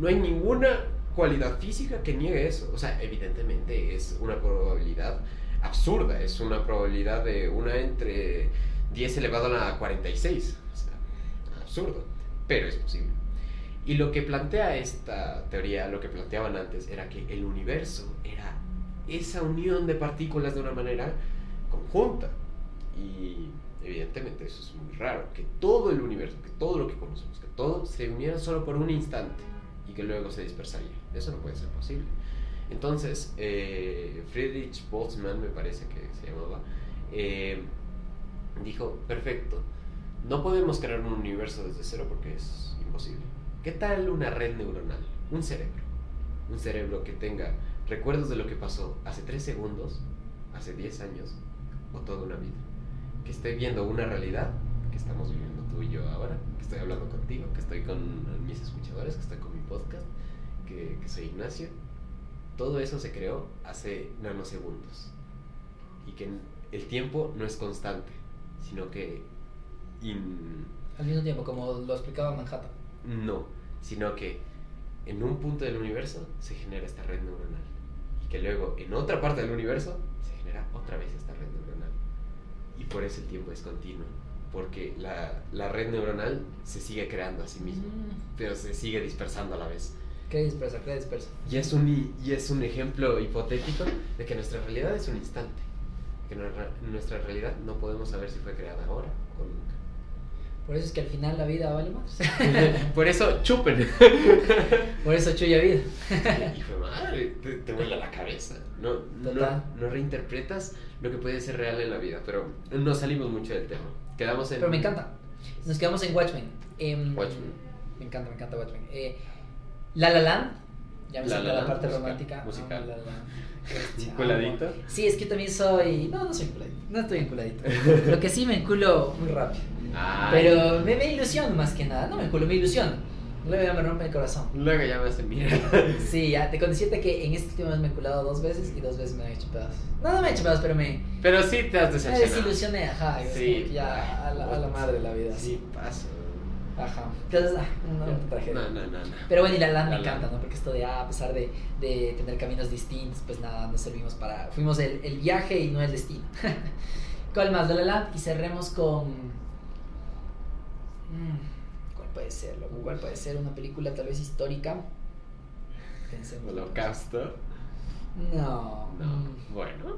No hay ninguna cualidad física que niegue eso. O sea, evidentemente es una probabilidad absurda. Es una probabilidad de una entre 10 elevado a la 46. O sea, absurdo. Pero es posible. Y lo que plantea esta teoría, lo que planteaban antes, era que el universo era esa unión de partículas de una manera conjunta. Y evidentemente eso es muy raro, que todo el universo, que todo lo que conocemos, que todo se uniera solo por un instante y que luego se dispersaría. Eso no puede ser posible. Entonces, eh, Friedrich Boltzmann, me parece que se llamaba, eh, dijo, perfecto, no podemos crear un universo desde cero porque es imposible. ¿Qué tal una red neuronal? Un cerebro. Un cerebro que tenga recuerdos de lo que pasó hace 3 segundos, hace 10 años o toda una vida. Que esté viendo una realidad que estamos viviendo tú y yo ahora, que estoy hablando contigo, que estoy con mis escuchadores, que estoy con mi podcast, que, que soy Ignacio. Todo eso se creó hace nanosegundos. Y que el tiempo no es constante, sino que... in- Al mismo tiempo, como lo explicaba Manhattan. no, sino que en un punto del universo se genera esta red neuronal. Y que luego en otra parte del universo se genera otra vez esta red neuronal. Y por eso el tiempo es continuo. Porque la, la red neuronal se sigue creando a sí misma, Mm, pero se sigue dispersando a la vez. Cree dispersa, cree dispersa. Y es un, y es un ejemplo hipotético de que nuestra realidad es un instante. Que nuestra, realidad no podemos saber si fue creada ahora o nunca. Por eso es que al final la vida vale más. Por eso chupen. Por eso chulla vida. Hijo de madre, te, te vuela la cabeza. No, no, no reinterpretas lo que puede ser real en la vida, pero no salimos mucho del tema. Quedamos en. Pero me encanta. Nos quedamos en Watchmen. Em, Watchmen. Me encanta, me encanta Watchmen. Eh, la La Land. Ya me La La parte musical, romántica. musical. Amo La La amo. Sí, es que yo también soy. No, no soy enculadito. No estoy enculadito. Lo que sí me enculo muy rápido. Ay. Pero me, me ilusiono más que nada. No me enculo, me ilusiono. Luego ya me rompe el corazón. Luego ya me hacen mierda. Sí, ya te decirte que en este último mes me he culado dos veces y dos veces me han hecho pedazos. No, no me han hecho pedazos, pero me, Pero sí te has me decepcionado. desilusioné, ajá. Sí. ya a la, a la madre la vida. Sí, pasa. Ajá. Entonces, ah, tragedia. No, no, no, no. Pero bueno, y la LAN me La Land. encanta, ¿no? Porque esto de, ah, a pesar de, de tener caminos distintos, pues nada, nos servimos para... Fuimos el, el viaje y no el destino. ¿Cuál más? La La Land y cerremos con... Mm, ¿Cuál puede ser? ¿Cuál puede ser una película tal vez histórica? Pensemos. Holocausto. No. No. Bueno.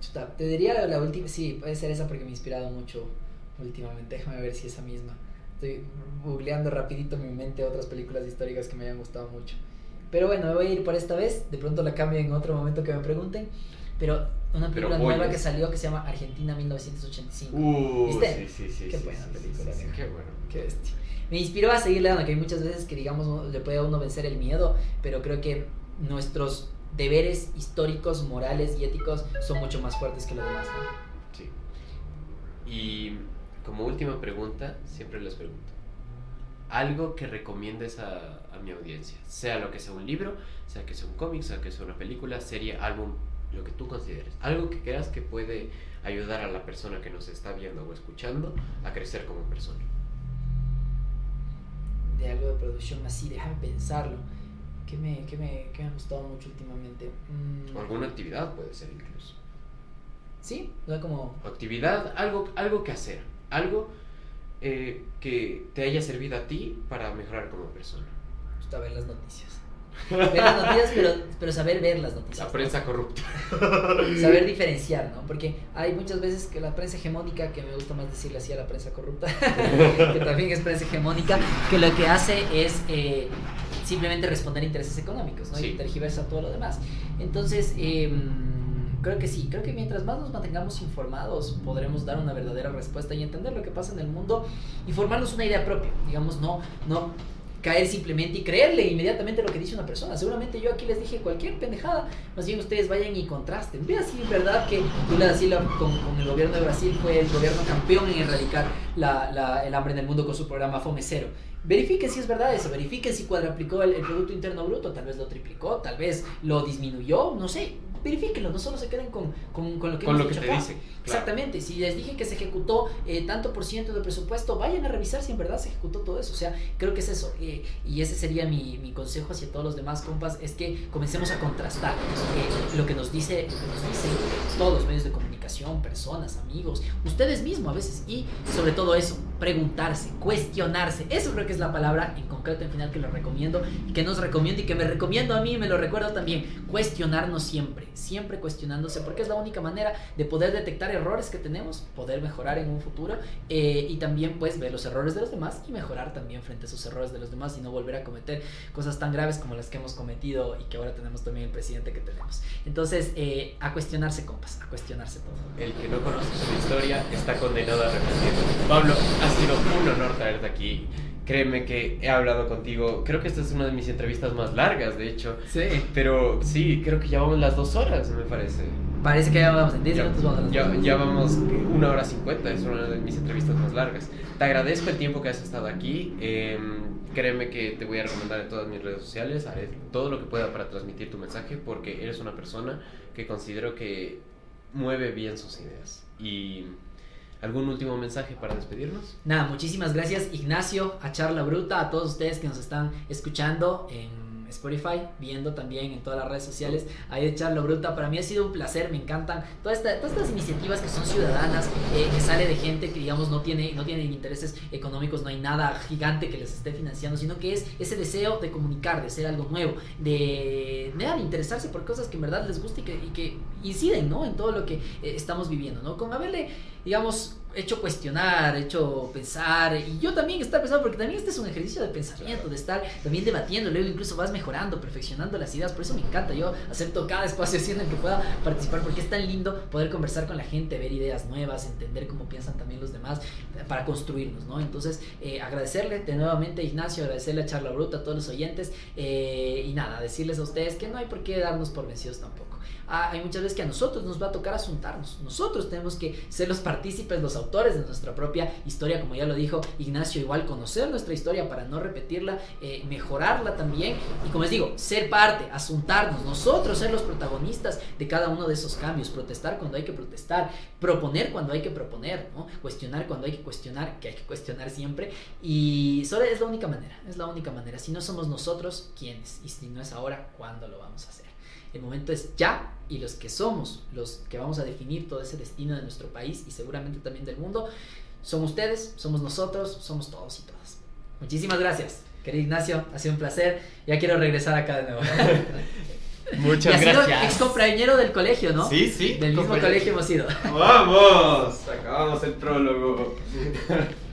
Chuta, te diría la, la última... Sí, puede ser esa porque me ha inspirado mucho últimamente. Déjame ver si es esa misma. Estoy googleando rapidito en mi mente otras películas históricas que me hayan gustado mucho. Pero bueno, me voy a ir por esta vez. De pronto la cambio en otro momento que me pregunten. Pero una película nueva que salió que se llama Argentina 1985. Uh, ¿Viste? Sí, sí, sí. Qué buena película. qué bueno. Qué bestia. Me inspiró a seguir leyendo, que hay muchas veces que, digamos, le puede a uno vencer el miedo, pero creo que nuestros deberes históricos, morales y éticos son mucho más fuertes que los demás. ¿no? Sí. Y como última pregunta, siempre les pregunto, algo que recomiendes a, a, mi audiencia, sea lo que sea un libro, sea que sea un cómic, sea que sea una película, serie, álbum, lo que tú consideres, algo que creas que puede ayudar a la persona que nos está viendo o escuchando a crecer como persona. De algo de producción así, déjame pensarlo. ¿Qué me, qué me, qué me ha gustado mucho últimamente? Mm. Alguna actividad puede ser incluso. Sí, o sea, como... Actividad, algo, algo que hacer, algo eh, que te haya servido a ti para mejorar como persona. Gusta ver las noticias. Ver las noticias, pero, pero saber ver las noticias. La prensa corrupta. Saber diferenciar, ¿no? Porque hay muchas veces que la prensa hegemónica, que me gusta más decirle así a la prensa corrupta, que también es prensa hegemónica, que lo que hace es eh, simplemente responder a intereses económicos, ¿no? Y tergiversa todo lo demás. Entonces, em, creo que sí, creo que mientras más nos mantengamos informados podremos dar una verdadera respuesta y entender lo que pasa en el mundo y formarnos una idea propia, digamos, no, no caer simplemente y creerle inmediatamente lo que dice una persona. Seguramente yo aquí les dije cualquier pendejada, más bien ustedes vayan y contrasten. Vean si es verdad que Lula da Silva con, con, el gobierno de Brasil fue el gobierno campeón en erradicar la, la, el hambre en el mundo con su programa Fome Cero. Verifiquen si es verdad eso, verifiquen si cuadruplicó el, el Producto Interno Bruto, tal vez lo triplicó, tal vez lo disminuyó, no sé, verifíquenlo, no solo se queden con, con, con lo que, con lo que te. Exactamente, si les dije que se ejecutó eh, tanto por ciento de presupuesto, vayan a revisar si en verdad se ejecutó todo eso. O sea, creo que es eso. Eh, y ese sería mi, mi, consejo hacia todos los demás compas, es que comencemos a contrastar eh, lo que nos dice, lo que nos dicen todos los medios de comunicación, personas, amigos, ustedes mismos a veces. Y sobre todo eso, preguntarse, cuestionarse. Eso creo que es la palabra en concreto en final que lo recomiendo y que nos recomiendo y que me recomiendo a mí y me lo recuerdo también. Cuestionarnos siempre siempre cuestionándose, porque es la única manera de poder detectar errores que tenemos, poder mejorar en un futuro eh, y también pues ver los errores de los demás y mejorar también frente a esos errores de los demás y no volver a cometer cosas tan graves como las que hemos cometido y que ahora tenemos también el presidente que tenemos. Entonces, eh, a cuestionarse, compas, a cuestionarse todo. El que no conoce su historia está condenado a repetir. Pablo, ha sido un honor traerte aquí. Créeme que he hablado contigo. Creo que esta es una de mis entrevistas más largas, de hecho. Sí. Pero sí, creo que ya vamos las dos horas, me parece. Parece que ya vamos en 10 minutos. Vamos ya, ya vamos una hora cincuenta. Es una de mis entrevistas más largas. Te agradezco el tiempo que has estado aquí. Eh, créeme que te voy a recomendar en todas mis redes sociales. Haré todo lo que pueda para transmitir tu mensaje porque eres una persona que considero que mueve bien sus ideas. Y ¿Algún último mensaje para despedirnos? Nada, muchísimas gracias Ignacio, a Charla Bruta, a todos ustedes que nos están escuchando en Spotify, viendo también en todas las redes sociales. Ahí de Charla Bruta, para mí ha sido un placer, me encantan todas, estas iniciativas que son ciudadanas, eh, que sale de gente que digamos no tiene, no tiene intereses económicos, no hay nada gigante que les esté financiando, sino que es ese deseo de comunicar, de ser algo nuevo, de, de interesarse por cosas que en verdad les que, y que inciden ¿no? en todo lo que eh, estamos viviendo, ¿no? Con haberle digamos, hecho cuestionar, hecho pensar, y yo también estar pensando, porque también este es un ejercicio de pensamiento, de estar también debatiendo, luego incluso vas mejorando, perfeccionando las ideas, por eso me encanta, yo acepto cada espacio así en el que pueda participar, porque es tan lindo poder conversar con la gente, ver ideas nuevas, entender cómo piensan también los demás, para construirnos, ¿no? Entonces, eh, agradecerle de nuevamente Ignacio, agradecerle a Charla Bruta, a todos los oyentes, eh, y nada, decirles a ustedes que no hay por qué darnos por vencidos tampoco. Ah, hay muchas veces que a nosotros nos va a tocar asuntarnos. Nosotros tenemos que ser los partícipes, los autores de nuestra propia historia, como ya lo dijo Ignacio, igual conocer nuestra historia para no repetirla, eh, mejorarla también. Y como les digo, ser parte, asuntarnos, nosotros ser los protagonistas de cada uno de esos cambios, protestar cuando hay que protestar, proponer cuando hay que proponer, ¿no? cuestionar cuando hay que cuestionar, que hay que cuestionar siempre. Y solo es la única manera, es la única manera. Si no somos nosotros, ¿quiénes? Y si no es ahora, ¿cuándo lo vamos a hacer? El momento es ya y los que somos, los que vamos a definir todo ese destino de nuestro país y seguramente también del mundo, son ustedes, somos nosotros, somos todos y todas. Muchísimas gracias. Querido Ignacio, ha sido un placer. Ya quiero regresar acá de nuevo. Muchas y gracias. Sido ex compañero del colegio, ¿no? Sí, sí. Del mismo colegio hemos ido. ¡Vamos! Acabamos el prólogo.